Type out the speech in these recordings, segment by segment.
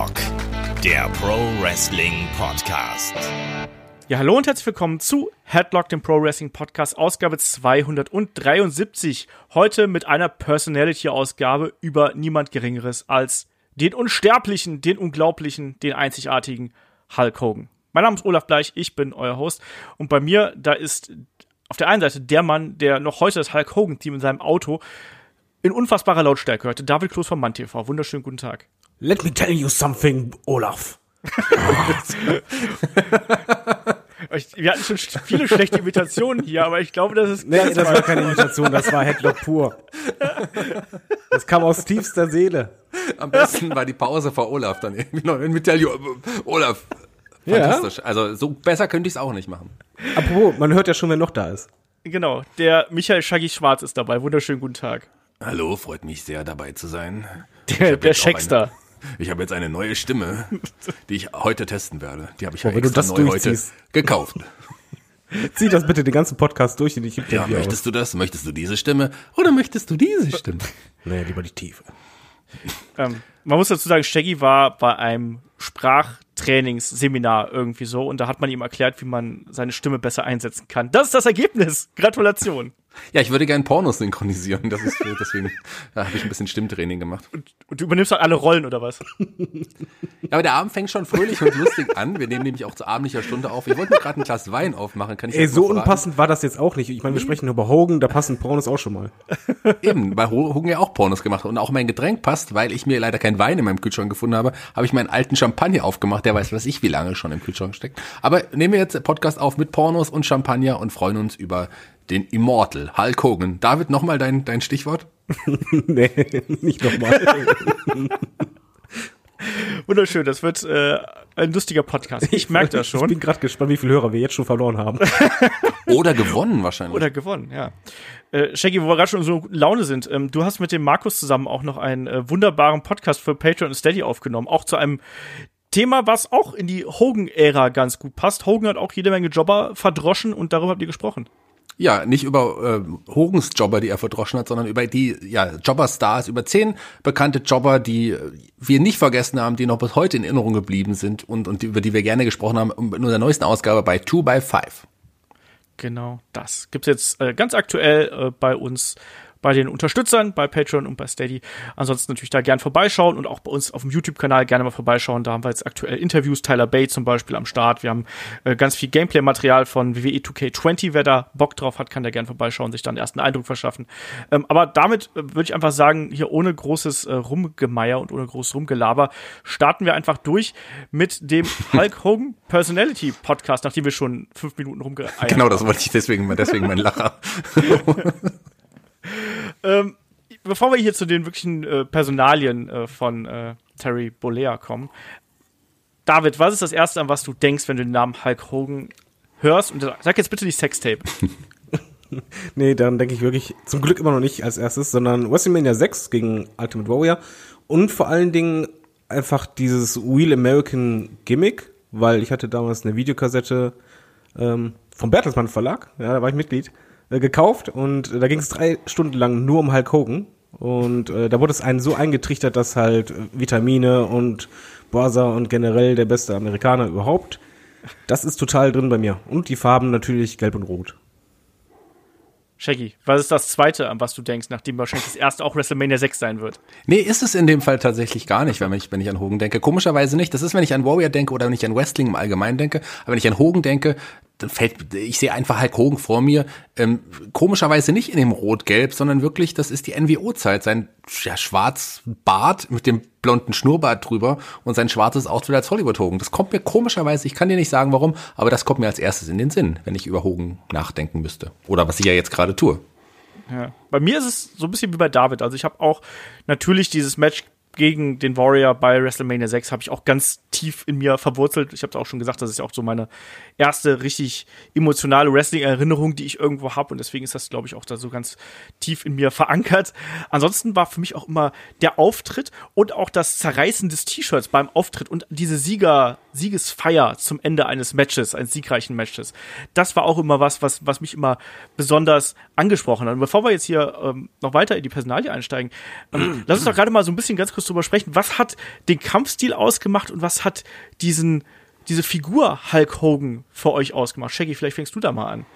Headlock, der Pro Wrestling Podcast. Ja, hallo und herzlich willkommen zu Headlock, dem Pro Wrestling Podcast, Ausgabe 273. Heute mit einer Personality-Ausgabe über niemand Geringeres als den Unsterblichen, den Unglaublichen, den Einzigartigen Hulk Hogan. Mein Name ist Olaf Bleich, ich bin euer Host und bei mir, da ist auf der einen Seite der Mann, der noch heute das Hulk Hogan-Team in seinem Auto in unfassbarer Lautstärke hörte, David Kloß von MannTV. Wunderschönen guten Tag. Let me tell you something, Olaf. Wir hatten schon viele schlechte Imitationen hier, aber ich glaube, das ist. Nee, das war keine Imitation, das war Headlock pur. Das kam aus tiefster Seele. Am besten war die Pause vor Olaf dann irgendwie noch. Let me tell you, Olaf. Fantastisch. Ja? Also so besser könnte ich es auch nicht machen. Apropos, man hört ja schon, wer noch da ist. Genau, der Michael Shaggy Schwarz ist dabei. Wunderschönen guten Tag. Hallo, freut mich sehr dabei zu sein. Der, der Shakster. Ich habe jetzt eine neue Stimme, die ich heute testen werde. Die habe ich ja oh, extra neu heute gekauft. Zieh das bitte den ganzen Podcast durch und ich Ja, möchtest aus. du das? Möchtest du diese Stimme? Oder möchtest du diese Stimme? Naja, lieber die Tiefe. Ähm, man muss dazu sagen, Shaggy war bei einem Sprachtrainingsseminar irgendwie so und da hat man ihm erklärt, wie man seine Stimme besser einsetzen kann. Das ist das Ergebnis. Gratulation. Ja, ich würde gerne Pornos synchronisieren. Das ist deswegen da habe ich ein bisschen Stimmtraining gemacht. Und, und du übernimmst auch alle Rollen oder was? Ja, aber der Abend fängt schon fröhlich und lustig an. Wir nehmen nämlich auch zu abendlicher Stunde auf. Ich wollte mir gerade ein Glas Wein aufmachen. Kann ich Ey, so unpassend war das jetzt auch nicht. Ich meine, wir sprechen über Hogan, da passen Pornos auch schon mal. Eben, weil Hogan ja auch Pornos gemacht hat und auch mein Getränk passt, weil ich mir leider kein Wein in meinem Kühlschrank gefunden habe, habe ich meinen alten Champagner aufgemacht. Der weiß, was ich wie lange schon im Kühlschrank steckt. Aber nehmen wir jetzt Podcast auf mit Pornos und Champagner und freuen uns über den Immortal, Hulk Hogan. David, nochmal dein, dein Stichwort? nee, nicht nochmal. Wunderschön, das wird äh, ein lustiger Podcast. Ich merke das schon. Ich bin gerade gespannt, wie viele Hörer wir jetzt schon verloren haben. Oder gewonnen wahrscheinlich. Oder gewonnen, ja. Äh, Shaggy, wo wir gerade schon so Laune sind, ähm, du hast mit dem Markus zusammen auch noch einen äh, wunderbaren Podcast für Patreon und Steady aufgenommen, auch zu einem Thema, was auch in die Hogan-Ära ganz gut passt. Hogan hat auch jede Menge Jobber verdroschen und darüber habt ihr gesprochen. Ja, nicht über äh, Hogans Jobber, die er verdroschen hat, sondern über die ja, Jobber-Stars, über zehn bekannte Jobber, die wir nicht vergessen haben, die noch bis heute in Erinnerung geblieben sind und, und über die wir gerne gesprochen haben in unserer neuesten Ausgabe bei 2 by 5 Genau, das. Gibt's jetzt äh, ganz aktuell äh, bei uns bei den Unterstützern, bei Patreon und bei Steady. Ansonsten natürlich da gern vorbeischauen und auch bei uns auf dem YouTube-Kanal gerne mal vorbeischauen. Da haben wir jetzt aktuell Interviews, Tyler Bay zum Beispiel am Start. Wir haben äh, ganz viel Gameplay-Material von WWE 2K20. Wer da Bock drauf hat, kann da gern vorbeischauen, sich dann den ersten Eindruck verschaffen. Ähm, aber damit äh, würde ich einfach sagen, hier ohne großes äh, Rumgemeier und ohne großes Rumgelaber starten wir einfach durch mit dem Hulk Hogan Personality Podcast, nachdem wir schon fünf Minuten rumgeeiert haben. Genau, das wollte ich deswegen, deswegen mein Lacher. ähm, bevor wir hier zu den wirklichen äh, Personalien äh, von äh, Terry Bollea kommen, David, was ist das Erste, an was du denkst, wenn du den Namen Hulk Hogan hörst? Und sag jetzt bitte nicht Sextape. nee, dann denke ich wirklich zum Glück immer noch nicht als erstes, sondern WrestleMania 6 gegen Ultimate Warrior und vor allen Dingen einfach dieses Real American Gimmick, weil ich hatte damals eine Videokassette ähm, vom Bertelsmann Verlag, ja, da war ich Mitglied äh, gekauft und äh, da ging es drei Stunden lang nur um Hulk Hogan. Und äh, da wurde es einen so eingetrichtert, dass halt äh, Vitamine und Borsa und generell der beste Amerikaner überhaupt. Das ist total drin bei mir. Und die Farben natürlich gelb und rot. Shaggy, was ist das zweite, an was du denkst, nachdem wahrscheinlich das erste auch WrestleMania 6 sein wird? Nee, ist es in dem Fall tatsächlich gar nicht, wenn ich, wenn ich an Hogan denke. Komischerweise nicht. Das ist, wenn ich an Warrior denke oder wenn ich an Wrestling im Allgemeinen denke. Aber wenn ich an Hogan denke, fällt, ich sehe einfach Hulk Hogan vor mir, ähm, komischerweise nicht in dem Rot-Gelb, sondern wirklich, das ist die NWO-Zeit. Sein ja, schwarz Bart mit dem blonden Schnurrbart drüber und sein schwarzes Outfit als Hollywood Hogan. Das kommt mir komischerweise, ich kann dir nicht sagen warum, aber das kommt mir als erstes in den Sinn, wenn ich über Hogan nachdenken müsste. Oder was ich ja jetzt gerade tue. Ja. Bei mir ist es so ein bisschen wie bei David. Also ich habe auch natürlich dieses Match gegen den Warrior bei WrestleMania 6 habe ich auch ganz tief in mir verwurzelt. Ich habe auch schon gesagt, das ist auch so meine erste richtig emotionale Wrestling-Erinnerung, die ich irgendwo habe. Und deswegen ist das, glaube ich, auch da so ganz tief in mir verankert. Ansonsten war für mich auch immer der Auftritt und auch das Zerreißen des T-Shirts beim Auftritt und diese Sieger, Siegesfeier zum Ende eines Matches, eines siegreichen Matches. Das war auch immer was, was, was mich immer besonders angesprochen hat. Und bevor wir jetzt hier ähm, noch weiter in die Personalie einsteigen, ähm, lass uns doch gerade mal so ein bisschen ganz kurz drüber sprechen. Was hat den Kampfstil ausgemacht und was hat diesen, diese Figur Hulk Hogan für euch ausgemacht? Shaggy, vielleicht fängst du da mal an.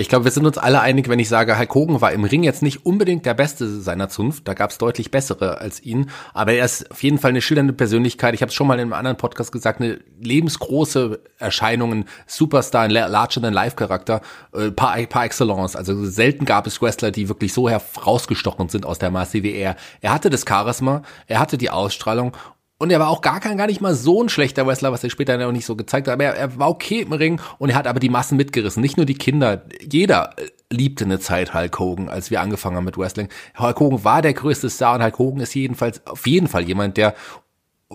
Ich glaube, wir sind uns alle einig, wenn ich sage, Hulk Hogan war im Ring jetzt nicht unbedingt der Beste seiner Zunft. Da gab es deutlich bessere als ihn. Aber er ist auf jeden Fall eine schildernde Persönlichkeit. Ich habe es schon mal in einem anderen Podcast gesagt, eine lebensgroße Erscheinung, ein Superstar, ein Larger-than-Life-Charakter, äh, par, par excellence. Also selten gab es Wrestler, die wirklich so herausgestochen sind aus der Masse wie er. Er hatte das Charisma, er hatte die Ausstrahlung und er war auch gar kein, gar nicht mal so ein schlechter Wrestler, was er später auch nicht so gezeigt hat. Aber er, er war okay im Ring und er hat aber die Massen mitgerissen. Nicht nur die Kinder. Jeder äh, liebte eine Zeit Hulk Hogan, als wir angefangen haben mit Wrestling. Hulk Hogan war der größte Star und Hulk Hogan ist jedenfalls auf jeden Fall jemand, der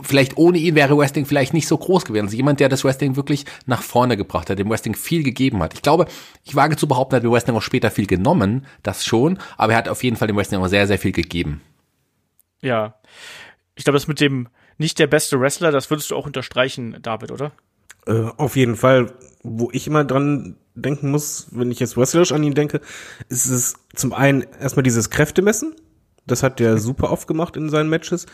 vielleicht ohne ihn wäre Wrestling vielleicht nicht so groß gewesen. Also jemand, der das Wrestling wirklich nach vorne gebracht hat, dem Wrestling viel gegeben hat. Ich glaube, ich wage zu behaupten, hat dem Wrestling auch später viel genommen, das schon, aber er hat auf jeden Fall dem Wrestling auch sehr, sehr viel gegeben. Ja. Ich glaube, das mit dem nicht der beste Wrestler, das würdest du auch unterstreichen, David, oder? Äh, auf jeden Fall. Wo ich immer dran denken muss, wenn ich jetzt wrestlerisch an ihn denke, ist es zum einen erstmal dieses Kräftemessen. Das hat der super oft gemacht in seinen Matches.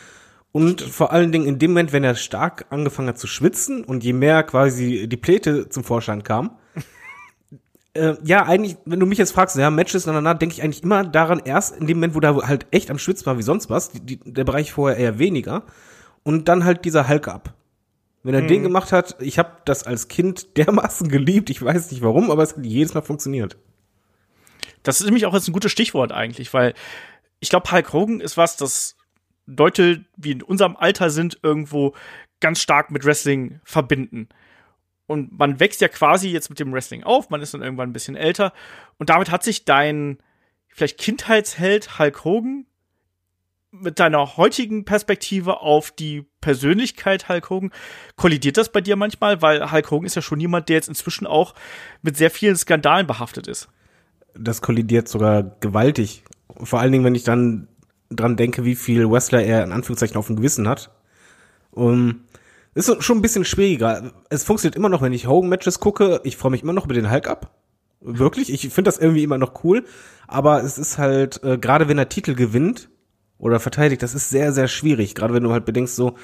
Und vor allen Dingen in dem Moment, wenn er stark angefangen hat zu schwitzen und je mehr quasi die Pläte zum Vorschein kamen. äh, ja, eigentlich, wenn du mich jetzt fragst, ja, Matches, danach denke ich eigentlich immer daran erst in dem Moment, wo der halt echt am Schwitzen war wie sonst was, die, die, der Bereich vorher eher weniger. Und dann halt dieser Hulk ab. Wenn er hm. den gemacht hat, ich habe das als Kind dermaßen geliebt, ich weiß nicht warum, aber es hat jedes Mal funktioniert. Das ist nämlich auch jetzt ein gutes Stichwort eigentlich, weil ich glaube, Hulk Hogan ist was, das Leute, wie in unserem Alter sind, irgendwo ganz stark mit Wrestling verbinden. Und man wächst ja quasi jetzt mit dem Wrestling auf, man ist dann irgendwann ein bisschen älter. Und damit hat sich dein vielleicht Kindheitsheld Hulk Hogan mit deiner heutigen Perspektive auf die Persönlichkeit Hulk Hogan, kollidiert das bei dir manchmal? Weil Hulk Hogan ist ja schon jemand, der jetzt inzwischen auch mit sehr vielen Skandalen behaftet ist. Das kollidiert sogar gewaltig. Vor allen Dingen, wenn ich dann dran denke, wie viel Wrestler er in Anführungszeichen auf dem Gewissen hat. Um, ist schon ein bisschen schwieriger. Es funktioniert immer noch, wenn ich Hogan-Matches gucke. Ich freue mich immer noch über den Hulk ab. Wirklich. Ich finde das irgendwie immer noch cool. Aber es ist halt, äh, gerade wenn er Titel gewinnt, oder verteidigt, das ist sehr, sehr schwierig. Gerade wenn du halt bedenkst, so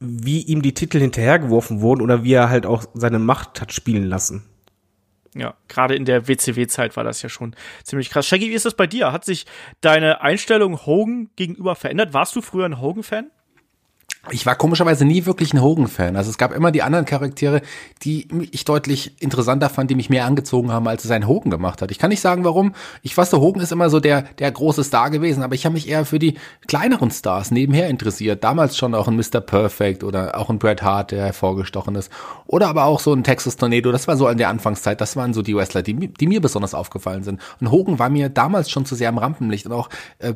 wie ihm die Titel hinterhergeworfen wurden oder wie er halt auch seine Macht hat spielen lassen. Ja, gerade in der WCW-Zeit war das ja schon ziemlich krass. Shaggy, wie ist das bei dir? Hat sich deine Einstellung Hogan gegenüber verändert? Warst du früher ein Hogan-Fan? Ich war komischerweise nie wirklich ein Hogan-Fan. Also es gab immer die anderen Charaktere, die ich deutlich interessanter fand, die mich mehr angezogen haben, als es ein Hogan gemacht hat. Ich kann nicht sagen, warum. Ich weiß, Hogan ist immer so der, der große Star gewesen, aber ich habe mich eher für die kleineren Stars nebenher interessiert. Damals schon auch ein Mr. Perfect oder auch ein Bret Hart, der hervorgestochen ist. Oder aber auch so ein Texas Tornado. Das war so in der Anfangszeit. Das waren so die Wrestler, die, die mir besonders aufgefallen sind. Und Hogan war mir damals schon zu sehr am Rampenlicht und auch äh,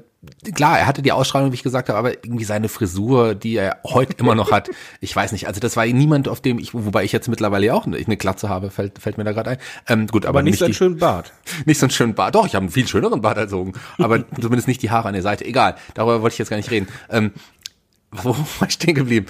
klar, er hatte die Ausstrahlung, wie ich gesagt habe, aber irgendwie seine Frisur, die er heute immer noch hat, ich weiß nicht. Also das war niemand, auf dem ich, wobei ich jetzt mittlerweile ja auch eine, eine Glatze habe, fällt, fällt mir da gerade ein. Ähm, gut, aber, aber nicht, nicht so einen schönen Bart. Nicht so einen schönen Bart. Doch, ich habe einen viel schöneren Bart als Hogan, aber zumindest nicht die Haare an der Seite. Egal, darüber wollte ich jetzt gar nicht reden. Ähm, wo war ich stehen geblieben?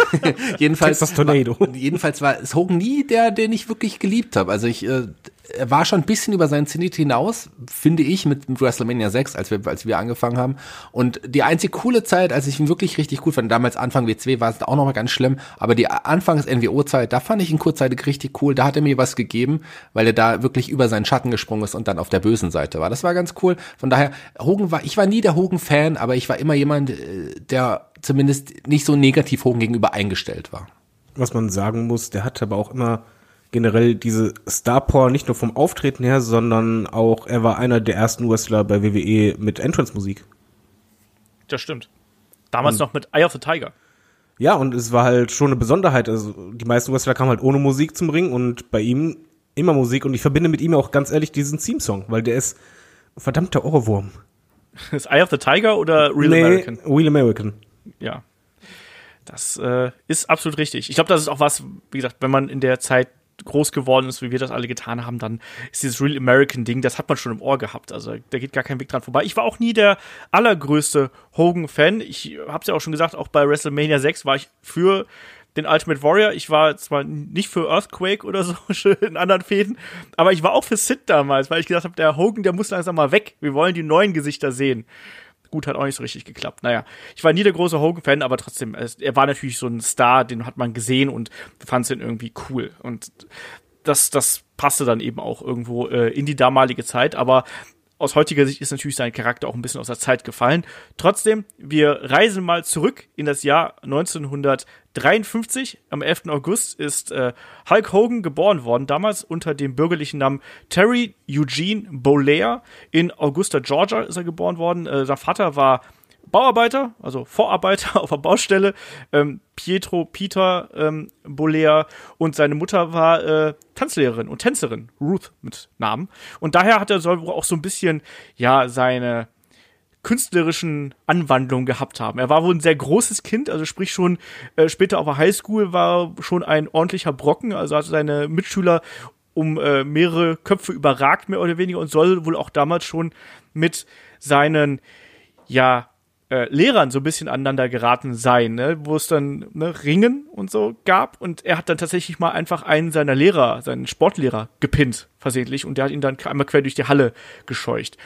jedenfalls, das Tornado. War, jedenfalls war es Hogan nie der, den ich wirklich geliebt habe. Also ich, äh, er war schon ein bisschen über seinen Zenit hinaus, finde ich, mit, WrestleMania 6, als wir, als wir angefangen haben. Und die einzige coole Zeit, als ich ihn wirklich richtig cool fand, damals Anfang W2 war es auch nochmal ganz schlimm, aber die Anfangs-NWO-Zeit, da fand ich ihn kurzzeitig richtig cool. Da hat er mir was gegeben, weil er da wirklich über seinen Schatten gesprungen ist und dann auf der bösen Seite war. Das war ganz cool. Von daher, Hogan war, ich war nie der Hogan-Fan, aber ich war immer jemand, äh, der zumindest nicht so negativ Hogan gegenüber eingestellt war. Was man sagen muss, der hat aber auch immer generell diese Star Power nicht nur vom Auftreten her, sondern auch er war einer der ersten Wrestler bei WWE mit Entrance Musik. Das stimmt. Damals und, noch mit Eye of the Tiger. Ja, und es war halt schon eine Besonderheit. Also die meisten Wrestler kamen halt ohne Musik zum Ring und bei ihm immer Musik und ich verbinde mit ihm auch ganz ehrlich diesen Theme-Song, weil der ist verdammter Ohrwurm. Ist Eye of the Tiger oder Real nee, American? Real American. Ja. Das äh, ist absolut richtig. Ich glaube, das ist auch was, wie gesagt, wenn man in der Zeit groß geworden ist, wie wir das alle getan haben, dann ist dieses Real American Ding, das hat man schon im Ohr gehabt. Also da geht gar kein Weg dran vorbei. Ich war auch nie der allergrößte Hogan-Fan. Ich hab's ja auch schon gesagt, auch bei WrestleMania 6 war ich für den Ultimate Warrior. Ich war zwar nicht für Earthquake oder so in anderen Fäden, aber ich war auch für Sid damals, weil ich gedacht habe, der Hogan, der muss langsam mal weg. Wir wollen die neuen Gesichter sehen. Gut, hat auch nicht so richtig geklappt. Naja, ich war nie der große Hogan-Fan, aber trotzdem, er war natürlich so ein Star, den hat man gesehen und fand ihn irgendwie cool. Und das, das passte dann eben auch irgendwo äh, in die damalige Zeit, aber aus heutiger Sicht ist natürlich sein Charakter auch ein bisschen aus der Zeit gefallen. Trotzdem, wir reisen mal zurück in das Jahr 1953. Am 11. August ist äh, Hulk Hogan geboren worden, damals unter dem bürgerlichen Namen Terry Eugene Bolair. In Augusta, Georgia ist er geboren worden. Äh, sein Vater war Bauarbeiter, also Vorarbeiter auf der Baustelle, ähm, Pietro Peter ähm, Bolea und seine Mutter war äh, Tanzlehrerin und Tänzerin, Ruth mit Namen. Und daher hat er wohl auch so ein bisschen, ja, seine künstlerischen Anwandlungen gehabt haben. Er war wohl ein sehr großes Kind, also sprich schon äh, später auf der Highschool war schon ein ordentlicher Brocken, also hatte seine Mitschüler um äh, mehrere Köpfe überragt, mehr oder weniger, und soll wohl auch damals schon mit seinen, ja, äh, Lehrern so ein bisschen aneinander geraten sein, ne? wo es dann ne, Ringen und so gab. Und er hat dann tatsächlich mal einfach einen seiner Lehrer, seinen Sportlehrer, gepinnt, versehentlich. Und der hat ihn dann einmal quer durch die Halle gescheucht.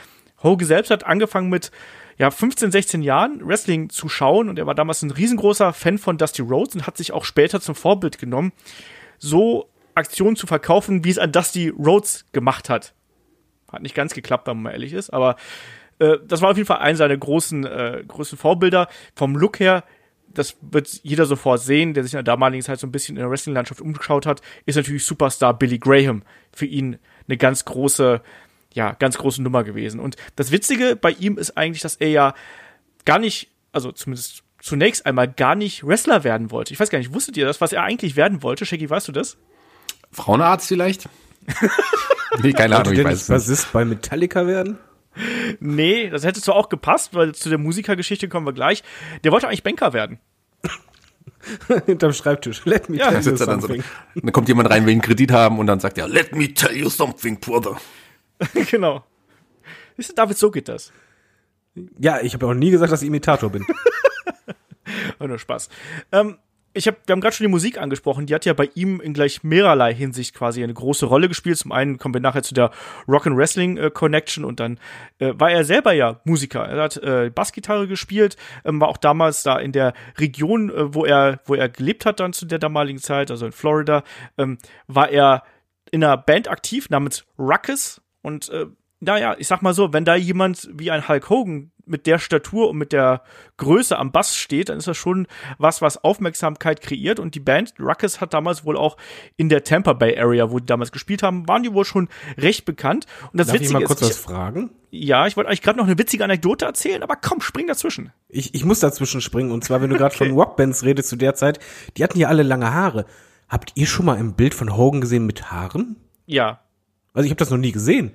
Hoge selbst hat angefangen mit ja, 15, 16 Jahren Wrestling zu schauen und er war damals ein riesengroßer Fan von Dusty Rhodes und hat sich auch später zum Vorbild genommen, so Aktionen zu verkaufen, wie es an Dusty Rhodes gemacht hat. Hat nicht ganz geklappt, wenn man mal ehrlich ist, aber äh, das war auf jeden Fall einer seiner großen, äh, großen Vorbilder. Vom Look her, das wird jeder sofort sehen, der sich in der damaligen Zeit so ein bisschen in der Wrestling-Landschaft umgeschaut hat, ist natürlich Superstar Billy Graham für ihn eine ganz große, ja, ganz große Nummer gewesen. Und das Witzige bei ihm ist eigentlich, dass er ja gar nicht, also zumindest zunächst einmal gar nicht Wrestler werden wollte. Ich weiß gar nicht, wusstet ihr das, was er eigentlich werden wollte? Shaggy, weißt du das? Frauenarzt vielleicht? nee, keine Ahnung, ich weiß nicht. Was ist bei Metallica werden? Nee, das hätte zwar auch gepasst, weil zu der Musikergeschichte kommen wir gleich. Der wollte eigentlich Banker werden. Hinterm Schreibtisch. Let me ja, tell you something. Dann, so, dann, kommt jemand rein, will einen Kredit haben und dann sagt er, let me tell you something, brother. genau. Siehst du, David, so geht das. Ja, ich habe auch nie gesagt, dass ich Imitator bin. War nur Spaß. Ähm, ich hab, wir haben gerade schon die Musik angesprochen, die hat ja bei ihm in gleich mehrerlei Hinsicht quasi eine große Rolle gespielt. Zum einen kommen wir nachher zu der Rock and Wrestling äh, Connection und dann äh, war er selber ja Musiker. Er hat äh, Bassgitarre gespielt, ähm, war auch damals da in der Region, äh, wo er wo er gelebt hat dann zu der damaligen Zeit, also in Florida, ähm, war er in einer Band aktiv namens Ruckus und äh, naja, ich sag mal so, wenn da jemand wie ein Hulk Hogan mit der Statur und mit der Größe am Bass steht, dann ist das schon was, was Aufmerksamkeit kreiert. Und die Band Ruckus hat damals wohl auch in der Tampa Bay Area, wo die damals gespielt haben, waren die wohl schon recht bekannt. Und das Darf Witzige ich mal kurz ist, was fragen? Ja, ich wollte eigentlich gerade noch eine witzige Anekdote erzählen, aber komm, spring dazwischen. Ich, ich muss dazwischen springen. Und zwar, wenn du gerade okay. von Rockbands redest zu der Zeit, die hatten ja alle lange Haare. Habt ihr schon mal ein Bild von Hogan gesehen mit Haaren? Ja. Also ich habe das noch nie gesehen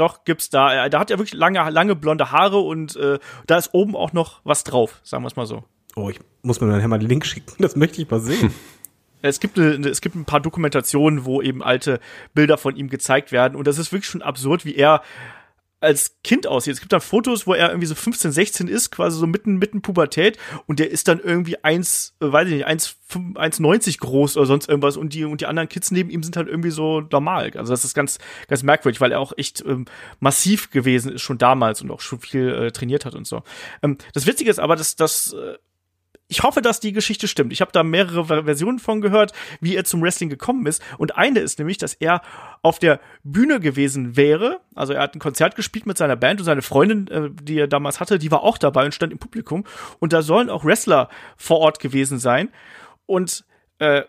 doch gibt's da. Da hat er wirklich lange, lange blonde Haare und äh, da ist oben auch noch was drauf, sagen wir es mal so. Oh, ich muss mir dann mal einen Link schicken, das möchte ich mal sehen. Es gibt, eine, es gibt ein paar Dokumentationen, wo eben alte Bilder von ihm gezeigt werden und das ist wirklich schon absurd, wie er als Kind aussieht. Es gibt dann Fotos, wo er irgendwie so 15, 16 ist, quasi so mitten, mitten Pubertät und der ist dann irgendwie eins, äh, weiß ich nicht, 1,90 groß oder sonst irgendwas und die, und die anderen Kids neben ihm sind halt irgendwie so normal. Also das ist ganz, ganz merkwürdig, weil er auch echt ähm, massiv gewesen ist schon damals und auch schon viel äh, trainiert hat und so. Ähm, das Witzige ist aber, dass, dass äh, ich hoffe, dass die Geschichte stimmt. Ich habe da mehrere Versionen von gehört, wie er zum Wrestling gekommen ist. Und eine ist nämlich, dass er auf der Bühne gewesen wäre. Also er hat ein Konzert gespielt mit seiner Band und seine Freundin, äh, die er damals hatte, die war auch dabei und stand im Publikum. Und da sollen auch Wrestler vor Ort gewesen sein. Und äh,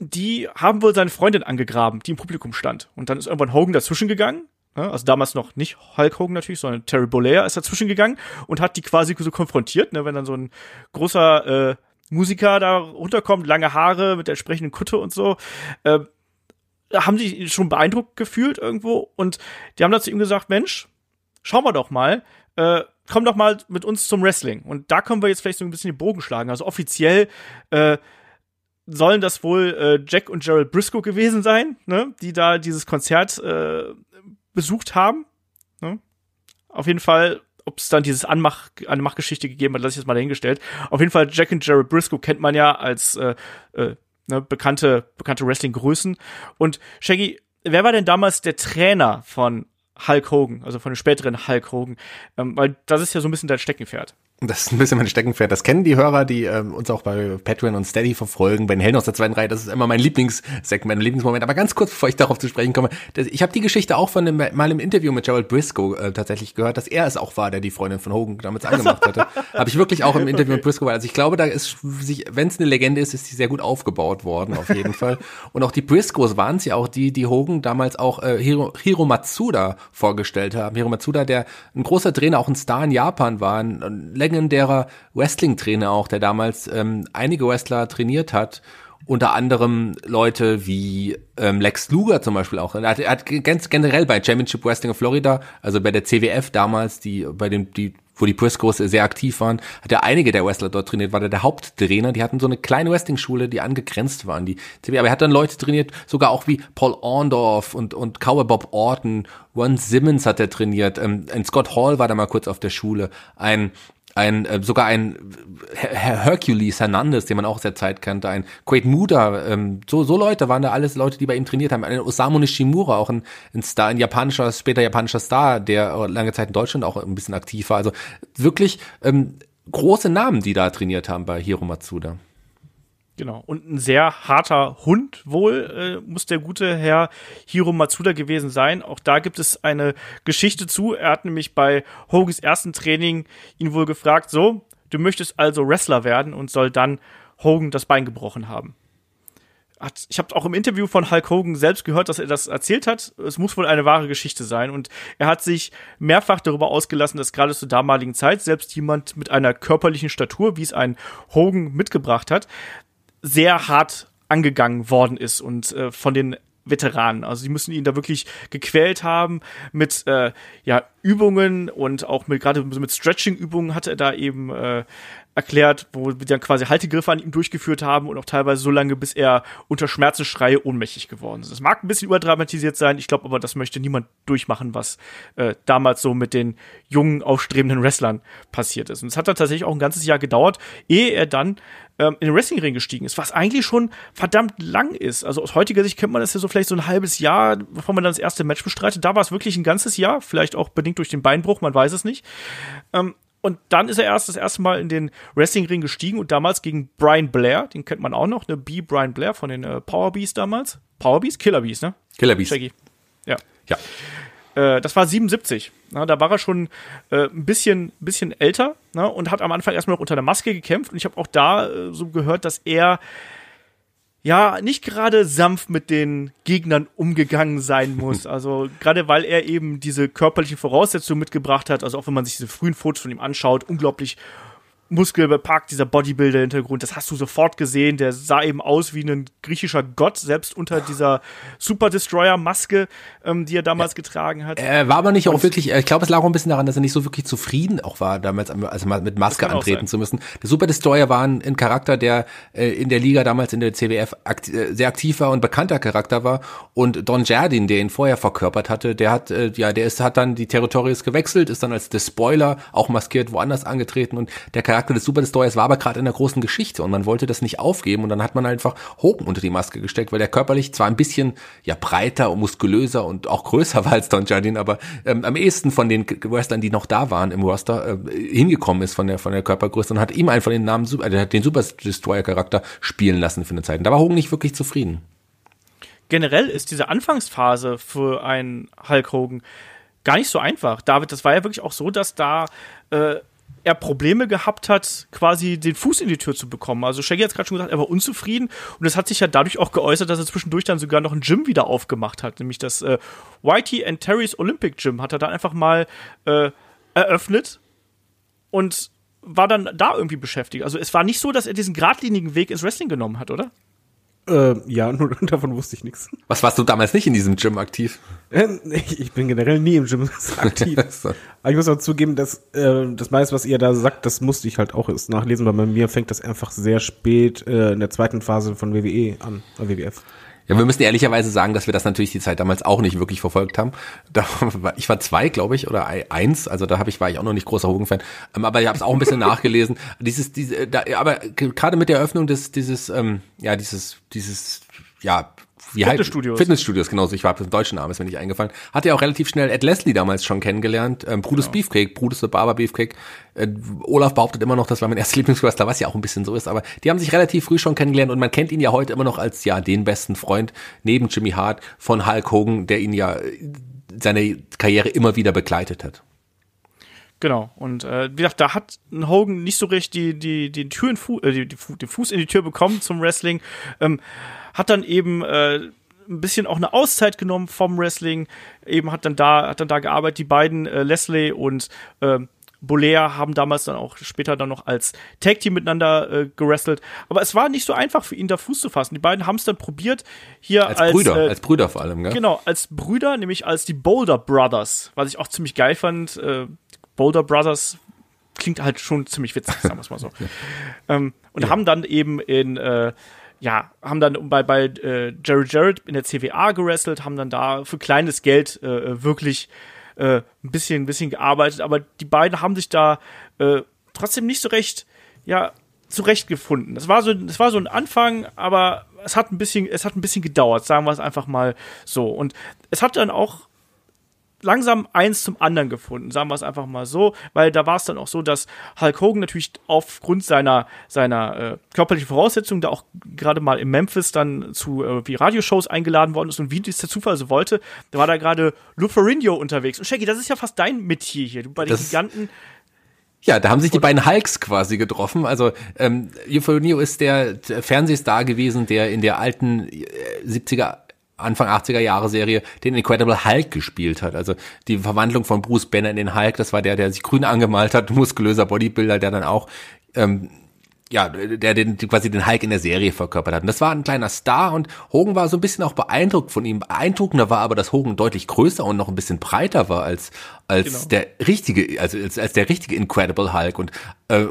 die haben wohl seine Freundin angegraben, die im Publikum stand. Und dann ist irgendwann Hogan dazwischen gegangen also damals noch nicht Hulk Hogan natürlich, sondern Terry Bollea ist dazwischen gegangen und hat die quasi so konfrontiert, ne, wenn dann so ein großer äh, Musiker da runterkommt, lange Haare mit der entsprechenden Kutte und so. Äh, haben die schon beeindruckt gefühlt irgendwo und die haben dann zu ihm gesagt, Mensch, schauen wir doch mal, äh, komm doch mal mit uns zum Wrestling. Und da können wir jetzt vielleicht so ein bisschen den Bogen schlagen. Also offiziell äh, sollen das wohl äh, Jack und Gerald Briscoe gewesen sein, ne, die da dieses Konzert äh, besucht haben. Ne? Auf jeden Fall, ob es dann dieses Anmach, Anmachgeschichte gegeben hat, lasse ich jetzt mal dahingestellt. Auf jeden Fall, Jack und Jared Briscoe kennt man ja als äh, äh, ne, bekannte, bekannte Wrestling-Größen. Und Shaggy, wer war denn damals der Trainer von Hulk Hogan, also von dem späteren Hulk Hogan, ähm, weil das ist ja so ein bisschen dein Steckenpferd. Das ist ein bisschen mein Steckenpferd. Das kennen die Hörer, die ähm, uns auch bei Patreon und Steady verfolgen, bei den Helden aus der zweiten Reihe. Das ist immer mein Lieblingssegment, mein Lieblingsmoment. Aber ganz kurz, bevor ich darauf zu sprechen komme, das, ich habe die Geschichte auch von dem, mal im Interview mit Gerald Briscoe äh, tatsächlich gehört, dass er es auch war, der die Freundin von Hogan damals angemacht hatte. habe ich wirklich auch im Interview okay. mit Briscoe, also ich glaube, da ist sich, wenn es eine Legende ist, ist sie sehr gut aufgebaut worden, auf jeden Fall. Und auch die Briscoes waren es ja auch die, die Hogan damals auch äh, Hiro, Hiro Matsuda vorgestellt haben. Hiro Matsuda, der ein großer Trainer, auch ein Star in Japan war, ein, ein legendärer Wrestling-Trainer auch, der damals ähm, einige Wrestler trainiert hat unter anderem Leute wie ähm, Lex Luger zum Beispiel auch. Er hat, er hat ganz generell bei Championship Wrestling of Florida, also bei der CWF damals, die bei dem die wo die Briscoes sehr aktiv waren, hat er einige der Wrestler dort trainiert, war der, der Haupttrainer. Die hatten so eine kleine Wrestling-Schule, die angegrenzt waren. Die aber er hat dann Leute trainiert, sogar auch wie Paul Orndorff und und Cowboy Bob Orton, Ron Simmons hat er trainiert, ähm, ein Scott Hall war da mal kurz auf der Schule, ein ein äh, sogar ein Herr Hercules Hernandez, den man auch sehr Zeit kannte, ein Quaid Muda, ähm, so so Leute waren da alles Leute, die bei ihm trainiert haben. Ein Osamu Nishimura, auch ein, ein Star, ein japanischer, später japanischer Star, der lange Zeit in Deutschland auch ein bisschen aktiv war. Also wirklich ähm, große Namen, die da trainiert haben bei Hiro Matsuda. Genau. Und ein sehr harter Hund wohl äh, muss der gute Herr Hiro Matsuda gewesen sein. Auch da gibt es eine Geschichte zu. Er hat nämlich bei Hogans ersten Training ihn wohl gefragt, so, du möchtest also Wrestler werden und soll dann Hogan das Bein gebrochen haben. Hat, ich habe auch im Interview von Hulk Hogan selbst gehört, dass er das erzählt hat. Es muss wohl eine wahre Geschichte sein. Und er hat sich mehrfach darüber ausgelassen, dass gerade zur damaligen Zeit selbst jemand mit einer körperlichen Statur, wie es ein Hogan mitgebracht hat, sehr hart angegangen worden ist und äh, von den Veteranen. Also sie müssen ihn da wirklich gequält haben mit äh, ja Übungen und auch mit gerade mit Stretching-Übungen hat er da eben äh, erklärt, wo wir dann quasi Haltegriffe an ihm durchgeführt haben und auch teilweise so lange, bis er unter Schmerzensschreie ohnmächtig geworden ist. Das mag ein bisschen überdramatisiert sein, ich glaube aber, das möchte niemand durchmachen, was äh, damals so mit den jungen, aufstrebenden Wrestlern passiert ist. Und es hat dann tatsächlich auch ein ganzes Jahr gedauert, ehe er dann ähm, in den Wrestlingring gestiegen ist, was eigentlich schon verdammt lang ist. Also aus heutiger Sicht kennt man das ja so vielleicht so ein halbes Jahr, bevor man dann das erste Match bestreitet. Da war es wirklich ein ganzes Jahr, vielleicht auch bedingt durch den Beinbruch, man weiß es nicht. Ähm, und dann ist er erst das erste Mal in den Wrestlingring gestiegen und damals gegen Brian Blair, den kennt man auch noch, ne B. Brian Blair von den äh, Power Beast damals. Power Beast? Killer Beast, ne? Killer Beast. Shaggy. Ja. Ja. Äh, das war 77. Na, da war er schon äh, ein bisschen, bisschen älter na, und hat am Anfang erstmal noch unter der Maske gekämpft. Und ich habe auch da äh, so gehört, dass er ja, nicht gerade sanft mit den Gegnern umgegangen sein muss. Also gerade weil er eben diese körperlichen Voraussetzungen mitgebracht hat, also auch wenn man sich diese frühen Fotos von ihm anschaut, unglaublich muskelbepackt, dieser Bodybuilder-Hintergrund, das hast du sofort gesehen. Der sah eben aus wie ein griechischer Gott, selbst unter dieser Super Destroyer-Maske, ähm, die er damals ja. getragen hat. Er war aber nicht Und auch wirklich, ich glaube, es lag auch ein bisschen daran, dass er nicht so wirklich zufrieden auch war, damals also mit Maske antreten zu müssen. Der Super Destroyer war ein, ein Charakter, der äh, in der Liga damals in der CWF akt äh, sehr aktiv war und bekannter Charakter war. Und Don Jardin, der ihn vorher verkörpert hatte, der hat, äh, ja, der ist, hat dann die Territories gewechselt, ist dann als The Spoiler auch maskiert woanders angetreten und der Charakter Charakter des Super Destroyers war aber gerade in der großen Geschichte und man wollte das nicht aufgeben und dann hat man einfach Hogan unter die Maske gesteckt, weil der körperlich zwar ein bisschen ja breiter und muskulöser und auch größer war als Don Jardin, aber ähm, am ehesten von den Wrestlern, die noch da waren im Roster, äh, hingekommen ist von der von der Körpergröße und hat ihm einfach den Namen äh, den Super Destroyer Charakter spielen lassen für eine Zeit. Und da war Hogan nicht wirklich zufrieden. Generell ist diese Anfangsphase für einen Hulk Hogan gar nicht so einfach. David, das war ja wirklich auch so, dass da äh, er Probleme gehabt hat, quasi den Fuß in die Tür zu bekommen. Also Shaggy hat gerade schon gesagt, er war unzufrieden und das hat sich ja dadurch auch geäußert, dass er zwischendurch dann sogar noch ein Gym wieder aufgemacht hat, nämlich das äh, Whitey and Terry's Olympic Gym hat er da einfach mal äh, eröffnet und war dann da irgendwie beschäftigt. Also es war nicht so, dass er diesen geradlinigen Weg ins Wrestling genommen hat, oder? Äh, ja, nur davon wusste ich nichts. Was warst du damals nicht in diesem Gym aktiv? Äh, ich bin generell nie im Gym aktiv. Aber ich muss auch zugeben, dass äh, das meiste, was ihr da sagt, das musste ich halt auch erst nachlesen, weil bei mir fängt das einfach sehr spät äh, in der zweiten Phase von WWE an, äh, WWF. Ja, wir müssen ehrlicherweise sagen, dass wir das natürlich die Zeit damals auch nicht wirklich verfolgt haben. Da, ich war zwei, glaube ich, oder eins, also da habe ich war ich auch noch nicht großer Hogan-Fan, ähm, aber ich habe es auch ein bisschen nachgelesen. Dieses, diese, da, aber gerade mit der Eröffnung des, dieses, ähm, ja, dieses, dieses, ja, Fitnessstudios. Fitnessstudios, genau. Ich war den deutschen Namen, ist mir nicht eingefallen. Hat ja auch relativ schnell Ed Leslie damals schon kennengelernt. Ähm, Brutus Genau. Beefcake, Brutus the Barber Beefcake. Äh, Olaf behauptet immer noch, das war mein erster Lieblingswrestler, was ja auch ein bisschen so ist. Aber die haben sich relativ früh schon kennengelernt und man kennt ihn ja heute immer noch als ja den besten Freund neben Jimmy Hart von Hulk Hogan, der ihn ja äh, seine Karriere immer wieder begleitet hat. Genau. Und äh, wie gesagt, da hat Hogan nicht so recht die, die, die Tür in Fu äh, die, die, den Fuß in die Tür bekommen zum Wrestling. Ähm, hat dann eben äh, ein bisschen auch eine Auszeit genommen vom Wrestling. Eben hat dann da, hat dann da gearbeitet. Die beiden, äh, Leslie und äh, Bolair haben damals dann auch später dann noch als Tag Team miteinander äh, gewrestelt. Aber es war nicht so einfach für ihn da Fuß zu fassen. Die beiden haben es dann probiert hier Als, als, Brüder, äh, als Brüder vor allem, gell? Genau, als Brüder, nämlich als die Boulder Brothers, was ich auch ziemlich geil fand. Äh, Boulder Brothers klingt halt schon ziemlich witzig, sagen wir es mal so. ähm, und haben dann eben in, äh, ja, haben dann bei, bei äh, Jerry Jarrett in der CWA gewrestelt, haben dann da für kleines Geld äh, wirklich äh, ein bisschen, ein bisschen gearbeitet, aber die beiden haben sich da äh, trotzdem nicht so recht, ja, zurechtgefunden. Es war so, es war so ein Anfang, aber es hat ein bisschen, es hat ein bisschen gedauert, sagen wir es einfach mal so. Und es hat dann auch langsam eins zum anderen gefunden, sagen wir es einfach mal so, weil da war es dann auch so, dass Hulk Hogan natürlich aufgrund seiner seiner äh, körperlichen Voraussetzungen da auch gerade mal in Memphis dann zu äh, wie Radioshows eingeladen worden ist und wie dies der Zufall so wollte, da war da gerade Lou Ferrigno unterwegs und Shaggy, das ist ja fast dein Metier hier, du bei den Das Giganten Ja, da haben sich die beiden Hulks quasi getroffen. Also ähm, Euphonio ist der, der Fernsehstar gewesen, der in der alten äh, 70er, Anfang 80er Jahre Serie den Incredible Hulk gespielt hat. Also die Verwandlung von Bruce Banner in den Hulk, das war der, der sich grün angemalt hat, muskulöser Bodybuilder, der dann auch ähm, ja, der den, quasi den Hulk in der Serie verkörpert hat. Und das war ein kleiner Star und Hogan war so ein bisschen auch beeindruckt von ihm. Beeindruckender war aber, dass Hogan deutlich größer und noch ein bisschen breiter war als, als Genau. der richtige, also als, als der richtige Incredible Hulk. Und äh,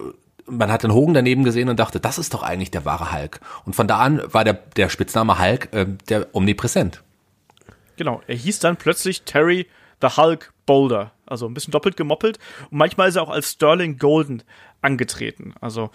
man hat den Hogan daneben gesehen und dachte, das ist doch eigentlich der wahre Hulk. Und von da an war der, der Spitzname Hulk äh, der omnipräsent. Genau, er hieß dann plötzlich Terry the Hulk Boulder. Also ein bisschen doppelt gemoppelt. Und manchmal ist er auch als Sterling Golden angetreten. Also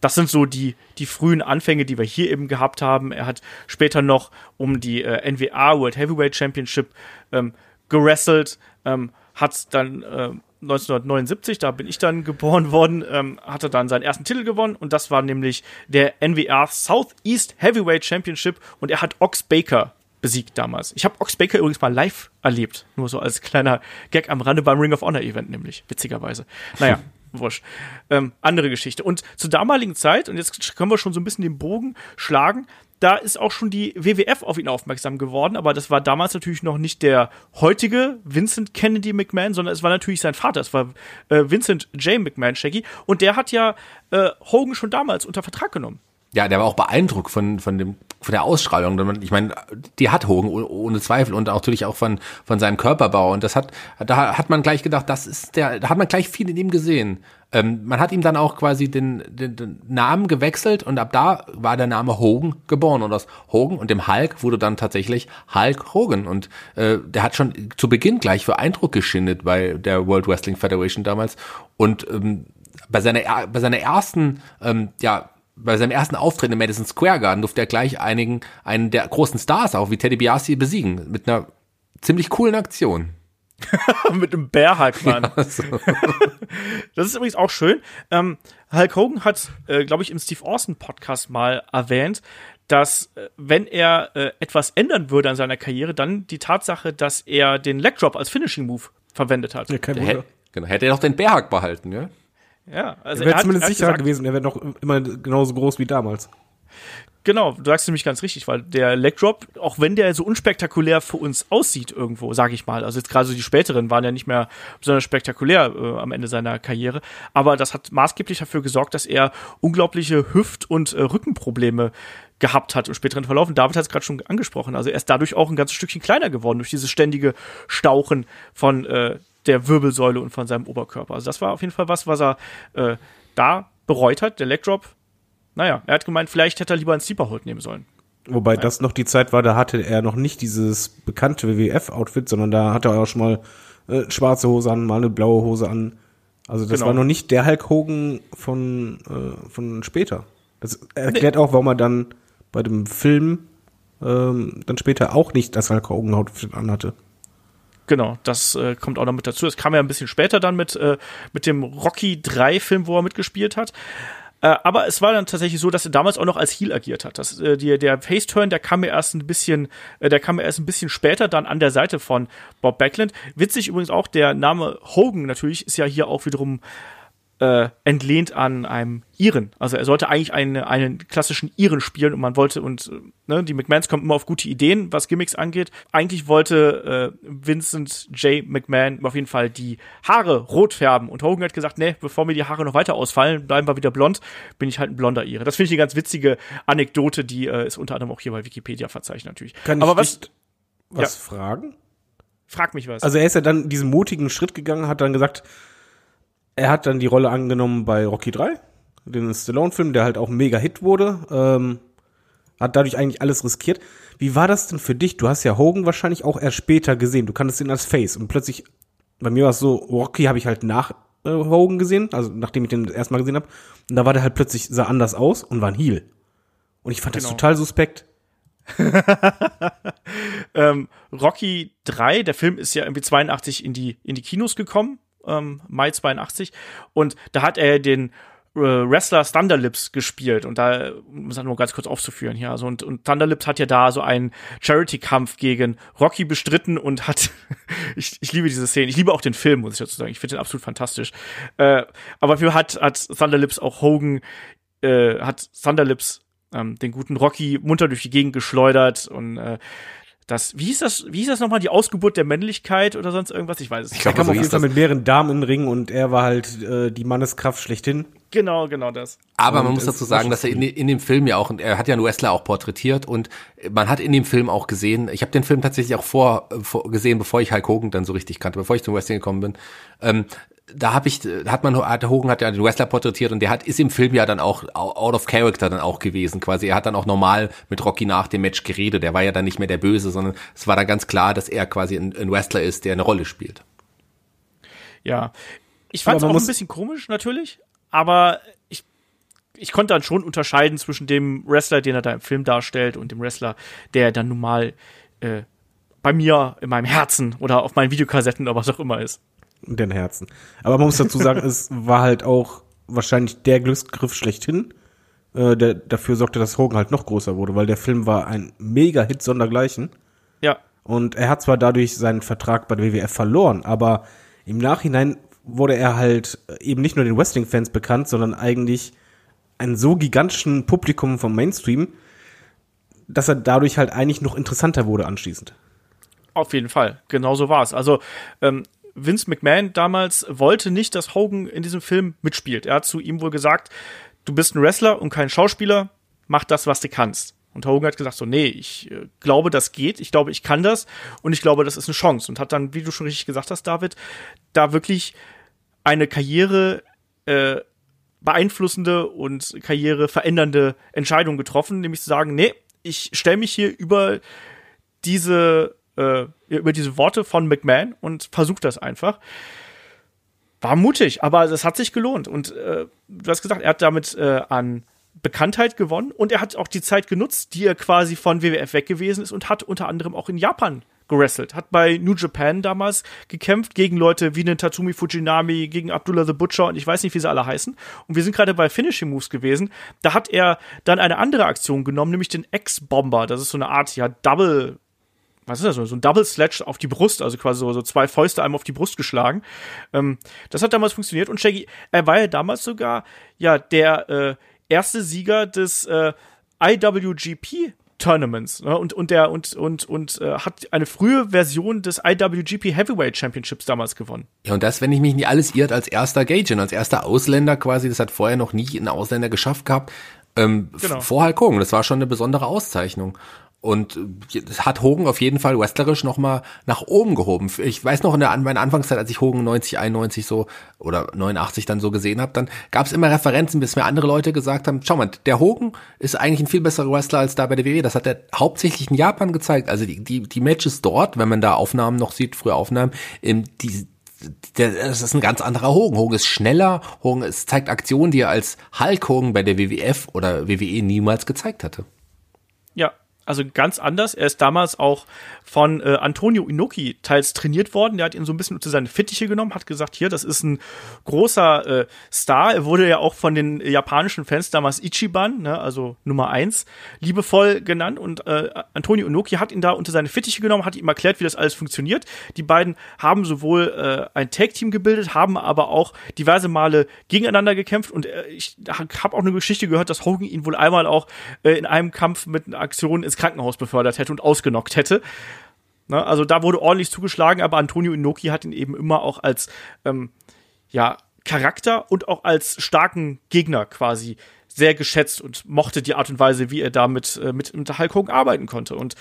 das sind so die, die frühen Anfänge, die wir hier eben gehabt haben. Er hat später noch um die äh, NWA World Heavyweight Championship ähm, gewrestelt, ähm, hat dann äh, 1979, da bin ich dann geboren worden, ähm, hatte dann seinen ersten Titel gewonnen und das war nämlich der NWA Southeast Heavyweight Championship und er hat Ox Baker besiegt damals. Ich habe Ox Baker übrigens mal live erlebt, nur so als kleiner Gag am Rande beim Ring of Honor Event nämlich, witzigerweise. Naja, wurscht. Ähm, andere Geschichte. Und zur damaligen Zeit, und jetzt können wir schon so ein bisschen den Bogen schlagen, da ist auch schon die WWF auf ihn aufmerksam geworden, aber das war damals natürlich noch nicht der heutige Vincent Kennedy McMahon, sondern es war natürlich sein Vater, es war äh, Vincent J. McMahon Shaggy und der hat ja äh, Hogan schon damals unter Vertrag genommen. Ja, der war auch beeindruckt von, von dem, von der Ausstrahlung. Ich meine, die hat Hogan oh- ohne Zweifel und natürlich auch von, von seinem Körperbau. Und das hat, da hat man gleich gedacht, das ist der, da hat man gleich viel in ihm gesehen. Ähm, man hat ihm dann auch quasi den, den, den Namen gewechselt und ab da war der Name Hogan geboren. Und aus Hogan und dem Hulk wurde dann tatsächlich Hulk Hogan. Und äh, der hat schon zu Beginn gleich für Eindruck geschindet bei der World Wrestling Federation damals. Und ähm, bei seiner, er- bei seiner ersten, ähm, ja, bei seinem ersten Auftritt im Madison Square Garden durfte er gleich einigen, einen der großen Stars auch, wie Teddy Biasi, besiegen. Mit einer ziemlich coolen Aktion. mit einem Bärhalkmann. Das ist übrigens auch schön. Ähm, Hulk Hogan hat, äh, glaube ich, im Steve Austin Podcast mal erwähnt, dass äh, wenn er äh, etwas ändern würde an seiner Karriere, dann die Tatsache, dass er den Leg Drop als Finishing Move verwendet hat. Ja, kein Der Wunder. hätte, genau, hätte er doch den Bärhack behalten, ja? Ja, also Er wäre zumindest er sicherer gesagt- gewesen, er wäre noch immer genauso groß wie damals. Genau, du sagst nämlich ganz richtig, weil der Leg Drop, auch wenn der so unspektakulär für uns aussieht irgendwo, sage ich mal, also jetzt gerade so die späteren waren ja nicht mehr besonders spektakulär äh, am Ende seiner Karriere, aber das hat maßgeblich dafür gesorgt, dass er unglaubliche Hüft- und äh, Rückenprobleme gehabt hat im späteren Verlauf. Und David hat es gerade schon angesprochen, also er ist dadurch auch ein ganzes Stückchen kleiner geworden durch dieses ständige Stauchen von äh, der Wirbelsäule und von seinem Oberkörper. Also das war auf jeden Fall was, was er äh, da bereut hat, der Leg Drop. Naja, er hat gemeint, vielleicht hätte er lieber einen Sleeper Hold nehmen sollen. Wobei das noch die Zeit war, da hatte er noch nicht dieses bekannte WWF-Outfit, sondern da hatte er auch schon mal äh, schwarze Hose an, mal eine blaue Hose an. Also das Genau. war noch nicht der Hulk Hogan von, äh, von später. Das erklärt auch, warum er dann bei dem Film ähm, dann später auch nicht das Hulk Hogan Outfit anhatte. Genau, das äh, kommt auch noch mit dazu. Das kam ja ein bisschen später dann mit, äh, mit dem Rocky 3 Film, wo er mitgespielt hat. Äh, aber es war dann tatsächlich so, dass er damals auch noch als Heel agiert hat. Das, äh, die, der Face-Turn, der kam mir erst ein bisschen, äh, der kam mir erst ein bisschen später dann an der Seite von Bob Backlund. Witzig übrigens auch, der Name Hogan natürlich ist ja hier auch wiederum äh, entlehnt an einem Iren. Also er sollte eigentlich eine, einen klassischen Iren spielen und man wollte, und ne, die McMahons kommen immer auf gute Ideen, was Gimmicks angeht. Eigentlich wollte äh, Vincent J. McMahon auf jeden Fall die Haare rot färben und Hogan hat gesagt, nee, bevor mir die Haare noch weiter ausfallen, bleiben wir wieder blond, bin ich halt ein blonder Ire. Das finde ich eine ganz witzige Anekdote, die äh, ist unter anderem auch hier bei Wikipedia verzeichnet natürlich. Kann Aber ich was, was Ja. fragen? frag mich was. Also er ist ja dann diesen mutigen Schritt gegangen, hat dann gesagt, er hat dann die Rolle angenommen bei Rocky 3, den Stallone-Film, der halt auch ein mega Hit wurde. Ähm, hat dadurch eigentlich alles riskiert. Wie war das denn für dich? Du hast ja Hogan wahrscheinlich auch erst später gesehen. Du kanntest ihn als Face und plötzlich, bei mir war es so, Rocky habe ich halt nach äh, Hogan gesehen, also nachdem ich den das erste Mal gesehen habe. Und da war der halt plötzlich, sah anders aus und war ein Heel. Und ich fand das Genau. total suspekt. ähm, Rocky 3, der Film ist ja irgendwie 82 in die, in die Kinos gekommen, ähm, Mai 82. Und da hat er den äh, Wrestler Thunderlips gespielt. Und da, um es nur ganz kurz aufzuführen hier. Also, und, und Thunderlips hat ja da so einen Charity-Kampf gegen Rocky bestritten und hat, ich, ich liebe diese Szene. Ich liebe auch den Film, muss ich dazu sagen. Ich finde den absolut fantastisch. Äh, aber für hat, hat Thunderlips auch Hogan, äh, hat Thunderlips ähm, den guten Rocky munter durch die Gegend geschleudert und äh, das, wie hieß das, wie hieß das nochmal, die Ausgeburt der Männlichkeit oder sonst irgendwas? Ich weiß es Ich nicht. Er glaube, kam so auf jeden Fall mit mehreren Damen in den Ring und er war halt äh, die Manneskraft schlechthin. Genau, genau das. Aber Und man muss dazu sagen, dass er in, in dem Film ja auch, und er hat ja einen Wrestler auch porträtiert und man hat in dem Film auch gesehen, ich habe den Film tatsächlich auch vor, vor gesehen, bevor ich Hulk Hogan dann so richtig kannte, bevor ich zum Wrestling gekommen bin. Ähm, da habe ich, hat man, hat Hogan hat ja den Wrestler porträtiert und der hat, ist im Film ja dann auch out of character dann auch gewesen, quasi. Er hat dann auch normal mit Rocky nach dem Match geredet. Er war ja dann nicht mehr der Böse, sondern es war dann ganz klar, dass er quasi ein, ein Wrestler ist, der eine Rolle spielt. Ja. Ich fand es auch ein bisschen komisch, natürlich, aber ich, ich konnte dann schon unterscheiden zwischen dem Wrestler, den er da im Film darstellt, und dem Wrestler, der dann nun mal äh, bei mir in meinem Herzen oder auf meinen Videokassetten oder was auch immer ist. In den Herzen. Aber man muss dazu sagen, es war halt auch wahrscheinlich der Glücksgriff schlechthin, äh, der dafür sorgte, dass Hogan halt noch größer wurde, weil der Film war ein Mega-Hit sondergleichen. Ja, Und er hat zwar dadurch seinen Vertrag bei der WWF verloren, aber im Nachhinein wurde er halt eben nicht nur den Wrestling-Fans bekannt, sondern eigentlich ein so gigantischen Publikum vom Mainstream, dass er dadurch halt eigentlich noch interessanter wurde anschließend. Auf jeden Fall, genau so war es. Also ähm, Vince McMahon damals wollte nicht, dass Hogan in diesem Film mitspielt. Er hat zu ihm wohl gesagt, du bist ein Wrestler und kein Schauspieler, mach das, was du kannst. Und Hogan hat gesagt so, nee, ich äh, glaube, das geht, ich glaube, ich kann das und ich glaube, das ist eine Chance. Und hat dann, wie du schon richtig gesagt hast, David, da wirklich eine Karriere äh, beeinflussende und Karriere verändernde Entscheidung getroffen, nämlich zu sagen, nee, ich stelle mich hier über diese äh, über diese Worte von McMahon und versucht das einfach. War mutig, aber es hat sich gelohnt. Und äh, du hast gesagt, er hat damit äh, an Bekanntheit gewonnen und er hat auch die Zeit genutzt, die er quasi von WWF weg gewesen ist und hat unter anderem auch in Japan gewrestelt. Hat bei New Japan damals gekämpft gegen Leute wie den Tatsumi Fujinami, gegen Abdullah the Butcher und ich weiß nicht, wie sie alle heißen. Und wir sind gerade bei Finishing Moves gewesen. Da hat er dann eine andere Aktion genommen, nämlich den X-Bomber. Das ist so eine Art, ja, Double was ist das, so ein Double Sledge auf die Brust, also quasi so, so zwei Fäuste einem auf die Brust geschlagen. Ähm, das hat damals funktioniert und Shaggy, er war ja damals sogar ja der äh, erste Sieger des äh, IWGP Tournaments ne? und und der und und und äh, hat eine frühe Version des IWGP Heavyweight Championships damals gewonnen. Ja, und das, wenn ich mich nicht alles irrt, als erster Gaijin, als erster Ausländer quasi, das hat vorher noch nie ein Ausländer geschafft gehabt, ähm, Genau. vor Hulk Hogan. Das war schon eine besondere Auszeichnung. Und äh, hat Hogan auf jeden Fall wrestlerisch nochmal nach oben gehoben. Ich weiß noch in der meiner Anfangszeit, als ich Hogan 90, 91 so oder 89 dann so gesehen habe, dann gab es immer Referenzen, bis mir andere Leute gesagt haben, schau mal, der Hogan ist eigentlich ein viel besserer Wrestler als da bei der WWE. Das hat er hauptsächlich in Japan gezeigt. Also die, die, die Matches dort, wenn man da Aufnahmen noch sieht, frühe Aufnahmen, die, das ist ein ganz anderer Hogan. Hogan ist schneller, Hogan es zeigt Aktionen, die er als Hulk Hogan bei der WWF oder WWE niemals gezeigt hatte. Ja, Also ganz anders. Er ist damals auch von äh, Antonio Inoki teils trainiert worden. Der hat ihn so ein bisschen unter seine Fittiche genommen, hat gesagt, hier, das ist ein großer äh, Star. Er wurde ja auch von den japanischen Fans damals Ichiban, ne, also Nummer eins, liebevoll genannt. Und äh, Antonio Inoki hat ihn da unter seine Fittiche genommen, hat ihm erklärt, wie das alles funktioniert. Die beiden haben sowohl äh, ein Tag-Team gebildet, haben aber auch diverse Male gegeneinander gekämpft. Und äh, ich habe auch eine Geschichte gehört, dass Hogan ihn wohl einmal auch äh, in einem Kampf mit einer Aktion ins Krankenhaus befördert hätte und ausgenockt hätte. Ne? Also da wurde ordentlich zugeschlagen, aber Antonio Inoki hat ihn eben immer auch als ähm, ja, Charakter und auch als starken Gegner quasi sehr geschätzt und mochte die Art und Weise, wie er damit äh, mit, mit Hulk Hogan arbeiten konnte. Und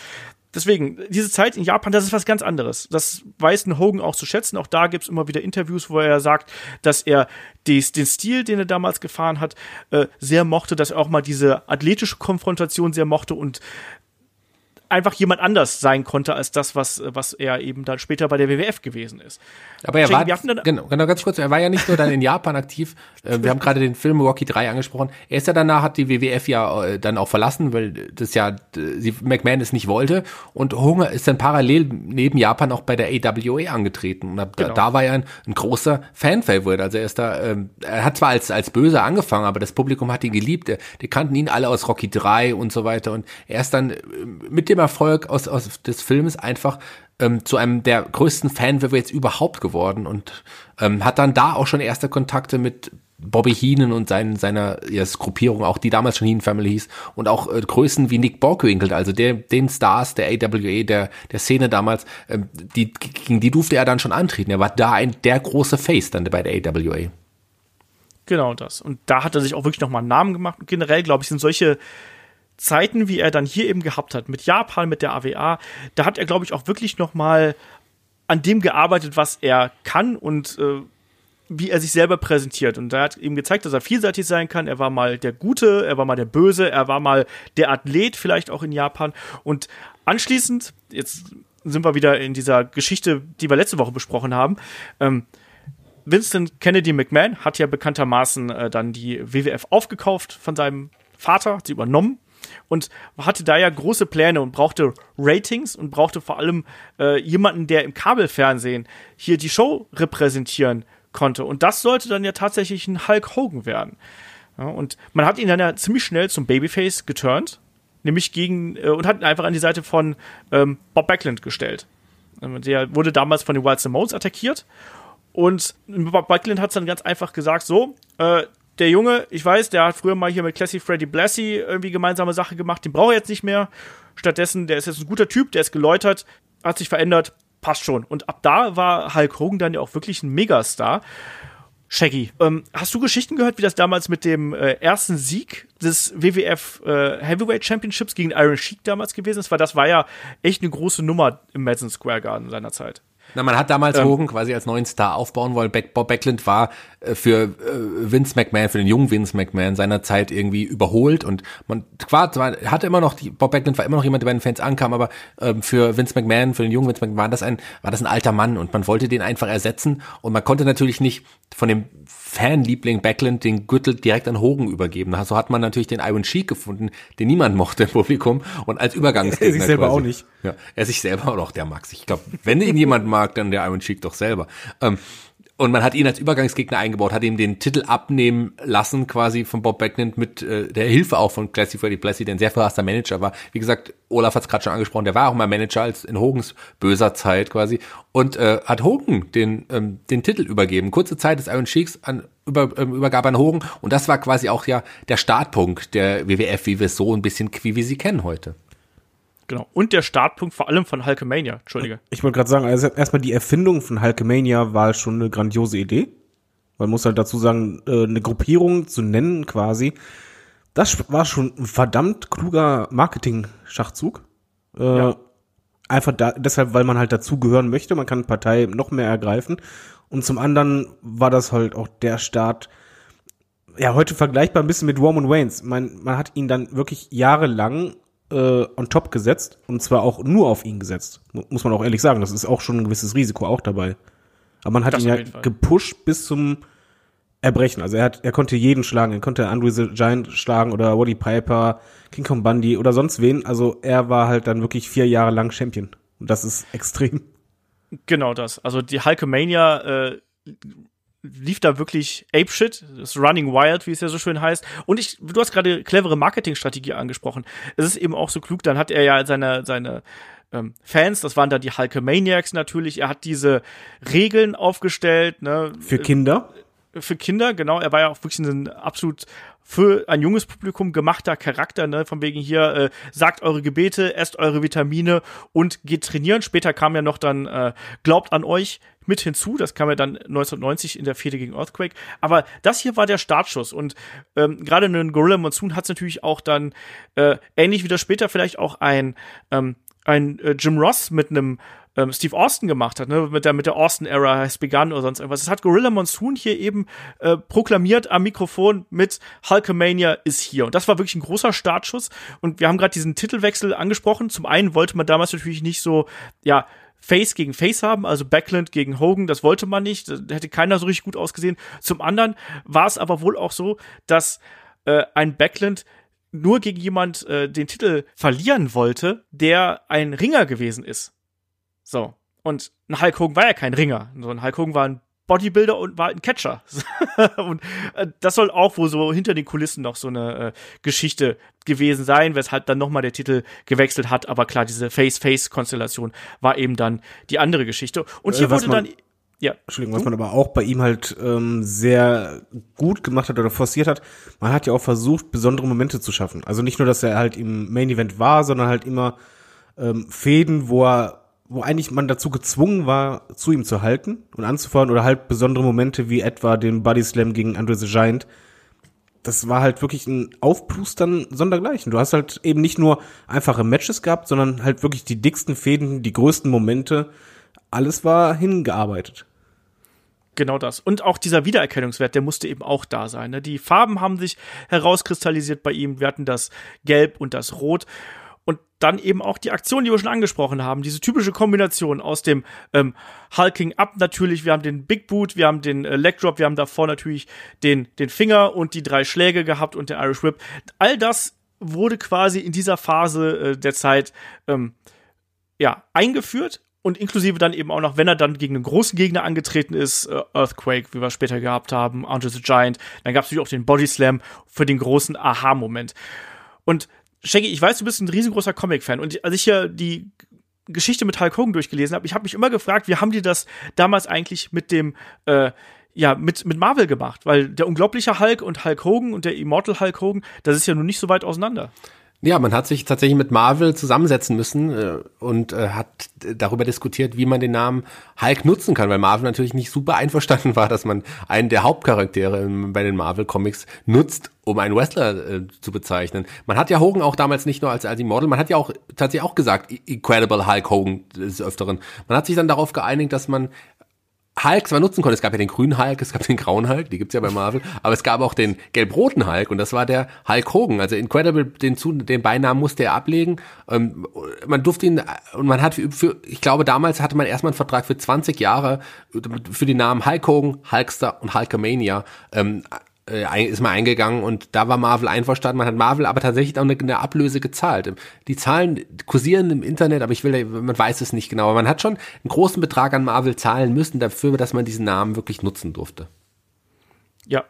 deswegen, diese Zeit in Japan, das ist was ganz anderes. Das weiß ein Hogan auch zu schätzen. Auch da gibt's immer wieder Interviews, wo er sagt, dass er des, den Stil, den er damals gefahren hat, äh, sehr mochte, dass er auch mal diese athletische Konfrontation sehr mochte und einfach jemand anders sein konnte als das, was, was er eben dann später bei der WWF gewesen ist. Aber er war, genau, genau, ganz kurz, er war ja nicht nur dann in Japan aktiv, äh, wir haben gerade den Film Rocky 3 angesprochen, er ist ja danach, hat die WWF ja äh, dann auch verlassen, weil das ja, sie, McMahon es nicht wollte. Und Hunger ist dann parallel neben Japan auch bei der AWA angetreten. Und da, genau. da war er ein, ein großer Fan-Favorite, also er ist da, ähm, er hat zwar als, als Böse angefangen, aber das Publikum hat ihn geliebt, die kannten ihn alle aus Rocky 3 und so weiter. Und er ist dann äh, mit dem Erfolg aus, aus des Films einfach ähm, zu einem der größten Fan-Favorites überhaupt geworden und ähm, hat dann da auch schon erste Kontakte mit Bobby Heenan und seinen, seiner ja, Gruppierung, auch die damals schon Heenan Family hieß, und auch äh, Größen wie Nick Borgwinkel, also der, den Stars der AWA, der, der Szene damals, ähm, die, gegen die durfte er dann schon antreten. Er war da ein, der große Face dann bei der AWA. Genau das. Und da hat er sich auch wirklich nochmal einen Namen gemacht. Generell, glaube ich, sind solche Zeiten, wie er dann hier eben gehabt hat, mit Japan, mit der AWA, da hat er, glaube ich, auch wirklich noch mal an dem gearbeitet, was er kann und äh, wie er sich selber präsentiert. Und er hat ihm gezeigt, dass er vielseitig sein kann. Er war mal der Gute, er war mal der Böse, er war mal der Athlet, vielleicht auch in Japan. Und anschließend, jetzt sind wir wieder in dieser Geschichte, die wir letzte Woche besprochen haben, ähm, Winston Kennedy McMahon hat ja bekanntermaßen äh, dann die WWF aufgekauft von seinem Vater, sie übernommen und hatte da ja große Pläne und brauchte Ratings und brauchte vor allem äh, jemanden, der im Kabelfernsehen hier die Show repräsentieren konnte. Und das sollte dann ja tatsächlich ein Hulk Hogan werden. Ja, und man hat ihn dann ja ziemlich schnell zum Babyface geturnt, nämlich gegen äh, und hat ihn einfach an die Seite von ähm, Bob Backlund gestellt. Ähm, der wurde damals von den Wild Simones attackiert und Bob Backlund hat dann ganz einfach gesagt, so, äh, der Junge, ich weiß, der hat früher mal hier mit Classy Freddy Blassie irgendwie gemeinsame Sache gemacht, den braucht er jetzt nicht mehr. Stattdessen, der ist jetzt ein guter Typ, der ist geläutert, hat sich verändert, passt schon. Und ab da war Hulk Hogan dann ja auch wirklich ein Megastar. Shaggy, ähm, hast du Geschichten gehört, wie das damals mit dem äh, ersten Sieg des WWF äh, Heavyweight Championships gegen Iron Sheik damals gewesen ist? Weil das war ja echt eine große Nummer im Madison Square Garden seiner Zeit. Na, man hat damals ähm, Hogan quasi als neuen Star aufbauen wollen. Bob Backlund war für äh, Vince McMahon, für den jungen Vince McMahon seiner Zeit irgendwie überholt und man war, hatte immer noch die Bob Backlund war immer noch jemand, der bei den Fans ankam, aber ähm, für Vince McMahon, für den jungen Vince McMahon war das ein war das ein alter Mann und man wollte den einfach ersetzen und man konnte natürlich nicht von dem Fanliebling Backlund den Gürtel direkt an Hogan übergeben. So hat man natürlich den Iron Sheik gefunden, den niemand mochte im Publikum und als Übergangsgegner Er sich selber quasi. auch nicht. Ja, er sich selber auch noch, der mag sich. Ich glaube, wenn ihn jemand mag, dann der Iron Sheik doch selber. Ähm, und man hat ihn als Übergangsgegner eingebaut, hat ihm den Titel abnehmen lassen, quasi von Bob Backlund mit äh, der Hilfe auch von Classy Freddy Blassie, der ein sehr verhasster Manager war. Wie gesagt, Olaf hat es gerade schon angesprochen, der war auch mal Manager als in Hogans böser Zeit quasi und äh, hat Hogan den ähm, den Titel übergeben. Kurze Zeit des Iron Sheiks an über, ähm, übergab an Hogan und das war quasi auch ja der Startpunkt der WWF, wie wir es so ein bisschen wie wir sie kennen heute. Genau. Und der Startpunkt vor allem von Hulkamania. Entschuldige. Ich wollte gerade sagen, also erstmal die Erfindung von Hulkamania war schon eine grandiose Idee. Man muss halt dazu sagen, äh, eine Gruppierung zu nennen quasi. Das war schon ein verdammt kluger Marketing-Schachzug. Äh, ja. Einfach da, deshalb, weil man halt dazugehören möchte. Man kann Partei noch mehr ergreifen. Und zum anderen war das halt auch der Start, ja, heute vergleichbar ein bisschen mit Roman Waynes. Man, man hat ihn dann wirklich jahrelang äh, on top gesetzt und zwar auch nur auf ihn gesetzt. Muss man auch ehrlich sagen, das ist auch schon ein gewisses Risiko auch dabei. Aber man hat das ihn ja gepusht bis zum erbrechen. Also er hat, er konnte jeden schlagen. Er konnte Andre the Giant schlagen oder Waddy Piper, King Kong Bundy oder sonst wen. Also er war halt dann wirklich vier Jahre lang Champion. Und das ist extrem. Genau das. Also die Hulkamania äh, lief da wirklich apeshit, das Running Wild, wie es ja so schön heißt. Und ich, du hast gerade clevere Marketingstrategie angesprochen. Es ist eben auch so klug, dann hat er ja seine, seine ähm, Fans, das waren da die Hulkamaniacs natürlich. Er hat diese Regeln aufgestellt, ne? Für Kinder? Für Kinder, genau. Er war ja auch wirklich ein absolut für ein junges Publikum gemachter Charakter, ne, von wegen hier, äh, sagt eure Gebete, esst eure Vitamine und geht trainieren. Später kam ja noch dann, äh, glaubt an euch mit hinzu, das kam ja dann 1990 in der Fehde gegen Earthquake. Aber das hier war der Startschuss und ähm, gerade ein Gorilla Monsoon hat es natürlich auch dann, äh, ähnlich wie das später vielleicht auch ein, ähm, ein äh, Jim Ross mit einem ähm, Steve Austin gemacht hat, ne, mit der, mit der Austin-Era has begun oder sonst irgendwas. Das hat Gorilla Monsoon hier eben äh, proklamiert am Mikrofon mit Hulkamania ist hier. Und das war wirklich ein großer Startschuss. Und wir haben gerade diesen Titelwechsel angesprochen. Zum einen wollte man damals natürlich nicht so, ja, Face gegen Face haben, also Backland gegen Hogan, das wollte man nicht, da hätte keiner so richtig gut ausgesehen. Zum anderen war es aber wohl auch so, dass äh, ein Backland nur gegen jemand äh, den Titel verlieren wollte, der ein Ringer gewesen ist. So. Und ein Hulk Hogan war ja kein Ringer. So ein Hulk Hogan war ein Bodybuilder und war ein Catcher. und äh, das soll auch wohl so hinter den Kulissen noch so eine äh, Geschichte gewesen sein, weshalb dann nochmal der Titel gewechselt hat. Aber klar, diese Face-Face-Konstellation war eben dann die andere Geschichte. Und hier Äh, wurde man- dann. Ja. Entschuldigung, was man aber auch bei ihm halt ähm, sehr gut gemacht hat oder forciert hat, man hat ja auch versucht, besondere Momente zu schaffen. Also nicht nur, dass er halt im Main Event war, sondern halt immer ähm, Fäden, wo er, wo eigentlich man dazu gezwungen war, zu ihm zu halten und anzufahren oder halt besondere Momente wie etwa den Body Slam gegen Andre the Giant. Das war halt wirklich ein Aufplustern sondergleichen. Du hast halt eben nicht nur einfache Matches gehabt, sondern halt wirklich die dicksten Fäden, die größten Momente. Alles war hingearbeitet. Genau das. Und auch dieser Wiedererkennungswert, der musste eben auch da sein. Ne? Die Farben haben sich herauskristallisiert bei ihm. Wir hatten das Gelb und das Rot. Dann eben auch die Aktion, die wir schon angesprochen haben. Diese typische Kombination aus dem ähm, Hulking Up natürlich. Wir haben den Big Boot, wir haben den äh, Leg Drop, wir haben davor natürlich den, den Finger und die drei Schläge gehabt und der Irish Whip. All das wurde quasi in dieser Phase äh, der Zeit ähm, ja, eingeführt und inklusive dann eben auch noch, wenn er dann gegen einen großen Gegner angetreten ist, äh, Earthquake, wie wir später gehabt haben, Andre the Giant, dann gab es natürlich auch den Body Slam für den großen Aha-Moment. Und Shaggy, ich weiß, du bist ein riesengroßer Comic-Fan und als ich hier die Geschichte mit Hulk Hogan durchgelesen habe, ich habe mich immer gefragt, wie haben die das damals eigentlich mit dem äh, ja, mit, mit Marvel gemacht, weil der unglaubliche Hulk und Hulk Hogan und der Immortal Hulk Hogan, das ist ja nun nicht so weit auseinander. Ja, man hat sich tatsächlich mit Marvel zusammensetzen müssen äh, und äh, hat darüber diskutiert, wie man den Namen Hulk nutzen kann, weil Marvel natürlich nicht super einverstanden war, dass man einen der Hauptcharaktere bei den Marvel Comics nutzt, um einen Wrestler äh, zu bezeichnen. Man hat ja Hogan auch damals nicht nur als, als Model, man hat ja auch tatsächlich auch gesagt, Incredible Hulk Hogan des Öfteren. Man hat sich dann darauf geeinigt, dass man Hulk zwar nutzen konnte. Es gab ja den grünen Hulk, es gab den grauen Hulk, die gibt's ja bei Marvel, aber es gab auch den gelb-roten Hulk und das war der Hulk Hogan. Also Incredible, den, den Beinamen musste er ablegen. Ähm, man durfte ihn, und man hat für, für, ich glaube damals hatte man erstmal einen Vertrag für 20 Jahre für die Namen Hulk Hogan, Hulkster und Hulkamania. Ähm, äh, ist mal eingegangen und da war Marvel einverstanden. Man hat Marvel aber tatsächlich auch eine, eine Ablöse gezahlt. Die Zahlen kursieren im Internet, aber ich will, man weiß es nicht genau. Aber man hat schon einen großen Betrag an Marvel zahlen müssen dafür, dass man diesen Namen wirklich nutzen durfte. Ja.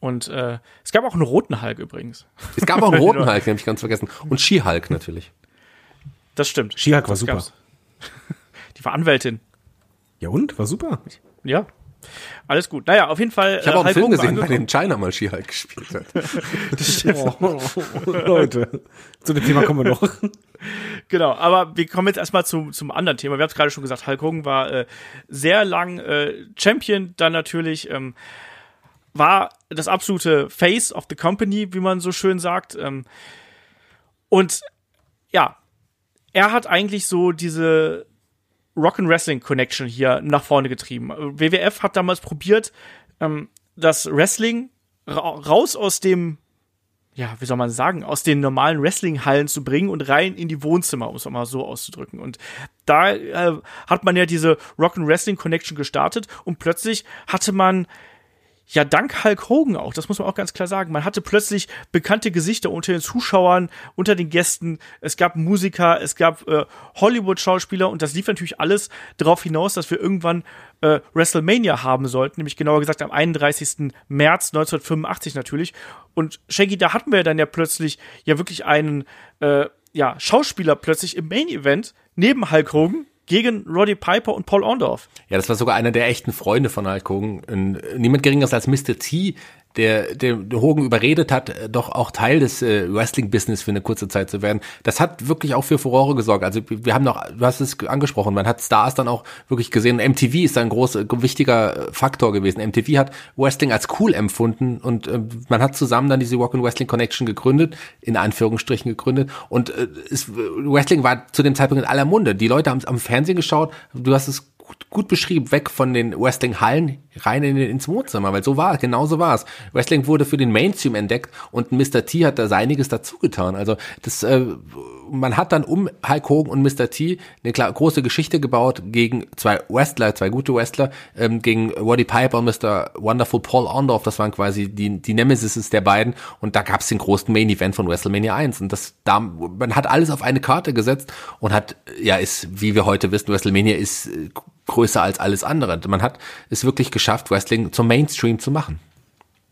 Und äh, es gab auch einen roten Hulk übrigens. Es gab auch einen roten Hulk, den habe ich ganz vergessen. Und She-Hulk natürlich. Das stimmt. She-Hulk war super. gab's. Die war Anwältin. Ja und? War super. Ja. Alles gut. Naja, auf jeden Fall. Ich habe auch einen Film gesehen, bei dem China mal She-Hulk gespielt hat. Oh, Leute, zu dem Thema kommen wir noch. Genau, aber wir kommen jetzt erstmal zum, zum anderen Thema. Wir haben es gerade schon gesagt, Hulk Hogan war äh, sehr lang äh, Champion, dann natürlich ähm, war das absolute Face of the Company, wie man so schön sagt. Ähm, und ja, er hat eigentlich so diese Rock and Wrestling Connection hier nach vorne getrieben. WWF hat damals probiert, ähm, das Wrestling ra raus aus dem ja, wie soll man sagen, aus den normalen Wrestling-Hallen zu bringen und rein in die Wohnzimmer, um es mal so auszudrücken. Und da äh, hat man ja diese Rock and Wrestling Connection gestartet und plötzlich hatte man ja, dank Hulk Hogan auch, das muss man auch ganz klar sagen. Man hatte plötzlich bekannte Gesichter unter den Zuschauern, unter den Gästen. Es gab Musiker, es gab äh, Hollywood-Schauspieler und das lief natürlich alles darauf hinaus, dass wir irgendwann äh, WrestleMania haben sollten, nämlich genauer gesagt am 31. März 1985 natürlich. Und Shaggy, da hatten wir dann ja plötzlich ja wirklich einen äh, ja, Schauspieler plötzlich im Main-Event neben Hulk Hogan, gegen Roddy Piper und Paul Orndorff. Ja, das war sogar einer der echten Freunde von Hulk Hogan. Niemand geringeres als Mr. T, der, der Hogan überredet hat, äh, doch auch Teil des äh, Wrestling-Business für eine kurze Zeit zu werden. Das hat wirklich auch für Furore gesorgt. Also wir haben noch, du hast es angesprochen, man hat Stars dann auch wirklich gesehen. MTV ist ein großer, wichtiger Faktor gewesen. MTV hat Wrestling als cool empfunden und äh, man hat zusammen dann diese Rock and Wrestling Connection gegründet, in Anführungsstrichen gegründet. Und äh, es, Wrestling war zu dem Zeitpunkt in aller Munde. Die Leute haben es am Fernsehen geschaut. Du hast es gut, gut beschrieben, weg von den Wrestling-Hallen rein in, ins Wohnzimmer, weil so war genau so war es. Wrestling wurde für den Mainstream entdeckt und Mr. T hat da seiniges dazu getan. Also das äh, man hat dann um Hulk Hogan und Mr. T eine klar, große Geschichte gebaut gegen zwei Wrestler, zwei gute Wrestler, ähm, gegen Roddy Piper und Mr. Wonderful Paul Orndorff, das waren quasi die, die Nemesis der beiden und da gab es den großen Main Event von WrestleMania 1 und das da man hat alles auf eine Karte gesetzt und hat ja ist wie wir heute wissen WrestleMania ist äh, größer als alles andere. Man hat es wirklich geschafft Wrestling zum Mainstream zu machen.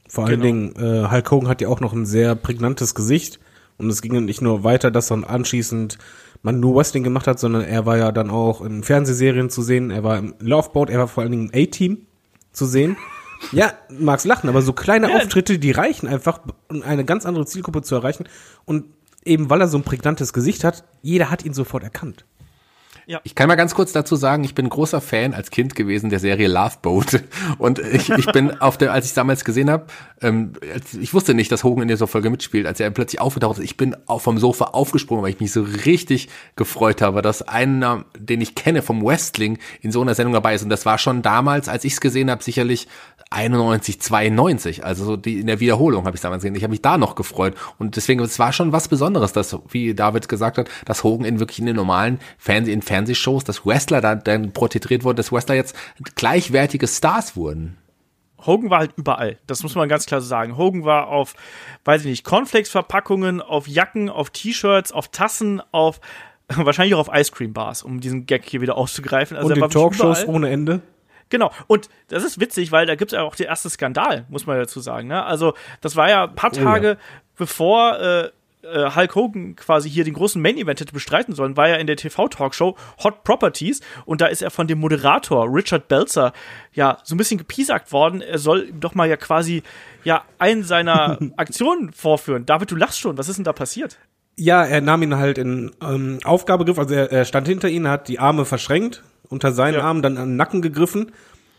Vor allen genau. Dingen äh, Hulk Hogan hat ja auch noch ein sehr prägnantes Gesicht und es ging nicht nur weiter, dass dann anschließend man nur Wrestling gemacht hat, sondern er war ja dann auch in Fernsehserien zu sehen, er war im Loveboat, er war vor allen Dingen im A-Team zu sehen. Ja, mag's lachen, aber so kleine ja. Auftritte, die reichen einfach, um eine ganz andere Zielgruppe zu erreichen. Und eben weil er so ein prägnantes Gesicht hat, jeder hat ihn sofort erkannt. Ja. Ich kann mal ganz kurz dazu sagen, ich bin großer Fan als Kind gewesen der Serie Love Boat und ich, ich bin auf der, als ich damals gesehen habe, ähm, ich wusste nicht, dass Hogan in dieser Folge mitspielt, als er plötzlich aufgetaucht ist. Ich bin auch vom Sofa aufgesprungen, weil ich mich so richtig gefreut habe, dass einer, den ich kenne vom Wrestling, in so einer Sendung dabei ist. Und das war schon damals, als ich es gesehen habe, sicherlich 91, 92, also so die in der Wiederholung habe ich damals gesehen. Ich habe mich da noch gefreut und deswegen es war schon was Besonderes, dass wie David gesagt hat, dass Hogan in wirklich in den normalen Fernseh in Fernsehshows, dass Wrestler da dann porträtiert wurden, dass Wrestler jetzt gleichwertige Stars wurden. Hogan war halt überall. Das muss man ganz klar so sagen. Hogan war auf, weiß ich nicht, Cornflakes-Verpackungen, auf Jacken, auf T-Shirts, auf Tassen, auf wahrscheinlich auch auf Ice Cream Bars, um diesen Gag hier wieder auszugreifen. Also Und in Talkshows ohne Ende. Genau. Und das ist witzig, weil da gibt es ja auch den ersten Skandal, muss man dazu sagen. Ne? Also, das war ja ein paar Tage, oh, ja. bevor äh, äh, Hulk Hogan quasi hier den großen Main Event hätte bestreiten sollen, war er in der TV-Talkshow Hot Properties und da ist er von dem Moderator Richard Belzer ja so ein bisschen gepiesackt worden. Er soll doch mal ja quasi ja einen seiner Aktionen vorführen. David, du lachst schon. Was ist denn da passiert? Ja, er nahm ihn halt in ähm, Aufgabegriff, also er, er stand hinter ihm, hat die Arme verschränkt unter seinen ja. Arm, dann an den Nacken gegriffen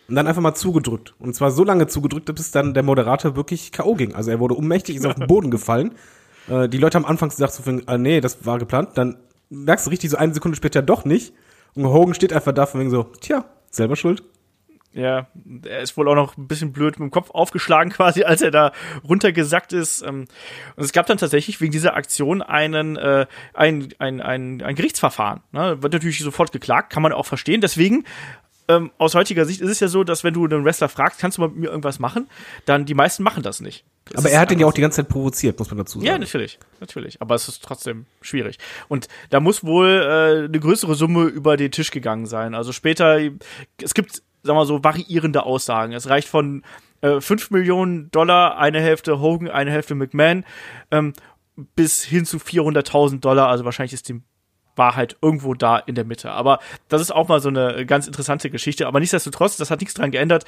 und dann einfach mal zugedrückt. Und zwar so lange zugedrückt, bis dann der Moderator wirklich K.O. ging. Also er wurde ohnmächtig, ist auf den Boden gefallen. Äh, die Leute haben anfangs gesagt, so, ah, nee, das war geplant. Dann merkst du richtig, so eine Sekunde später doch nicht. Und Hogan steht einfach da von wegen so, tja, selber schuld. Ja, er ist wohl auch noch ein bisschen blöd mit dem Kopf aufgeschlagen quasi, als er da runtergesackt ist. Ähm, und es gab dann tatsächlich wegen dieser Aktion einen äh, ein, ein, ein, ein Gerichtsverfahren. Ne? Wird natürlich sofort geklagt, kann man auch verstehen. Deswegen ähm, aus heutiger Sicht ist es ja so, dass wenn du einen Wrestler fragst, kannst du mal mit mir irgendwas machen, dann die meisten machen das nicht. Das aber er hat den ja auch die ganze Zeit provoziert, muss man dazu sagen. Ja, natürlich, natürlich. Aber es ist trotzdem schwierig. Und da muss wohl äh, eine größere Summe über den Tisch gegangen sein. Also später, es gibt sagen wir so, variierende Aussagen. Es reicht von äh, 5 Millionen Dollar, eine Hälfte Hogan, eine Hälfte McMahon, ähm, bis hin zu 400.000 Dollar. Also wahrscheinlich ist die Wahrheit irgendwo da in der Mitte. Aber das ist auch mal so eine ganz interessante Geschichte. Aber nichtsdestotrotz, das hat nichts dran geändert,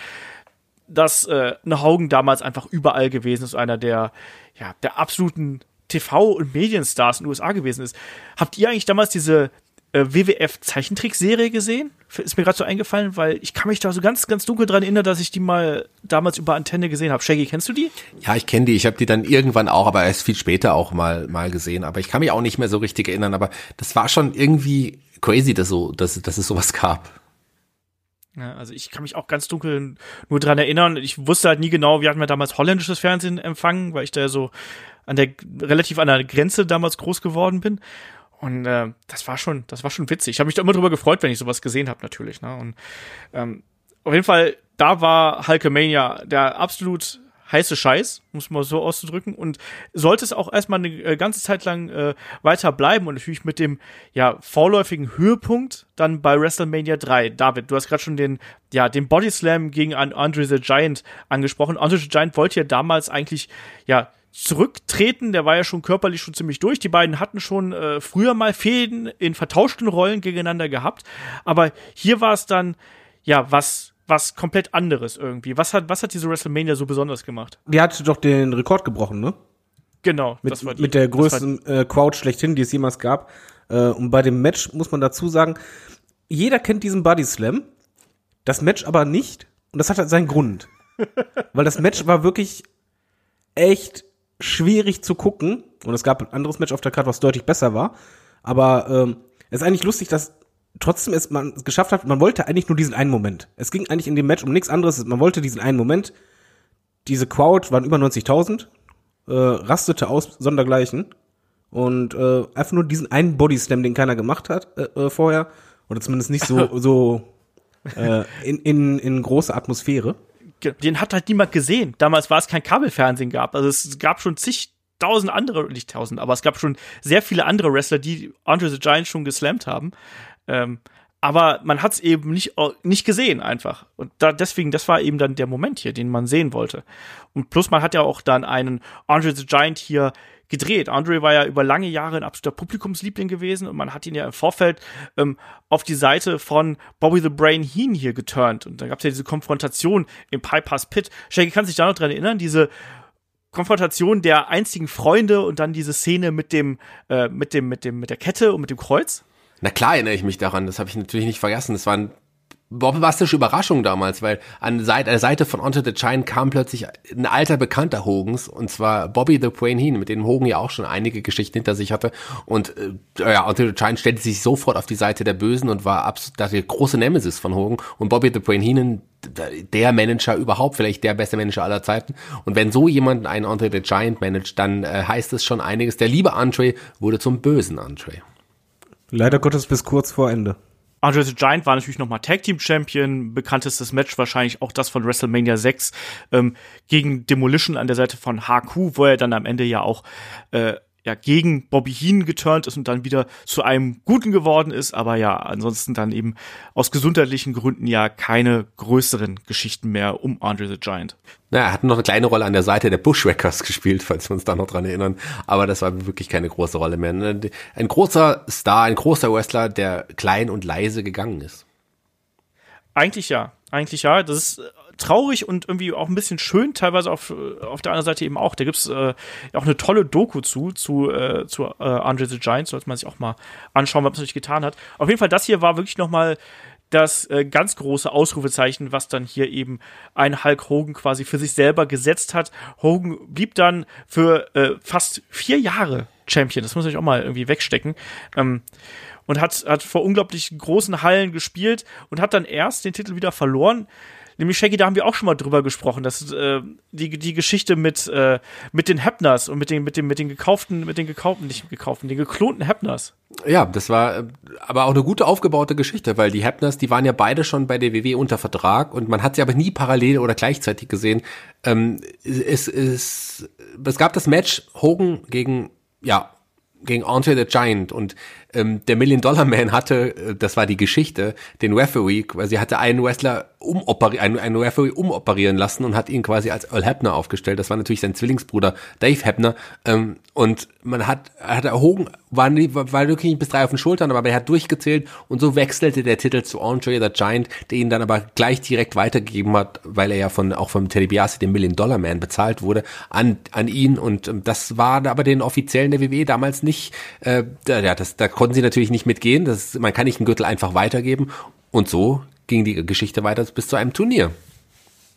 dass äh, eine Hogan damals einfach überall gewesen ist, einer der, ja, der absoluten TV- und Medienstars in den USA gewesen ist. Habt ihr eigentlich damals diese äh, WWF-Zeichentrickserie gesehen? Ist mir gerade so eingefallen, weil ich kann mich da so ganz, ganz dunkel dran erinnern, dass ich die mal damals über Antenne gesehen habe. Shaggy, kennst du die? Ja, ich kenne die. Ich habe die dann irgendwann auch, aber erst viel später auch mal mal gesehen. Aber ich kann mich auch nicht mehr so richtig erinnern. Aber das war schon irgendwie crazy, dass so, dass, dass es sowas gab. Ja, also ich kann mich auch ganz dunkel nur dran erinnern. Ich wusste halt nie genau, wir hatten ja damals holländisches Fernsehen empfangen, weil ich da so an der relativ an der Grenze damals groß geworden bin. Und äh, das war schon, das war schon witzig. Ich habe mich da immer drüber gefreut, wenn ich sowas gesehen habe, natürlich. Ne? Und ähm, auf jeden Fall, da war Hulkamania der absolut heiße Scheiß, muss man so auszudrücken, und sollte es auch erstmal eine äh, ganze Zeit lang äh, weiter bleiben und natürlich mit dem ja vorläufigen Höhepunkt dann bei WrestleMania 3. David, du hast gerade schon den ja den Body Slam gegen Andre the Giant angesprochen. Andre the Giant wollte ja damals eigentlich ja zurücktreten, der war ja schon körperlich schon ziemlich durch. Die beiden hatten schon äh, früher mal Fäden in vertauschten Rollen gegeneinander gehabt, aber hier war es dann ja was was komplett anderes irgendwie. Was hat, was hat diese WrestleMania so besonders gemacht? Die hat doch den Rekord gebrochen, ne? Genau. Mit, die, mit der größten äh, Crowd schlechthin, die es jemals gab. Äh, und bei dem Match muss man dazu sagen, jeder kennt diesen Body Slam, das Match aber nicht. Und das hat halt seinen Grund. Weil das Match war wirklich echt schwierig zu gucken. Und es gab ein anderes Match auf der Karte, was deutlich besser war. Aber ähm, es ist eigentlich lustig, dass trotzdem es man es geschafft hat, man wollte eigentlich nur diesen einen Moment. Es ging eigentlich in dem Match um nichts anderes, man wollte diesen einen Moment. Diese Crowd waren über 90.000, äh, rastete aus sondergleichen und äh, einfach nur diesen einen Bodyslam, den keiner gemacht hat äh, äh, vorher oder zumindest nicht so so äh, in, in, in große Atmosphäre. Den hat halt niemand gesehen. Damals war es kein Kabelfernsehen gab. Also es gab schon zig tausend andere, nicht tausend, aber es gab schon sehr viele andere Wrestler, die Andre the Giant schon geslammt haben. Ähm, aber man hat es eben nicht, nicht gesehen einfach. Und da, deswegen, das war eben dann der Moment hier, den man sehen wollte. Und plus man hat ja auch dann einen Andre the Giant hier gedreht. Andre war ja über lange Jahre ein absoluter Publikumsliebling gewesen und man hat ihn ja im Vorfeld ähm, auf die Seite von Bobby the Brain Heen hier geturnt. Und da gab es ja diese Konfrontation im Piper's Pit. Shaggy, kannst du dich da noch dran erinnern? Diese Konfrontation der einzigen Freunde und dann diese Szene mit dem, äh, mit dem, mit dem, mit der Kette und mit dem Kreuz? Na klar erinnere ich mich daran, das habe ich natürlich nicht vergessen. Das war eine bombastische Überraschung damals, weil an der Seite von Onto the Giant kam plötzlich ein alter Bekannter Hogens, und zwar Bobby the Brain Heen, mit dem Hogan ja auch schon einige Geschichten hinter sich hatte. Und äh, ja, Onto the Giant stellte sich sofort auf die Seite der Bösen und war absolut der große Nemesis von Hogan. Und Bobby the Brain Heenan, der Manager überhaupt, vielleicht der beste Manager aller Zeiten. Und wenn so jemand einen Andre the Giant managt, dann äh, heißt es schon einiges. Der liebe Andre wurde zum bösen Andre. Leider Gottes bis kurz vor Ende. Andre the Giant war natürlich nochmal Tag Team Champion, bekanntestes Match wahrscheinlich auch das von WrestleMania 6 ähm, gegen Demolition an der Seite von HQ, wo er dann am Ende ja auch äh, ja gegen Bobby Heen geturnt ist und dann wieder zu einem Guten geworden ist, aber ja, ansonsten dann eben aus gesundheitlichen Gründen ja keine größeren Geschichten mehr um Andre the Giant. Na, er hat noch eine kleine Rolle an der Seite der Bushwhackers gespielt, falls wir uns da noch dran erinnern, aber das war wirklich keine große Rolle mehr. Ne? Ein großer Star, ein großer Wrestler, der klein und leise gegangen ist. Eigentlich ja, eigentlich ja. Das ist traurig und irgendwie auch ein bisschen schön, teilweise auf, auf der anderen Seite eben auch. Da gibt's äh, auch eine tolle Doku zu, zu, äh, zu äh, Andre the Giant, sollte man sich auch mal anschauen, was man sich getan hat. Auf jeden Fall, das hier war wirklich nochmal das äh, ganz große Ausrufezeichen, was dann hier eben ein Hulk Hogan quasi für sich selber gesetzt hat. Hogan blieb dann für äh, fast vier Jahre Champion. Das muss ich auch mal irgendwie wegstecken. Ähm, und hat, hat vor unglaublich großen Hallen gespielt und hat dann erst den Titel wieder verloren Nämlich Shaggy, da haben wir auch schon mal drüber gesprochen, dass äh, die, die Geschichte mit, äh, mit den Hepners und mit den, mit den, mit den gekauften, mit den gekauften, nicht gekauften, den geklonten Hepners. Ja, das war äh, aber auch eine gute aufgebaute Geschichte, weil die Hepners, die waren ja beide schon bei der WW unter Vertrag und man hat sie aber nie parallel oder gleichzeitig gesehen. Ähm, es, es, es gab das Match Hogan gegen, ja, gegen Andre the Giant und ähm, der Million Dollar Man hatte, äh, das war die Geschichte, den Referee, quasi hatte einen Wrestler umoperieren, einen, Referee umoperieren lassen und hat ihn quasi als Earl Hebner aufgestellt. Das war natürlich sein Zwillingsbruder Dave Hebner. Ähm, und man hat, hat erhoben, war, war wirklich nicht bis drei auf den Schultern, aber er hat durchgezählt und so wechselte der Titel zu Andre the Giant, der ihn dann aber gleich direkt weitergegeben hat, weil er ja von, auch vom Teddy Biasi, dem Million Dollar Man, bezahlt wurde, an, an ihn. Und ähm, das war aber den Offiziellen der WWE damals nicht, äh, ja, das, da konnten sie natürlich nicht mitgehen. Das, man kann nicht einen Gürtel einfach weitergeben. Und so ging die Geschichte weiter bis zu einem Turnier.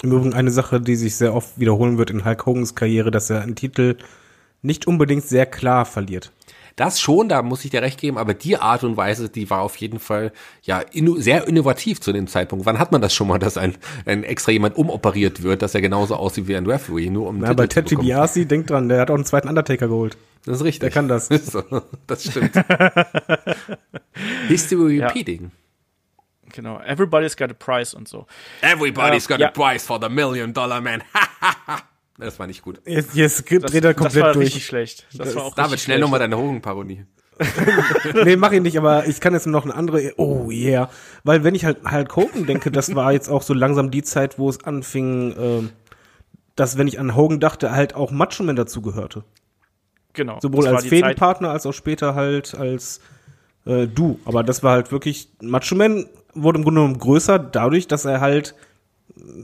Im Übrigen eine Sache, die sich sehr oft wiederholen wird in Hulk Hogans Karriere, dass er einen Titel nicht unbedingt sehr klar verliert. Das schon, da muss ich dir recht geben, aber die Art und Weise, die war auf jeden Fall ja inno sehr innovativ zu dem Zeitpunkt. Wann hat man das schon mal, dass ein, ein extra jemand umoperiert wird, dass er genauso aussieht wie ein Referee, nur um Na, Titel bei Ted DiBiase, denk dran, der hat auch einen zweiten Undertaker geholt. Das ist richtig. Der kann das. das stimmt. History repeating. Genau, everybody's got a price und so. Everybody's Ja, got ja. a price for the million dollar man. das war nicht gut. Jetzt, jetzt dreht er das komplett war durch. richtig schlecht. Das war auch David, schnell nochmal deine Hogan-Parodie. nee, mach ich nicht, aber ich kann jetzt noch eine andere. Oh yeah. Weil wenn ich halt Hulk Hogan denke, das war jetzt auch so langsam die Zeit, wo es anfing, ähm, dass wenn ich an Hogan dachte, halt auch Macho Man dazu gehörte. Genau. Sowohl das als Fädenpartner als auch später halt als äh, du. Aber das war halt wirklich, Macho Man wurde im Grunde genommen größer dadurch, dass er halt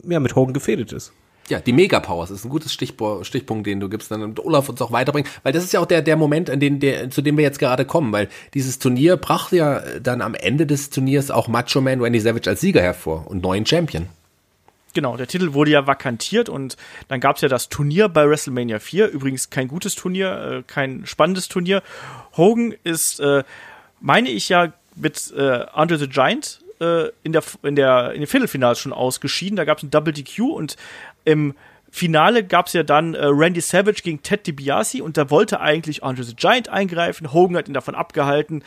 ja, mit Hogan gefädelt ist. Ja, die Megapowers ist ein gutes Stichpo Stichpunkt, den du gibst, dann Olaf uns auch weiterbringt, weil das ist ja auch der, der Moment, an den, der, zu dem wir jetzt gerade kommen, weil dieses Turnier brachte ja dann am Ende des Turniers auch Macho Man Randy Savage als Sieger hervor und neuen Champion. Genau, der Titel wurde ja vakantiert und dann gab es ja das Turnier bei WrestleMania 4. Übrigens kein gutes Turnier, äh, kein spannendes Turnier. Hogan ist, äh, meine ich ja, mit äh, Andre the Giant äh, in, der, in, der, in den Viertelfinals schon ausgeschieden. Da gab es ein Double DQ und im Finale gab es ja dann äh, Randy Savage gegen Ted DiBiase und da wollte eigentlich Andre the Giant eingreifen. Hogan hat ihn davon abgehalten.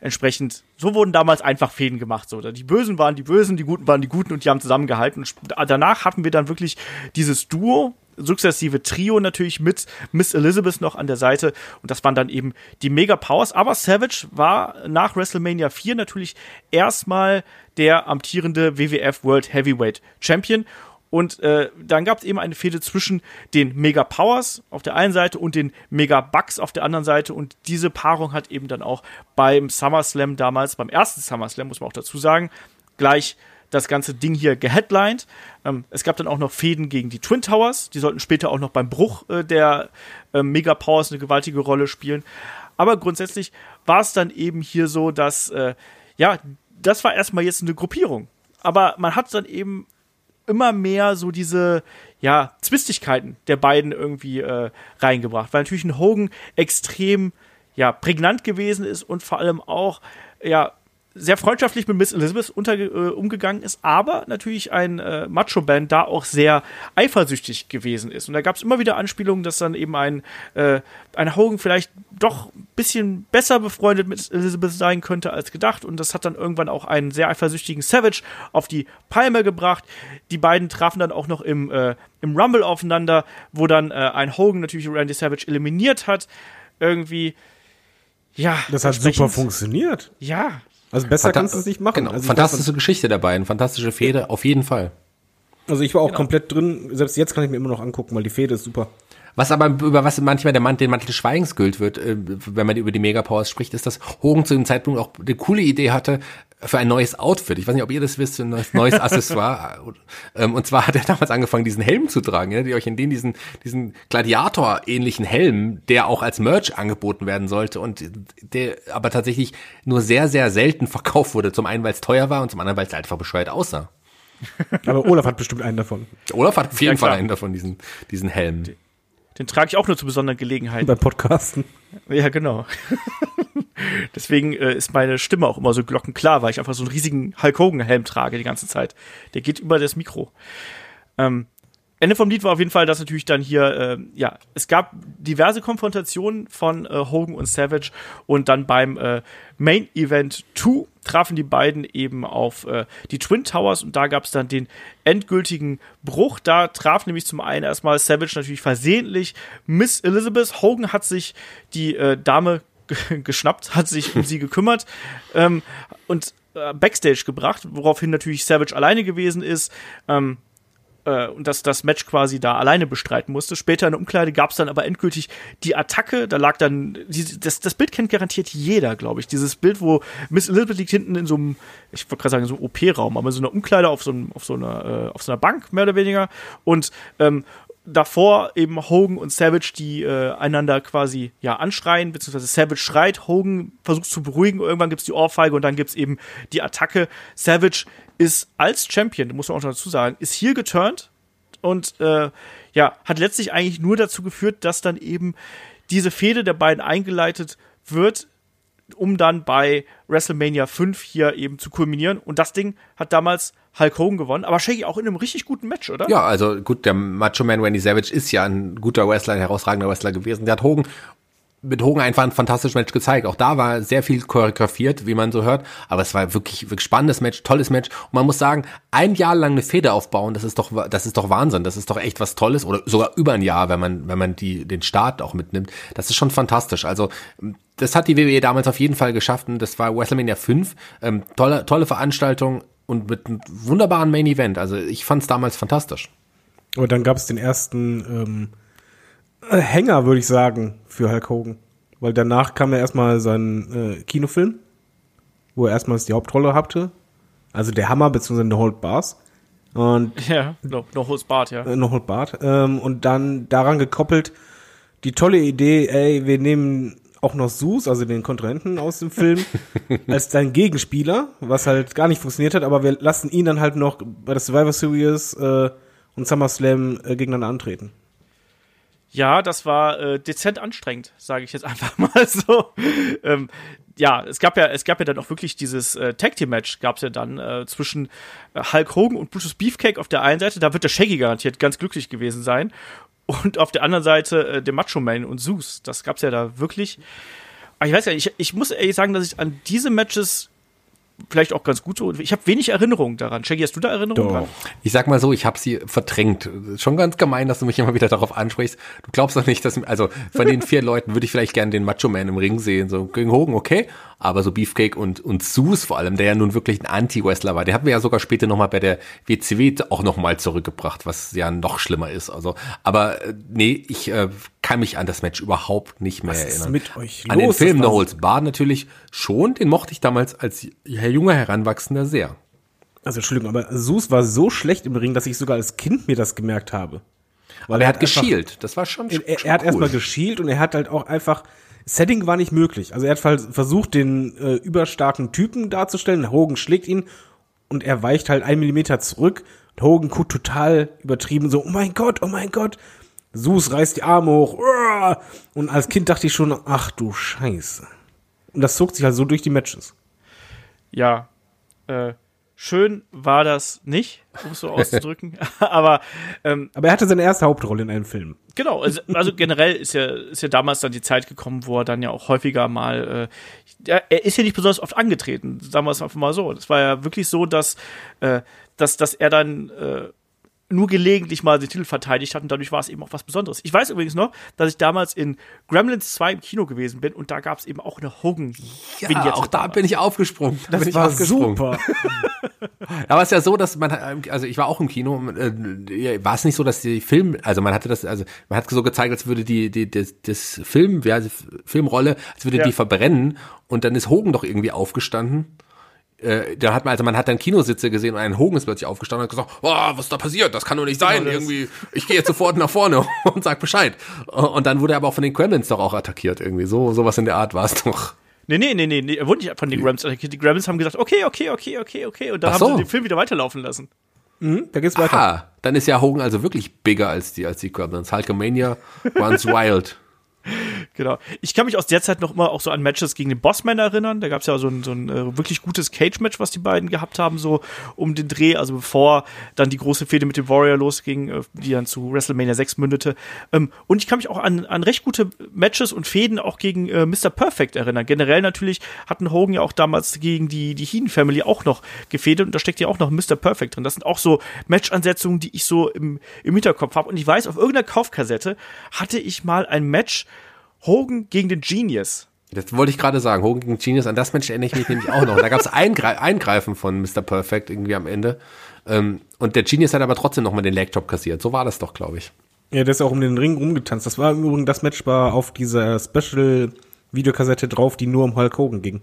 Entsprechend, so wurden damals einfach Fäden gemacht. So, die Bösen waren die Bösen, die Guten waren die Guten und die haben zusammengehalten. Und sp- danach hatten wir dann wirklich dieses Duo, sukzessive Trio natürlich mit Miss Elizabeth noch an der Seite. Und das waren dann eben die Mega Powers. Aber Savage war nach WrestleMania 4 natürlich erstmal der amtierende WWF World Heavyweight Champion. Und äh, dann gab es eben eine Fehde zwischen den Mega Powers auf der einen Seite und den Mega Bucks auf der anderen Seite. Und diese Paarung hat eben dann auch beim SummerSlam damals, beim ersten SummerSlam, muss man auch dazu sagen, gleich das ganze Ding hier geheadlined. Ähm, es gab dann auch noch Fäden gegen die Twin Towers. Die sollten später auch noch beim Bruch äh, der äh, Mega Powers eine gewaltige Rolle spielen. Aber grundsätzlich war es dann eben hier so, dass, äh, ja, das war erstmal jetzt eine Gruppierung. Aber man hat dann eben immer mehr so diese ja Zwistigkeiten der beiden irgendwie äh, reingebracht, weil natürlich ein Hogan extrem ja prägnant gewesen ist und vor allem auch ja sehr freundschaftlich mit Miss Elizabeth unter, äh, umgegangen ist, aber natürlich ein äh, Macho-Band da auch sehr eifersüchtig gewesen ist. Und da gab es immer wieder Anspielungen, dass dann eben ein, äh, ein Hogan vielleicht doch ein bisschen besser befreundet mit Elizabeth sein könnte als gedacht. Und das hat dann irgendwann auch einen sehr eifersüchtigen Savage auf die Palme gebracht. Die beiden trafen dann auch noch im, äh, im Rumble aufeinander, wo dann äh, ein Hogan natürlich Randy Savage eliminiert hat. Irgendwie, ja. Das hat super funktioniert. Ja, Also besser Fanta- kannst du es nicht machen. Genau, Also fantastische Geschichte der beiden, fantastische Fehde, auf jeden Fall. Also ich war auch Genau. komplett drin. Selbst jetzt kann ich mir immer noch angucken, weil die Fehde ist super. Was aber über was manchmal der Mann, den Mantel des Schweigens gilt wird, äh, wenn man über die Megapowers spricht, ist, dass Hogan zu dem Zeitpunkt auch eine coole Idee hatte für ein neues Outfit. Ich weiß nicht, ob ihr das wisst, ein neues, neues Accessoire. Ähm, Und zwar hat er damals angefangen, diesen Helm zu tragen. Erinnert ihr euch in den, diesen, diesen Gladiator-ähnlichen Helm, der auch als Merch angeboten werden sollte und der aber tatsächlich nur sehr, sehr selten verkauft wurde. Zum einen, weil es teuer war und zum anderen, weil es einfach bescheuert aussah. Aber Olaf hat bestimmt einen davon Olaf hat auf jeden Ja. Fall einen davon, diesen, diesen Helm. Den trage ich auch nur zu besonderen Gelegenheiten. beim Podcasten. Ja, genau. Deswegen äh, ist meine Stimme auch immer so glockenklar, weil ich einfach so einen riesigen Hulk Hogan-Helm trage die ganze Zeit. Der geht über das Mikro. Ähm, Ende vom Lied war auf jeden Fall, dass natürlich dann hier, äh, ja, es gab diverse Konfrontationen von äh, Hogan und Savage und dann beim äh, Main Event 2 trafen die beiden eben auf äh, die Twin Towers und da gab es dann den endgültigen Bruch. Da traf nämlich zum einen erstmal Savage natürlich versehentlich Miss Elizabeth. Hogan hat sich die äh, Dame ge- geschnappt, hat sich um sie gekümmert ähm, und äh, Backstage gebracht, woraufhin natürlich Savage alleine gewesen ist. Ähm, äh, und dass das Match quasi da alleine bestreiten musste. Später in der Umkleide gab es dann aber endgültig die Attacke. Da lag dann, die, das, das Bild kennt garantiert jeder, glaube ich. Dieses Bild, wo Miss Elizabeth liegt hinten in so einem, ich wollte gerade sagen, so einem OP-Raum, aber in so einer Umkleide auf so, einem, auf, so einer, äh, auf so einer Bank, mehr oder weniger. Und ähm, davor eben Hogan und Savage, die äh, einander quasi ja anschreien, beziehungsweise Savage schreit, Hogan versucht zu beruhigen, irgendwann gibt's die Ohrfeige und dann gibt's eben die Attacke. Savage ist als Champion, muss man auch noch dazu sagen, ist hier geturnt und äh, ja, hat letztlich eigentlich nur dazu geführt, dass dann eben diese Fehde der beiden eingeleitet wird, um dann bei WrestleMania 5 hier eben zu kulminieren. Und das Ding hat damals Hulk Hogan gewonnen, aber Shaggy auch in einem richtig guten Match, oder? Ja, also gut, der Macho Man Randy Savage ist ja ein guter Wrestler, ein herausragender Wrestler gewesen. Der hat Hogan mit Hogan einfach ein fantastisches Match gezeigt. Auch da war sehr viel choreografiert, wie man so hört. Aber es war wirklich, wirklich spannendes Match, tolles Match. Und man muss sagen, ein Jahr lang eine Feder aufbauen, das ist doch, das ist doch Wahnsinn. Das ist doch echt was Tolles. Oder sogar über ein Jahr, wenn man, wenn man die, den Start auch mitnimmt. Das ist schon fantastisch. Also, das hat die WWE damals auf jeden Fall geschafft. Und das war WrestleMania 5. Ähm, tolle, tolle Veranstaltung und mit einem wunderbaren Main Event. Also, ich fand es damals fantastisch. Und dann gab es den ersten, ähm, Hänger, würde ich sagen, für Hulk Hogan. Weil danach kam ja erstmal sein äh, Kinofilm, wo er erstmals die Hauptrolle hatte. Also der Hammer bzw. No Hold Bars. Und Ja, no, no holds barred, ja. äh, No Hold Bart. Ähm, und dann daran gekoppelt die tolle Idee, ey, wir nehmen auch noch Sus, also den Kontrahenten aus dem Film, als dein Gegenspieler, was halt gar nicht funktioniert hat, aber wir lassen ihn dann halt noch bei der Survivor Series äh, und SummerSlam äh, gegeneinander antreten. Ja, das war äh, dezent anstrengend, sage ich jetzt einfach mal so. ähm, ja, es gab ja, es gab ja dann auch wirklich dieses äh, Tag Team Match, gab's ja dann äh, zwischen äh, Hulk Hogan und Brutus Beefcake auf der einen Seite. Da wird der Shaggy garantiert ganz glücklich gewesen sein. Und auf der anderen Seite äh, der Macho Man und Zeus. Das gab's ja da wirklich. Aber ich weiß ja, ich, ich muss ehrlich sagen, dass ich an diese Matches vielleicht auch ganz gut so. Ich habe wenig Erinnerung daran. Shaggy, hast du da Erinnerung dran? Ich sag mal so, ich habe sie verdrängt. Schon ganz gemein, dass du mich immer wieder darauf ansprichst. Du glaubst doch nicht, dass also von den vier Leuten würde ich vielleicht gerne den Macho Man im Ring sehen, so gegen Hogan, okay, aber so Beefcake und und Sus vor allem, der ja nun wirklich ein Anti-Wrestler war, der hat mir ja sogar später noch mal bei der WCW auch noch mal zurückgebracht, was ja noch schlimmer ist. Also, aber äh, nee, ich äh, kann mich an das Match überhaupt nicht mehr Was ist erinnern. mit euch an den los, Film No Holds Barred natürlich schon, den mochte ich damals als junger Heranwachsender sehr. Also Entschuldigung, aber Sus war so schlecht im Ring, dass ich sogar als Kind mir das gemerkt habe. Weil Er hat einfach- geschielt, das war schon, Er, schon er hat cool. erstmal geschielt und er hat halt auch einfach Setting war nicht möglich. Also er hat vers- versucht, den äh, überstarken Typen darzustellen. Hogan schlägt ihn und er weicht halt einen Millimeter zurück. Und Hogan guckt total übertrieben, so, oh mein Gott, oh mein Gott. Sus reißt die Arme hoch. uah. Und als Kind dachte ich schon, ach du Scheiße. Und das zog sich halt so durch die Matches. Ja, äh, schön war das nicht, um es so auszudrücken. Aber ähm, Aber er hatte seine erste Hauptrolle in einem Film. genau, also, also generell ist ja, ist ja damals dann die Zeit gekommen, wo er dann ja auch häufiger mal, äh, ja, er ist ja nicht besonders oft angetreten, sagen wir es einfach mal so. Das war ja wirklich so, dass, äh, dass, dass er dann äh, nur gelegentlich mal den Titel verteidigt hat und dadurch war es eben auch was Besonderes. Ich weiß übrigens noch, dass ich damals in Gremlins 2 im Kino gewesen bin und da gab es eben auch eine Hogan. Ja, auch da bin ich aufgesprungen. Da bin ich war aufgesprungen. super. Aber es ist ja so, dass man, also ich war auch im Kino, äh, war es nicht so, dass die Film, also man hatte das, also man hat so gezeigt, als würde die, die das, das Film, ja, die Filmrolle, als würde Ja. die verbrennen und dann ist Hogan doch irgendwie aufgestanden. Äh, da hat man, also man hat dann Kinositze gesehen und ein Hogan ist plötzlich aufgestanden und hat gesagt, oh, was ist da passiert? Das kann doch nicht sein. das- irgendwie, ich gehe jetzt sofort nach vorne und sag Bescheid. Und dann wurde er aber auch von den Gremlins doch auch attackiert irgendwie. So, sowas in der Art war es doch. Nee, nee, nee, nee, nee, er wurde nicht von den Gremlins attackiert. Die Gremlins haben gesagt, okay, okay, okay, okay, okay. Und dann Ach haben so. sie den Film wieder weiterlaufen lassen. Da geht's weiter. Ah, dann ist ja Hogan also wirklich bigger als die, als die Gremlins. Hulkamania runs wild. Genau. Ich kann mich aus der Zeit noch immer auch so an Matches gegen den Bossman erinnern. Da gab es ja so ein, so ein äh, wirklich gutes Cage-Match, was die beiden gehabt haben, so um den Dreh, also bevor dann die große Fehde mit dem Warrior losging, äh, die dann zu WrestleMania 6 mündete. Ähm, und ich kann mich auch an, an recht gute Matches und Fäden auch gegen äh, Mr. Perfect erinnern. Generell natürlich hatten Hogan ja auch damals gegen die, die Heen Family auch noch gefädet und da steckt ja auch noch Mr. Perfect drin. Das sind auch so Match-Ansetzungen, die ich so im, im Hinterkopf habe. Und ich weiß, auf irgendeiner Kaufkassette hatte ich mal ein Match Hogan gegen den Genius. Das wollte ich gerade sagen. Hogan gegen Genius, an das Match erinnere ich mich nämlich auch noch. Da gab es Eingre Eingreifen von Mr. Perfect irgendwie am Ende. Ähm, und der Genius hat aber trotzdem nochmal den Legdrop kassiert. So war das doch, glaube ich. Ja, der ist auch um den Ring rumgetanzt. Das war im Übrigen, das Match war auf dieser Special-Videokassette drauf, die nur um Hulk Hogan ging.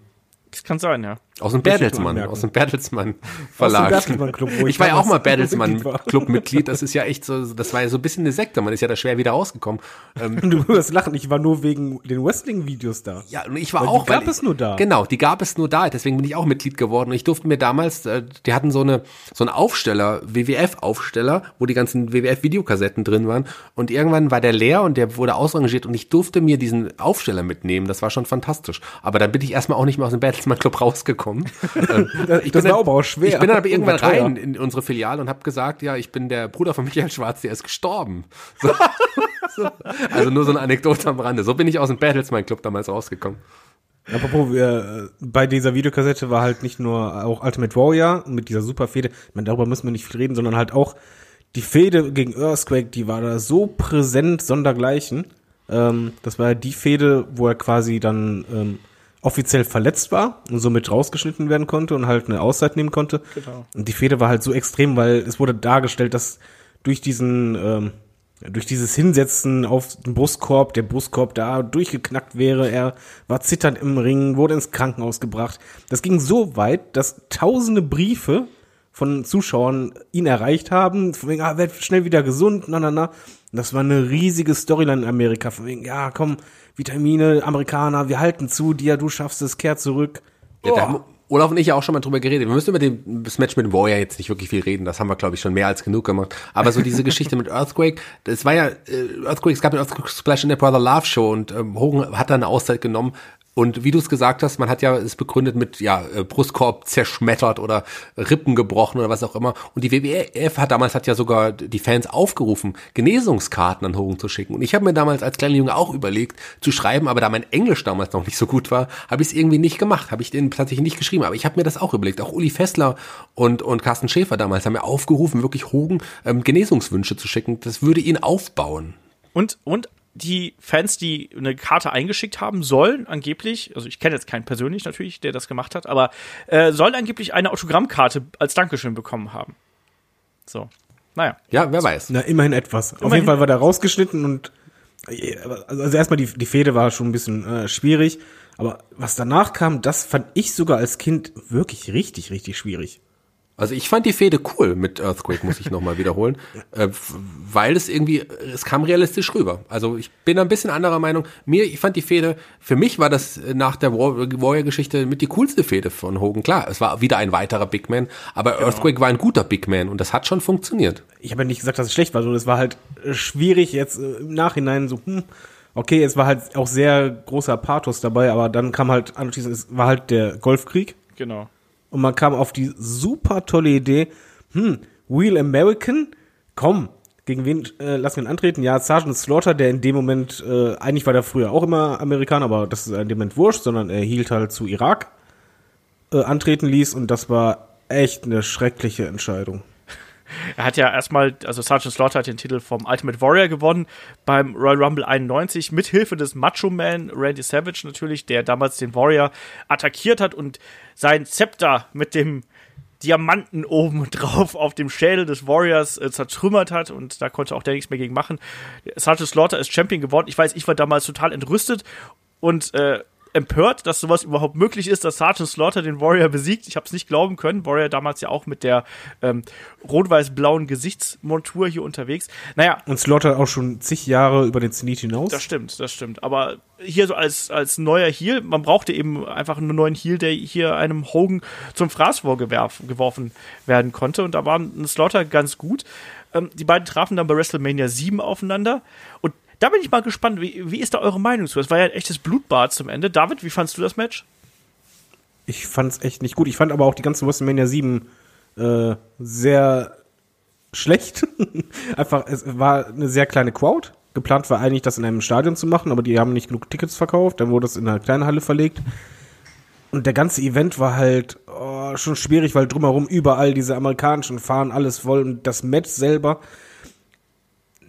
Das kann sein, ja. Aus dem Möchte ich mal Bertelsmann, anmerken. aus dem Bertelsmann Verlag. Bertelsmann Club, wo ich ich war ja auch mal Bertelsmann. Club Mitglied. Das ist ja echt so, das war ja so ein bisschen eine Sekte. Man ist ja da schwer wieder rausgekommen. Ähm, du wirst lachen, ich war nur wegen den Wrestling-Videos da. Ja, und ich war Weil die auch. gab weil es nur da. Genau, die gab es nur da. Deswegen bin ich auch Mitglied geworden. Und ich durfte mir damals, äh, die hatten so eine so einen Aufsteller, WWF-Aufsteller, wo die ganzen WWF-Videokassetten drin waren. Und irgendwann war der leer und der wurde ausrangiert und ich durfte mir diesen Aufsteller mitnehmen. Das war schon fantastisch. Aber dann bin ich erstmal auch nicht mehr aus dem Bertelsmann Bertelsmann Club rausgekommen. Ähm, Das, ich das bin war dann- aber auch schwer. Ich bin dann aber irgendwann war teuer. rein in unsere Filiale und habe gesagt, ja, ich bin der Bruder von Michael Schwarz, der ist gestorben. So, so. Also nur so eine Anekdote am Rande. So bin ich aus dem Bertelsmann Club damals rausgekommen. Apropos, äh, bei dieser Videokassette war halt nicht nur auch Ultimate Warrior mit dieser Superfehde, ich meine, darüber müssen wir nicht viel reden, sondern halt auch die Fehde gegen Earthquake, die war da so präsent, sondergleichen. Ähm, das war ja die Fehde, wo er quasi dann ähm, offiziell verletzt war und somit rausgeschnitten werden konnte und halt eine Auszeit nehmen konnte. Genau. Und die Fehde war halt so extrem, weil es wurde dargestellt, dass durch diesen ähm, durch dieses Hinsetzen auf den Brustkorb, der Brustkorb da durchgeknackt wäre, er war zitternd im Ring, wurde ins Krankenhaus gebracht. Das ging so weit, dass tausende Briefe von Zuschauern ihn erreicht haben, von wegen, ah, werd schnell wieder gesund, na, na, na. Und das war eine riesige Storyline in Amerika, von wegen, ja, komm, Vitamine, Amerikaner, wir halten zu dir, du schaffst es, kehr zurück. Ja, da haben Olaf und ich ja auch schon mal drüber geredet. Wir müssen über den, das Match mit Warrior jetzt nicht wirklich viel reden. Das haben wir, glaube ich, schon mehr als genug gemacht. Aber so diese Geschichte mit Earthquake, das war ja, äh, Earthquake, es gab einen Earthquake Splash in der Brother Love Show und ähm, Hogan hat da eine Auszeit genommen. Und wie du es gesagt hast, man hat ja es begründet mit ja äh, Brustkorb zerschmettert oder Rippen gebrochen oder was auch immer. Und die WWF hat damals hat ja sogar die Fans aufgerufen, Genesungskarten an Hogan zu schicken. Und ich habe mir damals als kleiner Junge auch überlegt zu schreiben, aber da mein Englisch damals noch nicht so gut war, habe ich es irgendwie nicht gemacht, habe ich den tatsächlich nicht geschrieben. Aber ich habe mir das auch überlegt. Auch Uli Fessler und und Carsten Schäfer damals haben mir aufgerufen, wirklich Hogan ähm, Genesungswünsche zu schicken. Das würde ihn aufbauen. Und, und die Fans, die eine Karte eingeschickt haben, sollen angeblich, also ich kenne jetzt keinen persönlich natürlich, der das gemacht hat, aber äh, sollen angeblich eine Autogrammkarte als Dankeschön bekommen haben. So. Naja. Ja, wer weiß. Na, immerhin etwas. Auf Immerhin jeden Fall war der rausgeschnitten und äh, also also erstmal die, die Fehde war schon ein bisschen äh, schwierig, aber was danach kam, das fand ich sogar als Kind wirklich richtig, richtig schwierig. Also ich fand die Fehde cool mit Earthquake, muss ich nochmal wiederholen, äh, weil es irgendwie, es kam realistisch rüber. Also ich bin ein bisschen anderer Meinung. Mir, ich fand die Fehde, für mich war das nach der War- Warrior-Geschichte mit die coolste Fehde von Hogan. Klar, es war wieder ein weiterer Big Man, aber Earthquake war ein guter Big Man und das hat schon funktioniert. Ich habe ja nicht gesagt, dass es schlecht war, sondern es war halt äh, schwierig jetzt äh, im Nachhinein so, hm, okay, es war halt auch sehr großer Pathos dabei, aber dann kam halt anschließend, es war halt der Golfkrieg Genau. Und man kam auf die super tolle Idee, hm, Real American, komm, gegen wen äh, lassen wir ihn antreten? Ja, Sergeant Slaughter, der in dem Moment, äh, eigentlich war der früher auch immer Amerikaner, aber das ist in dem Moment wurscht, sondern er hielt halt zu Irak äh, antreten ließ und das war echt eine schreckliche Entscheidung. Er hat ja erstmal, also Sergeant Slaughter hat den Titel vom Ultimate Warrior gewonnen beim Royal Rumble 91 mit Hilfe des Macho Man Randy Savage natürlich, der damals den Warrior attackiert hat und sein Zepter mit dem Diamanten oben drauf auf dem Schädel des Warriors äh, zertrümmert hat und da konnte auch der nichts mehr gegen machen. Sergeant Slaughter ist Champion geworden. Ich weiß, ich war damals total entrüstet und äh, empört, dass sowas überhaupt möglich ist, dass Sergeant Slaughter den Warrior besiegt. Ich habe es nicht glauben können. Warrior damals ja auch mit der ähm, rot-weiß-blauen Gesichtsmontur hier unterwegs. Naja, Und Slaughter auch schon zig Jahre über den Zenit hinaus. das stimmt, das stimmt. Aber hier so als, als neuer Heel, man brauchte eben einfach einen neuen Heel, der hier einem Hogan zum Fraß vorgewerf- geworfen werden konnte. Und da war ein Slaughter ganz gut. Ähm, die beiden trafen dann bei WrestleMania 7 aufeinander. Und da bin ich mal gespannt, wie, wie ist da eure Meinung zu? Es war ja ein echtes Blutbad zum Ende. David, wie fandst du das Match? Ich fand's echt nicht gut. Ich fand aber auch die ganze WrestleMania 7 äh, sehr schlecht. Einfach, es war eine sehr kleine Crowd. Geplant war eigentlich, das in einem Stadion zu machen, aber die haben nicht genug Tickets verkauft. Dann wurde es in eine kleine Halle verlegt. Und der ganze Event war halt oh, schon schwierig, weil drumherum überall diese amerikanischen Fahnen, alles voll. Und das Match selber,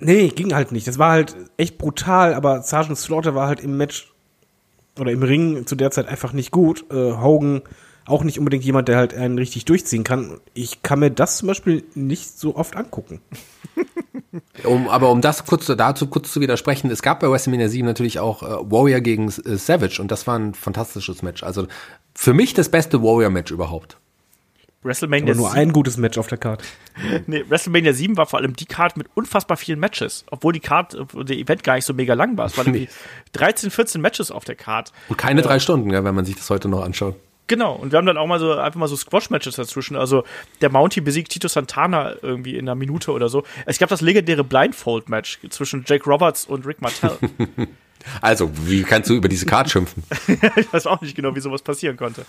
nee, ging halt nicht. Das war halt echt brutal, aber Sergeant Slaughter war halt im Match oder im Ring zu der Zeit einfach nicht gut. Äh, Hogan auch nicht unbedingt jemand, der halt einen richtig durchziehen kann. Ich kann mir das zum Beispiel nicht so oft angucken. Um, aber um das kurz dazu kurz zu widersprechen, es gab bei WrestleMania 7 natürlich auch äh, Warrior gegen äh, Savage und das war ein fantastisches Match. Also für mich das beste Warrior-Match überhaupt. WrestleMania Aber nur 7, ein gutes Match auf der Karte. nee, WrestleMania 7 war vor allem die Card mit unfassbar vielen Matches. Obwohl die Card, äh, der Event gar nicht so mega lang war. Es waren irgendwie 13, 14 Matches auf der Card. Und keine drei Stunden, ja, wenn man sich das heute noch anschaut. Genau, und wir haben dann auch mal so einfach mal so Squash-Matches dazwischen. Also der Mountie besiegt Tito Santana irgendwie in einer Minute oder so. Es gab das legendäre Blindfold-Match zwischen Jake Roberts und Rick Martel. Also, wie kannst du über diese Card schimpfen? ich weiß auch nicht genau, wie sowas passieren konnte.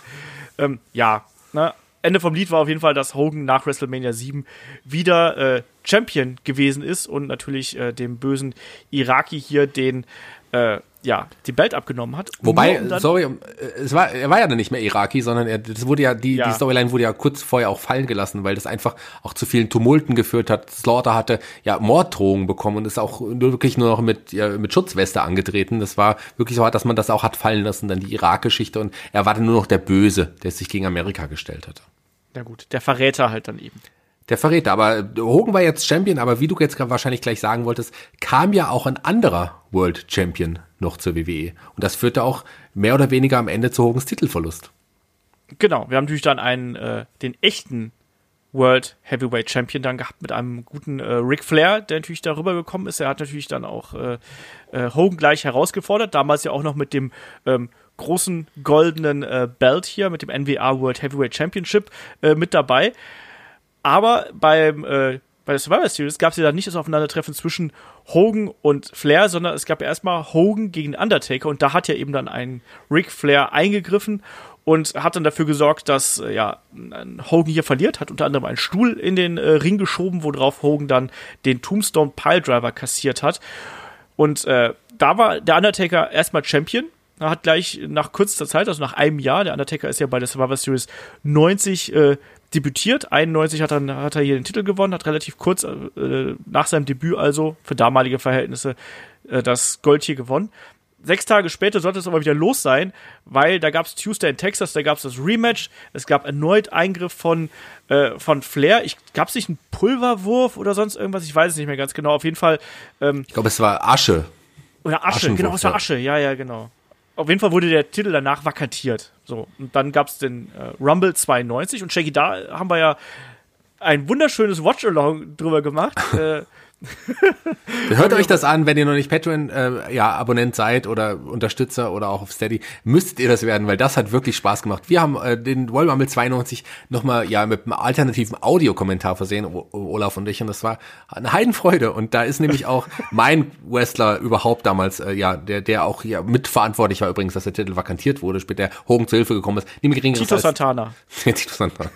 Ähm, ja, ne? Ende vom Lied war auf jeden Fall, dass Hogan nach WrestleMania 7 wieder äh, Champion gewesen ist und natürlich äh, dem bösen Iraki hier den äh, ja, die Belt abgenommen hat. Wobei, um sorry, äh, es war, er war ja dann nicht mehr Iraki, sondern er, das wurde ja, die, Ja. die Storyline wurde ja kurz vorher auch fallen gelassen, weil das einfach auch zu vielen Tumulten geführt hat. Slaughter hatte ja Morddrohungen bekommen und ist auch nur wirklich nur noch mit, ja, mit Schutzweste angetreten. Das war wirklich so hart, dass man das auch hat fallen lassen, dann die Irak-Geschichte und er war dann nur noch der Böse, der sich gegen Amerika gestellt hatte. Na gut, der Verräter halt dann eben. Der Verräter, aber Hogan war jetzt Champion, aber wie du jetzt wahrscheinlich gleich sagen wolltest, kam ja auch ein anderer World Champion noch zur WWE. Und das führte auch mehr oder weniger am Ende zu Hogans Titelverlust. Genau, wir haben natürlich dann einen, äh, den echten World Heavyweight Champion dann gehabt mit einem guten äh, Ric Flair, der natürlich darüber gekommen ist. Er hat natürlich dann auch äh, äh, Hogan gleich herausgefordert, damals ja auch noch mit dem ähm, großen goldenen äh, Belt hier, mit dem NWA World Heavyweight Championship äh, mit dabei. Aber beim äh, bei der Survivor Series gab es ja dann nicht das Aufeinandertreffen zwischen Hogan und Flair, sondern es gab ja erstmal Hogan gegen Undertaker und da hat ja eben dann ein Ric Flair eingegriffen und hat dann dafür gesorgt, dass äh, ja Hogan hier verliert, hat unter anderem einen Stuhl in den äh, Ring geschoben, worauf Hogan dann den Tombstone Piledriver kassiert hat. Und äh, da war der Undertaker erstmal Champion. Er hat gleich nach kürzester Zeit, also nach einem Jahr, der Undertaker ist ja bei der Survivor Series 90 äh, debütiert. 91 hat, dann, hat er hier den Titel gewonnen, hat relativ kurz äh, nach seinem Debüt also für damalige Verhältnisse äh, das Gold hier gewonnen. Sechs Tage später sollte es aber wieder los sein, weil da gab es Tuesday in Texas, da gab es das Rematch, es gab erneut Eingriff von, äh, von Flair. Gab es nicht einen Pulverwurf oder sonst irgendwas, ich weiß es nicht mehr ganz genau. Auf jeden Fall ähm, Ich glaube, es war Asche. oder Asche, genau, es war. Asche, ja, ja, genau. Auf jeden Fall wurde der Titel danach vakantiert. So, und dann gab es den äh, Rumble 92 und Shaggy, da haben wir ja ein wunderschönes Watch-Along drüber gemacht. äh, Hört euch das an, wenn ihr noch nicht Patreon äh, ja, Abonnent seid oder Unterstützer oder auch auf Steady, müsstet ihr das werden, weil das hat wirklich Spaß gemacht. Wir haben äh, den Rumble 92 nochmal ja mit einem alternativen Audiokommentar versehen, O- Olaf und ich, und das war eine Heidenfreude. Und da ist nämlich auch mein Wrestler überhaupt damals, äh, ja, der, der auch ja mitverantwortlich war übrigens, dass der Titel vakantiert wurde, später Hogan zu Hilfe gekommen ist, niemand Tito Santana. Tito Santana.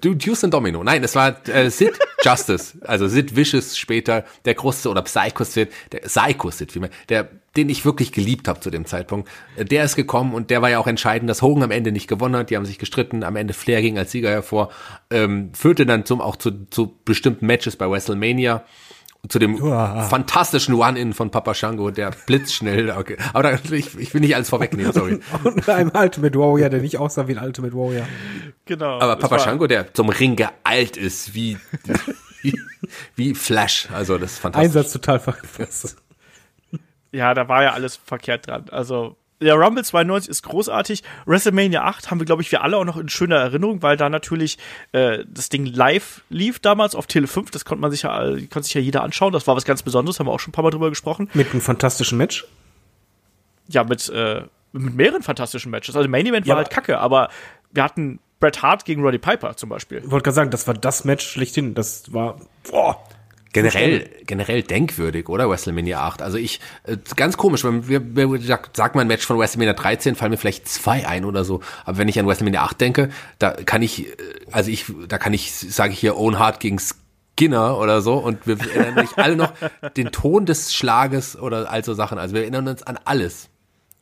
Du, Deuce und Domino. Nein, es war äh, Sid Justice, also Sid Vicious später, der große oder Psycho Sid, der Psycho Sid vielmehr, der, den ich wirklich geliebt habe zu dem Zeitpunkt. Äh, Der ist gekommen und der war ja auch entscheidend, dass Hogan am Ende nicht gewonnen hat. Die haben sich gestritten, am Ende Flair ging als Sieger hervor, ähm, führte dann zum auch zu, zu bestimmten Matches bei WrestleMania. Zu dem Uah. fantastischen One-In von Papa Shango, der blitzschnell, okay. Aber da, ich, ich will nicht alles vorwegnehmen, sorry. Und einem Ultimate Warrior, der nicht aussah wie ein Ultimate Warrior. Genau. Aber Papa Shango, der zum Ring geeilt ist, wie, wie, wie Flash. Also das ist fantastisch. Einsatz total verpasst. Ja, da war ja alles verkehrt dran. Also, der Rumble 92 ist großartig. WrestleMania 8 haben wir, glaube ich, wir alle auch noch in schöner Erinnerung, weil da natürlich äh, das Ding live lief damals auf Tele 5. Das konnte man sich ja, konnte sich ja jeder anschauen. Das war was ganz Besonderes, haben wir auch schon ein paar Mal drüber gesprochen. Mit einem fantastischen Match. Ja, mit, äh, mit mehreren fantastischen Matches. Also Main Event Ja, war halt kacke, aber wir hatten Bret Hart gegen Roddy Piper zum Beispiel. Ich wollte gerade sagen, das war das Match schlechthin. Das war, boah. Generell, generell denkwürdig, oder? WrestleMania 8. Also ich, äh, ganz komisch, wenn wir, wir sagt, sagt man ein Match von WrestleMania 13, fallen mir vielleicht zwei ein oder so. Aber wenn ich an WrestleMania 8 denke, da kann ich, äh, also ich, da kann ich, sage ich hier, Owen Hart gegen Skinner oder so und wir erinnern mich alle noch den Ton des Schlages oder all so Sachen. Also wir erinnern uns an alles.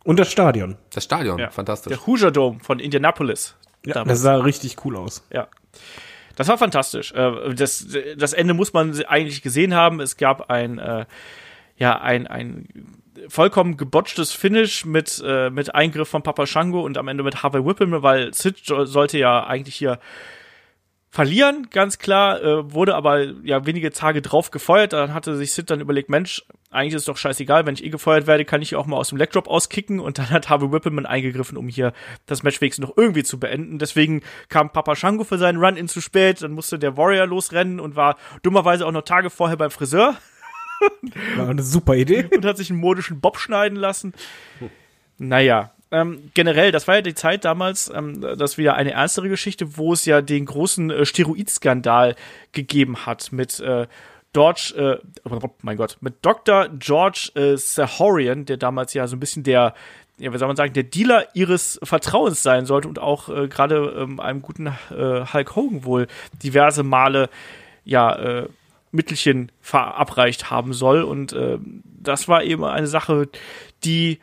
Und das Stadion. Das Stadion, Ja. fantastisch. Der Hoosier Dome von Indianapolis. Ja, damals. das sah richtig cool aus. Ja. Das war fantastisch. Äh, Das, das Ende muss man eigentlich gesehen haben. Es gab ein, äh, ja, ein, ein vollkommen gebotchtes Finish mit, äh, mit Eingriff von Papa Shango und am Ende mit Harvey Whippleman, weil Sid sollte ja eigentlich hier verlieren, ganz klar, äh, wurde aber ja wenige Tage drauf gefeuert. Dann hatte sich Sid dann überlegt, Mensch, eigentlich ist es doch scheißegal, wenn ich eh gefeuert werde, kann ich auch mal aus dem Legdrop auskicken und dann hat Harvey Whippleman eingegriffen, um hier das Match wenigstens noch irgendwie zu beenden. Deswegen kam Papa Shango für seinen Run-In zu spät, dann musste der Warrior losrennen und war dummerweise auch noch Tage vorher beim Friseur War eine super Idee. und hat sich einen modischen Bob schneiden lassen. Naja, ähm, generell, das war ja die Zeit damals, ähm, das wieder eine ernstere Geschichte, wo es ja den großen äh, Steroidskandal gegeben hat mit äh, George, äh, oh mein Gott, mit Dr. George äh, Sahorian, der damals ja so ein bisschen der, ja, wie soll man sagen, der Dealer ihres Vertrauens sein sollte und auch äh, gerade ähm, einem guten äh, Hulk Hogan wohl diverse Male, ja, äh, Mittelchen verabreicht haben soll. Und äh, das war eben eine Sache, die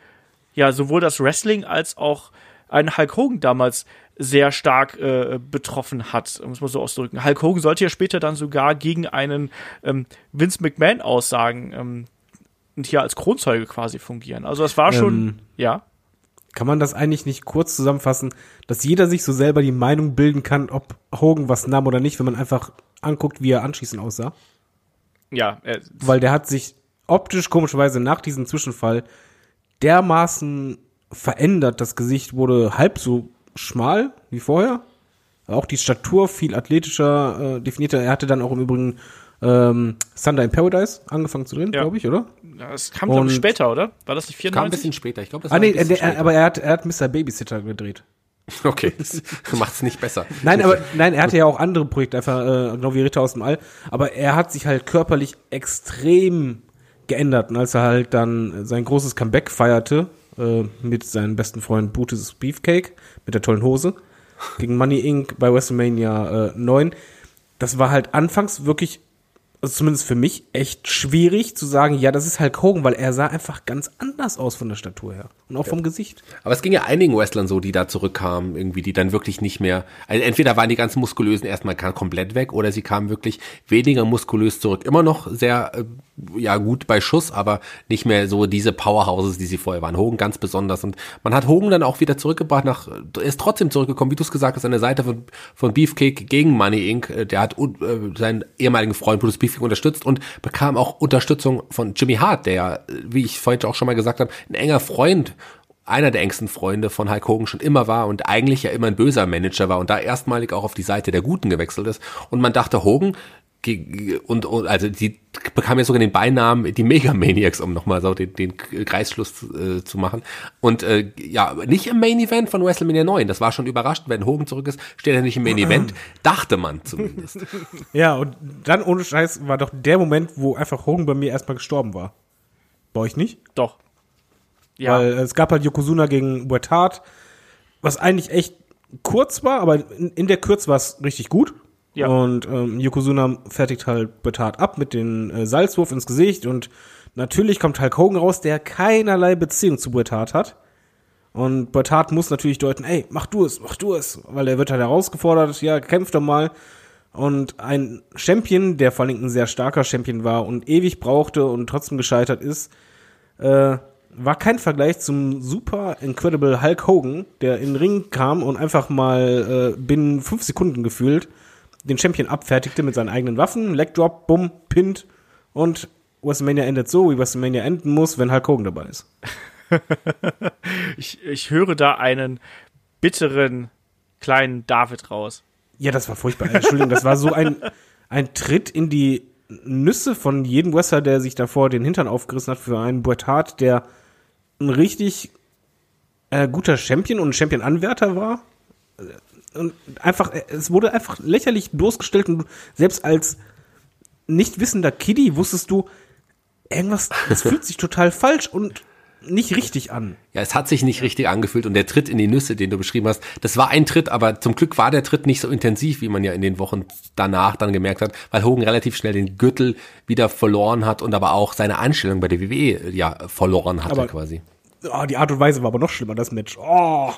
ja sowohl das Wrestling als auch einen Hulk Hogan damals sehr stark äh, betroffen hat, es mal so auszudrücken. Hulk Hogan sollte ja später dann sogar gegen einen ähm, Vince McMahon aussagen ähm, und hier als Kronzeuge quasi fungieren. Also das war schon, Ähm, ja. Kann man das eigentlich nicht kurz zusammenfassen, dass jeder sich so selber die Meinung bilden kann, ob Hogan was nahm oder nicht, wenn man einfach anguckt, wie er anschließend aussah? Ja, äh, Weil der hat sich optisch komischerweise nach diesem Zwischenfall dermaßen verändert. Das Gesicht wurde halb so schmal wie vorher. Auch die Statur viel athletischer, äh, definierter. Er hatte dann auch im Übrigen ähm, Thunder in Paradise angefangen zu drehen, Ja. glaube ich, oder? das kam glaube ich später, oder? War das nicht Kam ein 94? bisschen später. Ich glaube, das Ah war nee, ein bisschen der, später. aber er hat, er hat Mr. Babysitter gedreht. Okay, das macht's nicht besser. Nein, aber nein, er hatte ja auch andere Projekte, einfach äh, genau wie Ritter aus dem All. Aber er hat sich halt körperlich extrem geändert. Und als er halt dann sein großes Comeback feierte äh, mit seinem besten Freund Brutus Beefcake mit der tollen Hose gegen Money Inc. bei WrestleMania äh, 9, das war halt anfangs wirklich, also zumindest für mich, echt schwierig zu sagen, ja, das ist Hulk Hogan, weil er sah einfach ganz anders aus von der Statur her und auch vom Gesicht. Aber es ging ja einigen Wrestlern so, die da zurückkamen, irgendwie, die dann wirklich nicht mehr, also entweder waren die ganzen Muskulösen erstmal komplett weg oder sie kamen wirklich weniger muskulös zurück. Immer noch sehr, äh, ja, gut bei Schuss, aber nicht mehr so diese Powerhouses, die sie vorher waren. Hogan ganz besonders. Und man hat Hogan dann auch wieder zurückgebracht nach, er ist trotzdem zurückgekommen, wie du es gesagt hast, an der Seite von, von Beefcake gegen Money Inc. Äh, Der hat äh, seinen ehemaligen Freund Brutus Beefcake unterstützt und bekam auch Unterstützung von Jimmy Hart, der, ja, wie ich vorhin auch schon mal gesagt habe, ein enger Freund einer der engsten Freunde von Hulk Hogan schon immer war und eigentlich ja immer ein böser Manager war und da erstmalig auch auf die Seite der Guten gewechselt ist. Und man dachte, Hogan und, und also die bekam ja sogar den Beinamen die Megamaniacs, um nochmal so den, den Kreisschluss äh, zu machen. Und äh, ja, nicht im Main Event von WrestleMania 9. Das war schon überraschend, wenn Hogan zurück ist, steht er nicht im Main Event, dachte man zumindest. Ja, und dann ohne Scheiß war doch der Moment, wo einfach Hogan bei mir erstmal gestorben war. Bei euch nicht? Doch. Ja, Weil es gab halt Yokozuna gegen Bret Hart, was eigentlich echt kurz war, aber in, in der Kürze war es richtig gut. Ja. Und ähm, Yokozuna fertigt halt Bret Hart ab mit den äh, Salzwurf ins Gesicht und natürlich kommt Hulk Hogan raus, der keinerlei Beziehung zu Bret Hart hat. Und Bret Hart muss natürlich deuten, ey, mach du es, mach du es, weil er wird halt herausgefordert, ja, kämpf doch mal. Und ein Champion, der vor allem ein sehr starker Champion war und ewig brauchte und trotzdem gescheitert ist, äh, war kein Vergleich zum super incredible Hulk Hogan, der in den Ring kam und einfach mal äh, binnen fünf Sekunden gefühlt den Champion abfertigte mit seinen eigenen Waffen, Leg Drop, Bumm, Pint und WrestleMania endet so, wie WrestleMania enden muss, wenn Hulk Hogan dabei ist. ich, ich höre da einen bitteren kleinen David raus. Ja, das war furchtbar. Entschuldigung, das war so ein, ein Tritt in die Nüsse von jedem Wrestler, der sich davor den Hintern aufgerissen hat für einen Bret Hart, der ein richtig äh, guter Champion und Champion-Anwärter war. Und einfach, äh, es wurde einfach lächerlich bloßgestellt und selbst als nicht wissender Kiddie wusstest du, irgendwas, das fühlt sich total falsch und nicht richtig an. Ja, es hat sich nicht richtig angefühlt und der Tritt in die Nüsse, den du beschrieben hast, das war ein Tritt, aber zum Glück war der Tritt nicht so intensiv, wie man ja in den Wochen danach dann gemerkt hat, weil Hogan relativ schnell den Gürtel wieder verloren hat und aber auch seine Anstellung bei der WWE ja verloren hatte Aber- quasi. Oh, die Art und Weise war aber noch schlimmer, das Match. Oh,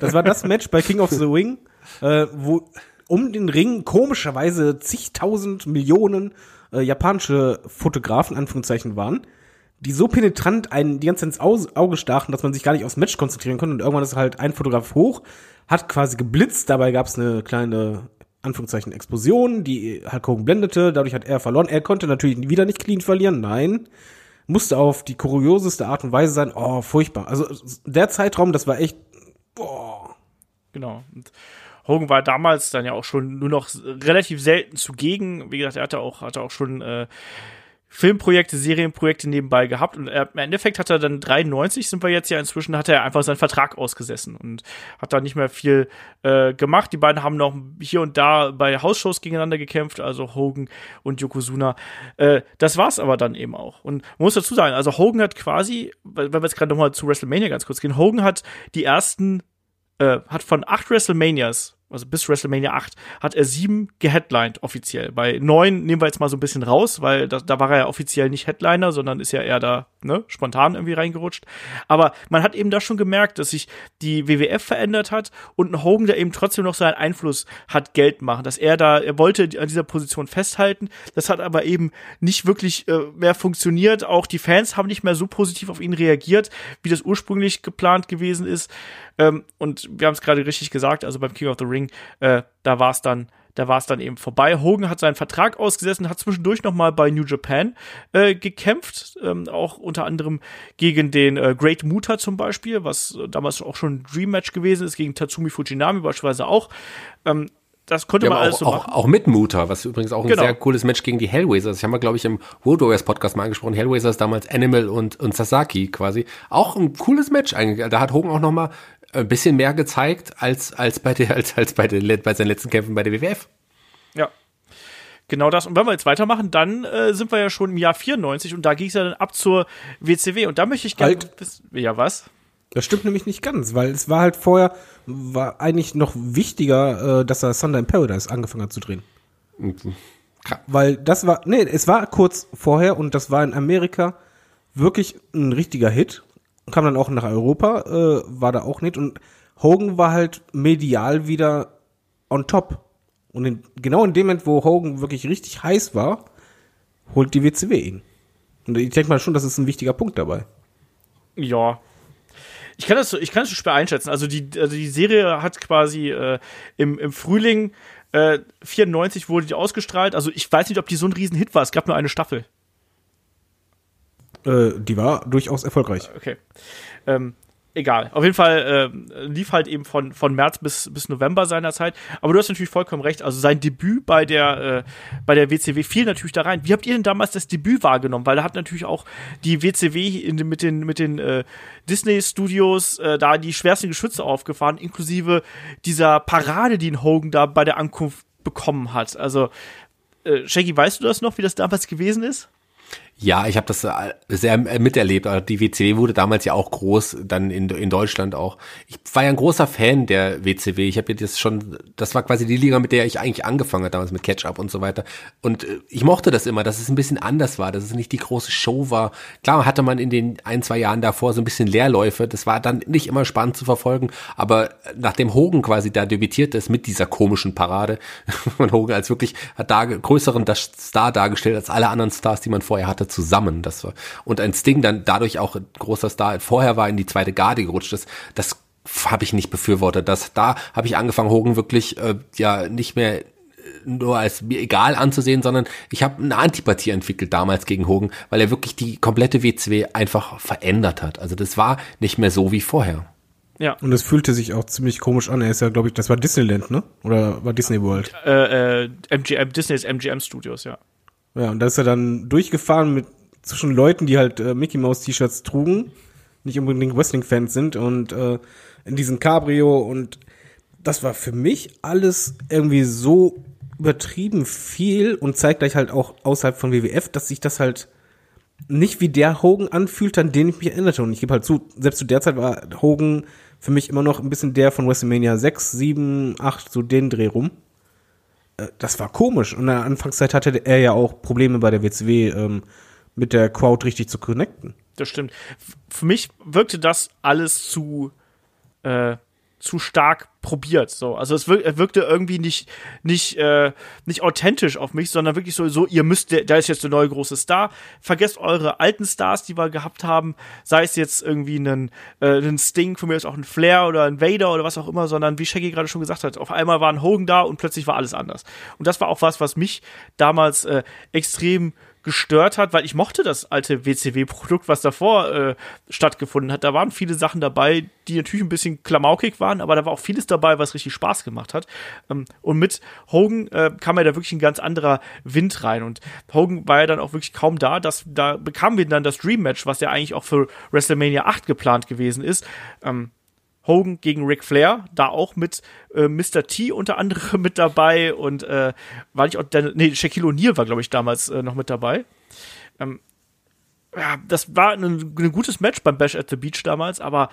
das war das Match bei King of the Ring, äh, wo um den Ring komischerweise zigtausend Millionen äh, japanische Fotografen, Anführungszeichen, waren, die so penetrant einen die ganze Zeit ins Au- Auge stachen, dass man sich gar nicht aufs Match konzentrieren konnte. Und irgendwann ist halt ein Fotograf hoch, hat quasi geblitzt, dabei gab es eine kleine Anführungszeichen Explosion, die Hulk Hogan blendete, dadurch hat er verloren. Er konnte natürlich wieder nicht clean verlieren, nein musste auf die kurioseste Art und Weise sein. Oh, furchtbar. Also der Zeitraum, das war echt. Genau. Und Hogan war damals dann ja auch schon nur noch relativ selten zugegen. Wie gesagt, er hatte auch, hatte auch schon äh, Filmprojekte, Serienprojekte nebenbei gehabt und er, im Endeffekt hat er dann 93 sind wir jetzt ja inzwischen hat er einfach seinen Vertrag ausgesessen und hat da nicht mehr viel äh, gemacht. Die beiden haben noch hier und da bei Hausshows gegeneinander gekämpft, also Hogan und Yokozuna. Äh, das war's aber dann eben auch. Und man muss dazu sagen, also Hogan hat quasi, wenn wir jetzt gerade nochmal zu WrestleMania ganz kurz gehen, Hogan hat die ersten, äh, hat von acht WrestleManias also bis WrestleMania 8, hat er sieben geheadlined offiziell. Bei neun nehmen wir jetzt mal so ein bisschen raus, weil da, da war er ja offiziell nicht Headliner, sondern ist ja eher da ne, spontan irgendwie reingerutscht. Aber man hat eben da schon gemerkt, dass sich die WWF verändert hat und ein Hogan, der eben trotzdem noch seinen Einfluss hat, Geld machen, dass er da, er wollte an dieser Position festhalten. Das hat aber eben nicht wirklich äh, mehr funktioniert. Auch die Fans haben nicht mehr so positiv auf ihn reagiert, wie das ursprünglich geplant gewesen ist. Ähm, und wir haben es gerade richtig gesagt, also beim King of the Ring, äh, da war es dann da war es dann eben vorbei. Hogan hat seinen Vertrag ausgesessen, hat zwischendurch noch mal bei New Japan äh, gekämpft, ähm, auch unter anderem gegen den äh, Great Muta zum Beispiel, was äh, damals auch schon ein Dream Match gewesen ist, gegen Tatsumi Fujinami beispielsweise auch. Ähm, das konnte ja, man alles auch, so machen. Auch, auch mit Muta, was übrigens auch ein Genau. sehr cooles Match gegen die Hellraisers. Ich habe mal, glaube ich, im World Warriors Podcast mal angesprochen. Hellraisers damals Animal und, und Sasaki quasi. Auch ein cooles Match eigentlich. Da hat Hogan auch noch mal ein bisschen mehr gezeigt als, als bei der, als, als bei, der, bei seinen letzten Kämpfen bei der WWF. Ja. Genau das. Und wenn wir jetzt weitermachen, dann äh, sind wir ja schon im Jahr 94 und da ging es ja dann ab zur WCW. Und da möchte ich gerne Halt. Ja, was? Das stimmt nämlich nicht ganz, weil es war halt vorher, war eigentlich noch wichtiger, äh, dass er Thunder in Paradise angefangen hat zu drehen. Weil das war, nee, es war kurz vorher und das war in Amerika wirklich ein richtiger Hit. Kam dann auch nach Europa, äh, war da auch nicht. Und Hogan war halt medial wieder on top. Und in, genau in dem Moment, wo Hogan wirklich richtig heiß war, holt die WCW ihn. Und ich denke mal schon, das ist ein wichtiger Punkt dabei. Ja. Ich kann das ich kann das so schwer einschätzen. Also die, also die Serie hat quasi äh, im, im Frühling äh, 94 wurde die ausgestrahlt. Also ich weiß nicht, ob die so ein Riesenhit war. Es gab nur eine Staffel. Äh, die war durchaus erfolgreich. Okay. Ähm, egal. Auf jeden Fall äh, lief halt eben von, von März bis, bis November seiner Zeit. Aber du hast natürlich vollkommen recht. Also sein Debüt bei der, äh, bei der WCW fiel natürlich da rein. Wie habt ihr denn damals das Debüt wahrgenommen? Weil da hat natürlich auch die WCW in, mit den, mit den äh, Disney-Studios äh, da die schwersten Geschütze aufgefahren, inklusive dieser Parade, die ein Hogan da bei der Ankunft bekommen hat. Also, äh, Shaggy, weißt du das noch, wie das damals gewesen ist? Ja, ich habe das äh, sehr äh, miterlebt. Also Die WCW wurde damals ja auch groß, dann in, in Deutschland auch. Ich war ja ein großer Fan der WCW. Ich habe das schon, das war quasi die Liga, mit der ich eigentlich angefangen habe, damals mit Catch-Up und so weiter. Und äh, ich mochte das immer, dass es ein bisschen anders war, dass es nicht die große Show war. Klar hatte man in den ein, zwei Jahren davor so ein bisschen Leerläufe. Das war dann nicht immer spannend zu verfolgen. Aber nachdem Hogan quasi da debütiert ist mit dieser komischen Parade und Hogan als wirklich hat da größeren Star dargestellt als alle anderen Stars, die man vorher hatte, zusammen. Das war, und ein Sting dann dadurch auch ein großer Star vorher war in die zweite Garde gerutscht ist. Das habe ich nicht befürwortet. Das, da habe ich angefangen, Hogan wirklich äh, ja nicht mehr nur als mir egal anzusehen, sondern ich habe eine Antipathie entwickelt damals gegen Hogan, weil er wirklich die komplette WCW einfach verändert hat. Also das war nicht mehr so wie vorher. Ja. Und es fühlte sich auch ziemlich komisch an. Er ist ja, glaube ich, das war Disneyland, ne? Oder war Disney World? Äh, äh, MGM, Disney's MGM Studios, ja. Ja, und da ist er dann durchgefahren mit zwischen Leuten, die halt äh, Mickey Mouse T-Shirts trugen, nicht unbedingt Wrestling-Fans sind und äh, in diesem Cabrio und das war für mich alles irgendwie so übertrieben viel und zeitgleich halt auch außerhalb von WWF, dass sich das halt nicht wie der Hogan anfühlt, an den ich mich erinnerte. Und ich gebe halt zu, selbst zu der Zeit war Hogan für mich immer noch ein bisschen der von WrestleMania 6, 7, 8, so den Dreh rum. Äh, Das war komisch. Und in der Anfangszeit hatte er ja auch Probleme bei der WCW, ähm, mit der Crowd richtig zu connecten. Das stimmt. Für mich wirkte das alles zu, äh, zu stark probiert. So, also es wirk wirkte irgendwie nicht, nicht, äh, nicht authentisch auf mich, sondern wirklich so, so, ihr müsst, da ist jetzt der neue große Star. Vergesst eure alten Stars, die wir gehabt haben, sei es jetzt irgendwie ein, äh, ein Sting, von mir ist auch ein Flair oder ein Vader oder was auch immer, sondern wie Shaggy gerade schon gesagt hat, auf einmal war ein Hogan da und plötzlich war alles anders. Und das war auch was, was mich damals äh, extrem gestört hat, weil ich mochte das alte WCW-Produkt, was davor äh, stattgefunden hat. Da waren viele Sachen dabei, die natürlich ein bisschen klamaukig waren, aber da war auch vieles dabei, was richtig Spaß gemacht hat. Ähm, und mit Hogan äh, kam ja da wirklich ein ganz anderer Wind rein. Und Hogan war ja dann auch wirklich kaum da. Das, da bekamen wir dann das Dream-Match, was ja eigentlich auch für WrestleMania 8 geplant gewesen ist. Ähm, Hogan gegen Ric Flair, da auch mit äh, Mr. T unter anderem mit dabei und äh, war ich auch, der, nee, Shaquille O'Neal war, glaube ich, damals äh, noch mit dabei. Ähm, ja, das war ein, ein gutes Match beim Bash at the Beach damals, aber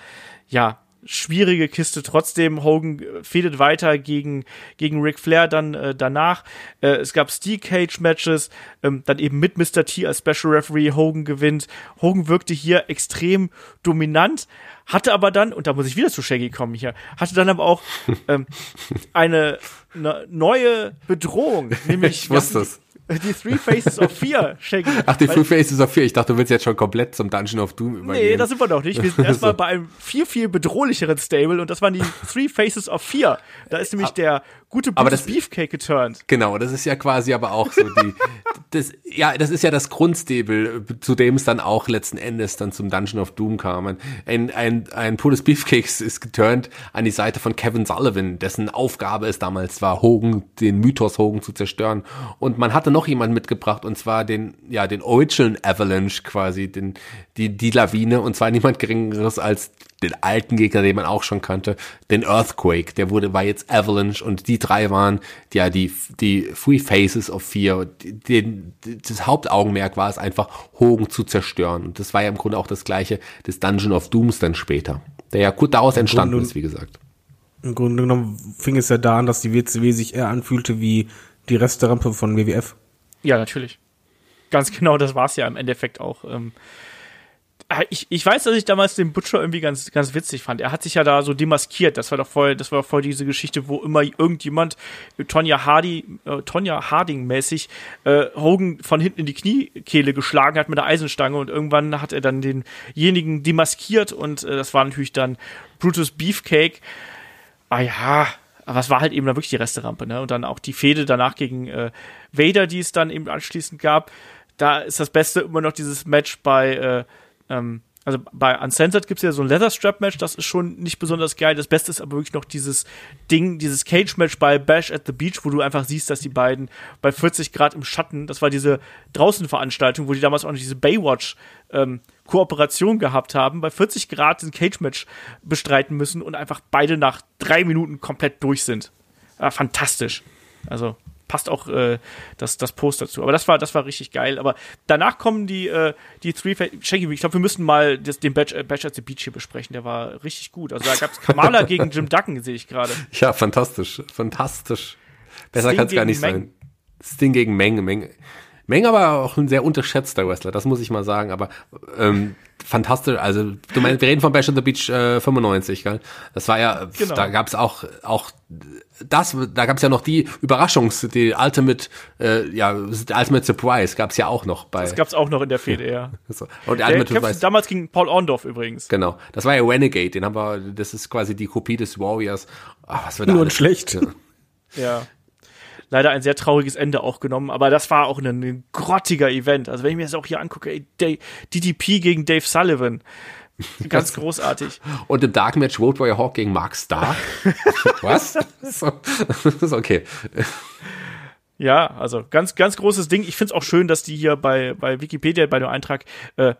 ja, schwierige Kiste. Trotzdem, Hogan äh, fädet weiter gegen, gegen Ric Flair dann äh, danach. Äh, es gab Steel Cage Matches, ähm, dann eben mit Mr. T als Special Referee. Hogan gewinnt. Hogan wirkte hier extrem dominant, hatte aber dann, und da muss ich wieder zu Shaggy kommen hier, hatte dann aber auch ähm, eine, eine neue Bedrohung, nämlich ich wusste es. Die Three Faces of Fear, Shaggy. Ach, die Three Faces of Fear. Ich dachte, du willst jetzt schon komplett zum Dungeon of Doom übergehen. Nee, da sind wir noch nicht. Wir sind erstmal bei einem viel, viel bedrohlicheren Stable und das waren die Three Faces of Fear. Da ist nämlich der gute aber das, Beefcake geturnt. Genau, das ist ja quasi aber auch so die, das, ja, das ist ja das Grundstable, zu dem es dann auch letzten Endes dann zum Dungeon of Doom kam. Ein, ein, ein Pulis Beefcake ist geturnt an die Seite von Kevin Sullivan, dessen Aufgabe es damals war, Hogan, den Mythos Hogan zu zerstören. Und man hatte noch jemanden mitgebracht, und zwar den, ja, den Original Avalanche quasi, den, die, die Lawine, und zwar niemand geringeres als den alten Gegner, den man auch schon kannte, den Earthquake, der wurde, war jetzt Avalanche und die drei waren ja die, die Three Faces of Fear. Den, das Hauptaugenmerk war es einfach, Hogan zu zerstören. Und das war ja im Grunde auch das gleiche des Dungeon of Dooms dann später, der ja kurz daraus entstanden ist, wie gesagt. Im Grunde genommen fing es ja da an, dass die WCW sich eher anfühlte wie die Resterampe von WWF. Ja, natürlich. Ganz genau, das war es ja im Endeffekt auch. Ähm, Ah, ich, ich weiß, dass ich damals den Butcher irgendwie ganz, ganz witzig fand. Er hat sich ja da so demaskiert. Das war doch voll, das war voll diese Geschichte, wo immer irgendjemand Tonja Hardy, äh, Tonja Harding mäßig äh, Hogan von hinten in die Kniekehle geschlagen hat mit der Eisenstange und irgendwann hat er dann denjenigen demaskiert und äh, das war natürlich dann Brutus Beefcake. Ah ja, aber es war halt eben dann wirklich die Resterampe, ne? Und dann auch die Fehde danach gegen äh, Vader, die es dann eben anschließend gab. Da ist das Beste immer noch dieses Match bei äh, ähm, also bei Uncensored gibt es ja so ein Leather Strap Match, das ist schon nicht besonders geil. Das Beste ist aber wirklich noch dieses Ding, dieses Cage Match bei Bash at the Beach, wo du einfach siehst, dass die beiden bei 40 Grad im Schatten, das war diese Draußenveranstaltung, wo die damals auch noch diese Baywatch ähm, Kooperation gehabt haben, bei 40 Grad ein Cage Match bestreiten müssen und einfach beide nach drei Minuten komplett durch sind. Ja, fantastisch. Also passt auch äh, das, das Post dazu. Aber das war, das war richtig geil. Aber danach kommen die, äh, die Three Shaggy, ich glaube, wir müssen mal das, den Batch, äh, Batch at the Beach hier besprechen. Der war richtig gut. Also da gab es Kamala gegen Jim Duggan, sehe ich gerade. Ja, fantastisch. Fantastisch. Besser kann es gar nicht Meng. sein. Sting gegen Meng. Meng. Meng aber auch ein sehr unterschätzter Wrestler, das muss ich mal sagen. Aber ähm, fantastisch. Also du meinst, wir reden von Bash on the Beach äh, 95, gell? Das war ja, genau. da gab es auch auch das, da gab es ja noch die Überraschungs, die Ultimate, äh, ja, Ultimate Surprise gab es ja auch noch bei. Das gab es auch noch in der Fehde, ja. So. Und der Ultimate Surprise. damals gegen Paul Orndorff übrigens. Genau, das war ja Renegade, den haben wir, das ist quasi die Kopie des Warriors. Ach, was wird da Nur schlecht. ja leider ein sehr trauriges Ende auch genommen, aber das war auch ein, ein grottiger Event. Also wenn ich mir das auch hier angucke, ey, DDP gegen Dave Sullivan. Ganz großartig. Und im Dark Match Road Warrior Hawk gegen Mark Stark. Was? so, das ist okay. Ja, also ganz, ganz großes Ding. Ich finde es auch schön, dass die hier bei, bei Wikipedia, bei dem Eintrag, äh,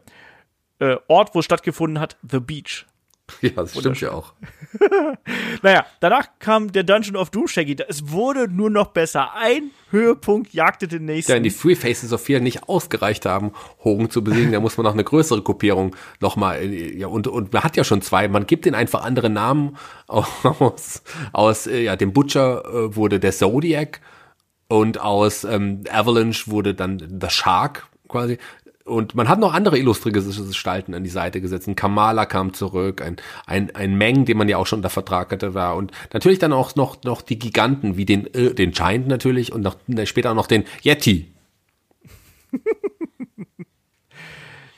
äh, Ort, wo es stattgefunden hat, The Beach. Ja, das stimmt ja auch. naja, danach kam der Dungeon of Doom Shaggy. Es wurde nur noch besser. Ein Höhepunkt jagte den nächsten. Ja, die Three Faces of Fear nicht ausgereicht haben, Hogan zu besiegen. Da muss man noch eine größere Gruppierung nochmal, ja, und, und man hat ja schon zwei. Man gibt ihnen einfach andere Namen. Aus, aus äh, ja, dem Butcher äh, wurde der Zodiac und aus ähm, Avalanche wurde dann The Shark quasi. Und man hat noch andere illustre Gestalten an die Seite gesetzt. Ein Kamala kam zurück, ein, ein, ein Meng, den man ja auch schon unter Vertrag hatte, war. Und natürlich dann auch noch, noch die Giganten, wie den, äh, den Giant natürlich und noch, später auch noch den Yeti.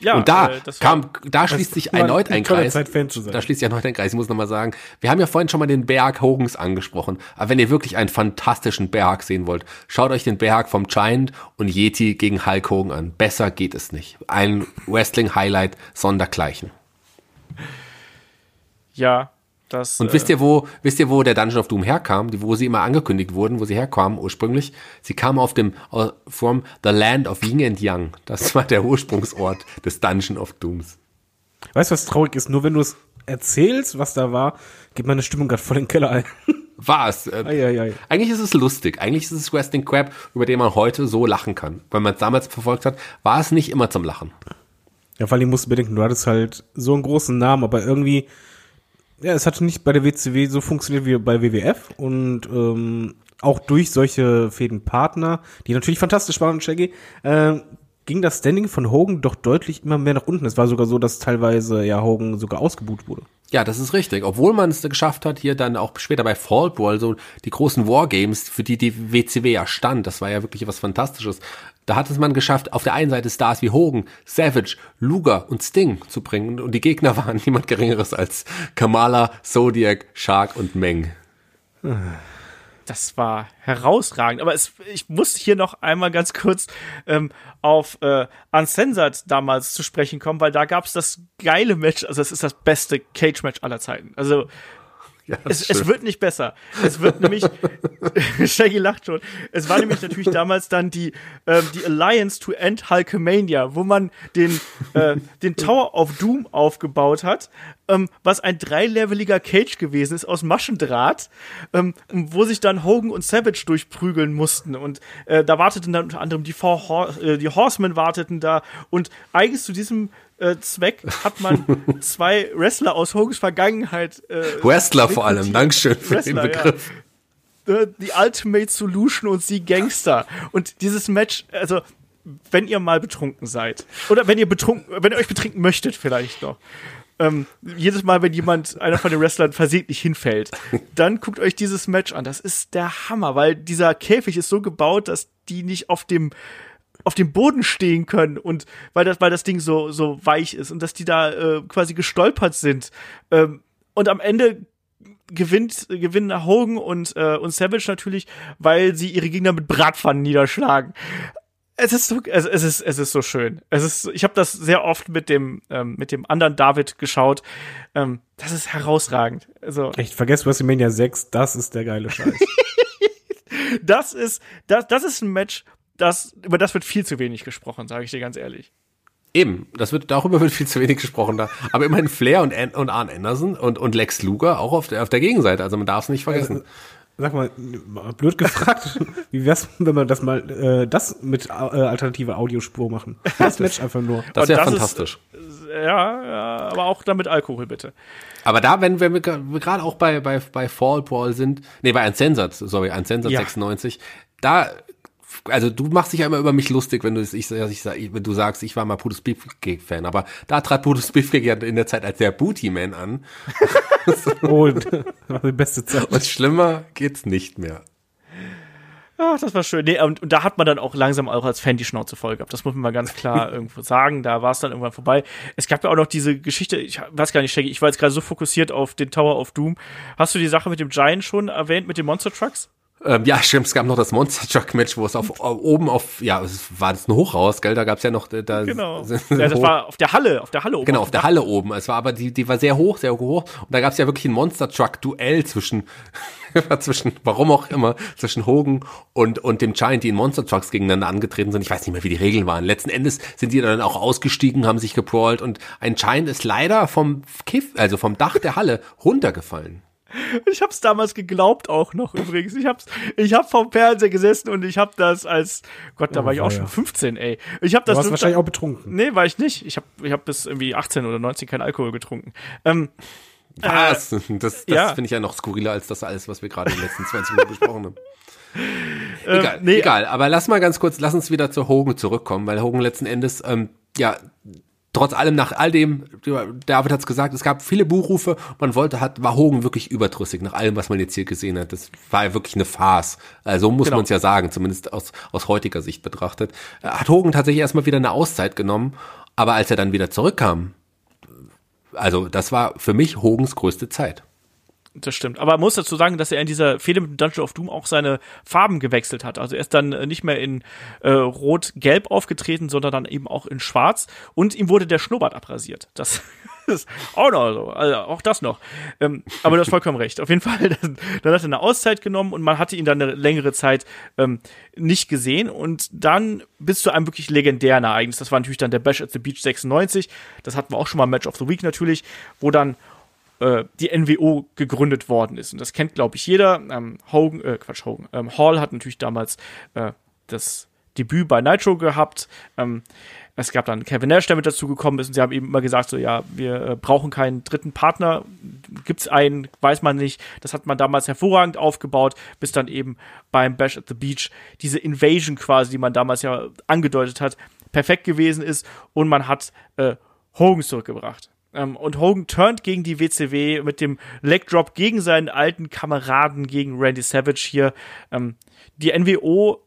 ja, und da äh, kam, da schließt sich erneut ein Kreis. Zeit, Fan zu sein. Da schließt sich erneut ein Kreis. Ich muss nochmal sagen, wir haben ja vorhin schon mal den Berg Hogans angesprochen. Aber wenn ihr wirklich einen fantastischen Berg sehen wollt, schaut euch den Berg vom Giant und Yeti gegen Hulk Hogan an. Besser geht es nicht. Ein Wrestling-Highlight sondergleichen. Ja, das. Und äh, wisst ihr, wo, wisst ihr, wo der Dungeon of Doom herkam? Die, wo sie immer angekündigt wurden, wo sie herkamen ursprünglich? Sie kamen auf dem, äh, from the land of Yin and Yang. Das war der Ursprungsort des Dungeon of Dooms. Weißt du, was traurig ist? Nur wenn du es erzählst, was da war, geht meine Stimmung gerade voll in den Keller ein. War es. Äh, Ei, ei, ei. Eigentlich ist es lustig. Eigentlich ist es Wrestling Crap, über den man heute so lachen kann. Wenn man es damals verfolgt hat, war es nicht immer zum Lachen. Ja, vor allem musst du bedenken, du hattest halt so einen großen Namen, aber irgendwie, ja, es hat nicht bei der WCW so funktioniert wie bei WWF und ähm, auch durch solche Fädenpartner, die natürlich fantastisch waren Shaggy, äh, ging das Standing von Hogan doch deutlich immer mehr nach unten. Es war sogar so, dass teilweise ja Hogan sogar ausgebucht wurde. Ja, das ist richtig. Obwohl man es geschafft hat, hier dann auch später bei Fall Brawl, so die großen Wargames, für die die WCW ja stand, das war ja wirklich was Fantastisches. Da hat es man geschafft, auf der einen Seite Stars wie Hogan, Savage, Luger und Sting zu bringen. Und die Gegner waren niemand Geringeres als Kamala, Zodiac, Shark und Meng. Das war herausragend. Aber es, ich muss hier noch einmal ganz kurz ähm, auf äh, Uncensored damals zu sprechen kommen, weil da gab es das geile Match. Also es ist das beste Cage-Match aller Zeiten. Also Ja, es, es wird nicht besser. Es wird nämlich, Shaggy lacht schon. Es war nämlich natürlich damals dann die, ähm, die Alliance to End Hulkamania, wo man den, äh, den Tower of Doom aufgebaut hat, ähm, was ein dreileveliger Cage gewesen ist aus Maschendraht, ähm, wo sich dann Hogan und Savage durchprügeln mussten. Und äh, da warteten dann unter anderem die, Four Hor äh, die Horsemen warteten da. Und eigens zu diesem äh, Zweck hat man zwei Wrestler aus Hogans Vergangenheit äh, Wrestler vor allem. Dankeschön für Wrestler, den Begriff. äh, die Ultimate Solution und sie Gangster. Und dieses Match, also wenn ihr mal betrunken seid oder wenn ihr betrunken, wenn ihr euch betrinken möchtet vielleicht noch. Ähm, jedes Mal, wenn jemand, einer von den Wrestlern versehentlich hinfällt, dann guckt euch dieses Match an. Das ist der Hammer, weil dieser Käfig ist so gebaut, dass die nicht auf dem auf dem Boden stehen können und weil das, weil das Ding so, so weich ist und dass die da äh, quasi gestolpert sind. Ähm, und am Ende gewinnt, gewinnen Hogan und, äh, und Savage natürlich, weil sie ihre Gegner mit Bratpfannen niederschlagen. Es ist so, es, es ist, es ist so schön. Es ist, ich habe das sehr oft mit dem, ähm, mit dem anderen David geschaut. Ähm, das ist herausragend. Also, Echt, vergesst WrestleMania 6, das ist der geile Scheiß. das ist, das, das ist ein Match, das, über das wird viel zu wenig gesprochen, sage ich dir ganz ehrlich. Eben, das wird, darüber wird viel zu wenig gesprochen da. Aber immerhin Flair und, An und Arn Anderson und, und Lex Luger auch auf der, auf der Gegenseite. Also man darf es nicht vergessen. Sag mal, blöd gefragt, wie wär's, wenn wir das mal, äh, das mit äh, alternative Audiospur machen? Das Match einfach nur. Das wäre das ist- fantastisch. Ja, ja, aber auch dann mit Alkohol bitte. Aber da, wenn, wenn wir wir gerade auch bei, bei, bei Fall Brawl sind, nee, bei Uncensored, sorry, Uncensored Ja. 96, da, also du machst dich ja immer über mich lustig, wenn du, ich, ich, wenn du sagst, ich war mal Brutus Beefcake-Fan, aber da trat Brutus Beefcake ja in der Zeit als der Booty-Man an Oh, das war die beste Zeit. und schlimmer geht's nicht mehr. Ach, das war schön. Nee, und, und da hat man dann auch langsam auch als Fan die Schnauze voll gehabt. Das muss man mal ganz klar irgendwo sagen. Da war es dann irgendwann vorbei. Es gab ja auch noch diese Geschichte, ich weiß gar nicht, Shaggy, ich war jetzt gerade so fokussiert auf den Tower of Doom. Hast du die Sache mit dem Giant schon erwähnt, mit den Monster Trucks? Ähm, ja, stimmt, es gab noch das Monster Truck Match, wo es auf, oben auf, ja, es war das ein Hochhaus, gell, da gab's ja noch, da, Genau. sind- Ja, das hoch- war auf der Halle, auf der Halle oben. Genau, auf der Halle oben. Es war aber die, die war sehr hoch, sehr hoch. Und da gab es ja wirklich ein Monster Truck Duell zwischen, zwischen, warum auch immer, zwischen Hogan und und dem Giant, die in Monster Trucks gegeneinander angetreten sind. Ich weiß nicht mehr, wie die Regeln waren. Letzten Endes sind die dann auch ausgestiegen, haben sich geprawlt und ein Giant ist leider vom Kiff, also vom Dach der Halle runtergefallen. Ich hab's damals geglaubt auch noch übrigens. Ich hab's, ich hab vom Fernseher gesessen und ich hab das als, Gott, da Oh, war ich auch weia. schon 15, ey. Ich hab das Du warst wahrscheinlich auch betrunken. Nee, war ich nicht. Ich hab, ich hab bis irgendwie 18 oder 19 kein Alkohol getrunken. Ähm, Was? das das ja. finde ich ja noch skurriler als das alles, was wir gerade in den letzten 20 Minuten besprochen haben. Egal, nee. egal. Aber lass mal ganz kurz, lass uns wieder zu Hogan zurückkommen, weil Hogan letzten Endes, ähm, ja, trotz allem nach all dem, David hat's gesagt, es gab viele Buchrufe, man wollte, hat, war Hogan wirklich überdrüssig nach allem, was man jetzt hier gesehen hat. Das war ja wirklich eine Farce. Also so muss Genau. man es ja sagen, zumindest aus, aus heutiger Sicht betrachtet. Hat Hogan tatsächlich erstmal wieder eine Auszeit genommen, Aber als er dann wieder zurückkam, also das war für mich Hogens größte Zeit. Das stimmt. Aber man muss dazu sagen, dass er in dieser Fehde mit Dungeon of Doom auch seine Farben gewechselt hat. Also er ist dann äh, nicht mehr in äh, Rot-Gelb aufgetreten, sondern dann eben auch in Schwarz. Und ihm wurde der Schnurrbart abrasiert. Das ist auch noch so. Also auch das noch. Ähm, aber du hast vollkommen recht. Auf jeden Fall, dann, dann hat er eine Auszeit genommen und man hatte ihn dann eine längere Zeit ähm, nicht gesehen. Und dann bis zu einem wirklich legendären Ereignis. Das war natürlich dann der Bash at the Beach 96. Das hatten wir auch schon mal Match of the Week natürlich, wo dann äh, die NWO gegründet worden ist. Und das kennt, glaube ich, jeder. Ähm, Hogan, äh, Quatsch, Hogan. Ähm, Hall hat natürlich damals äh, das Debüt bei Nitro gehabt. Ähm, es gab dann Kevin Nash, der mit dazu gekommen ist und sie haben eben immer gesagt, so ja, wir äh, brauchen keinen dritten Partner. Gibt es einen, weiß man nicht. Das hat man damals hervorragend aufgebaut, bis dann eben beim Bash at the Beach diese Invasion quasi, die man damals ja angedeutet hat, perfekt gewesen ist und man hat äh, Hogan zurückgebracht. Ähm, und Hogan turnt gegen die WCW mit dem Leg Drop gegen seinen alten Kameraden, gegen Randy Savage hier. Ähm, die NWO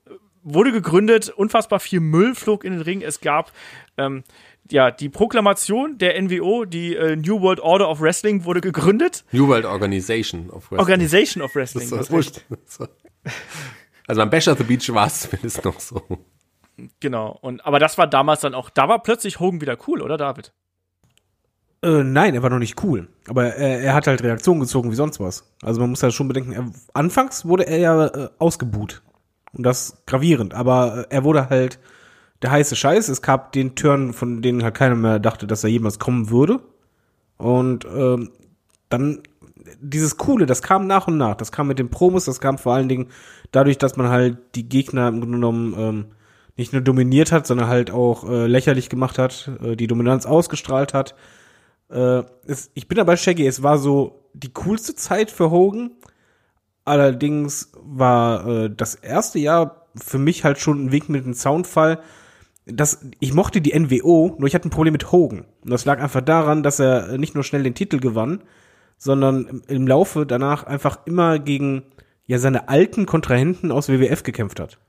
wurde gegründet, unfassbar viel Müll flog in den Ring. Es gab ähm, ja die Proklamation der NWO, die äh, New World Order of Wrestling wurde gegründet. New World Organization of Wrestling. Organization of Wrestling. Das ist wurscht. Also beim Bash at the Beach war es zumindest noch so. Genau. Und aber das war damals dann auch. Da war plötzlich Hogan wieder cool, oder David? Äh, nein, er war noch nicht cool. Aber er, er hat halt Reaktionen gezogen wie sonst was. Also man muss ja schon bedenken, er, anfangs wurde er ja äh, ausgebuht. Und das gravierend. Aber äh, er wurde halt der heiße Scheiß. Es gab den Turn, von denen halt keiner mehr dachte, dass er jemals kommen würde. Und ähm, dann dieses Coole, das kam nach und nach. Das kam mit den Promos, das kam vor allen Dingen dadurch, dass man halt die Gegner im Grunde genommen ähm, nicht nur dominiert hat, sondern halt auch äh, lächerlich gemacht hat, äh, die Dominanz ausgestrahlt hat. Äh, es, ich bin dabei Shaggy, es war so die coolste Zeit für Hogan. Allerdings war äh, das erste Jahr für mich halt schon ein Weg mit dem Soundfall. Das, ich mochte die NWO, nur ich hatte ein Problem mit Hogan. Und das lag einfach daran, dass er nicht nur schnell den Titel gewann, sondern im, im Laufe danach einfach immer gegen ja seine alten Kontrahenten aus WWF gekämpft hat.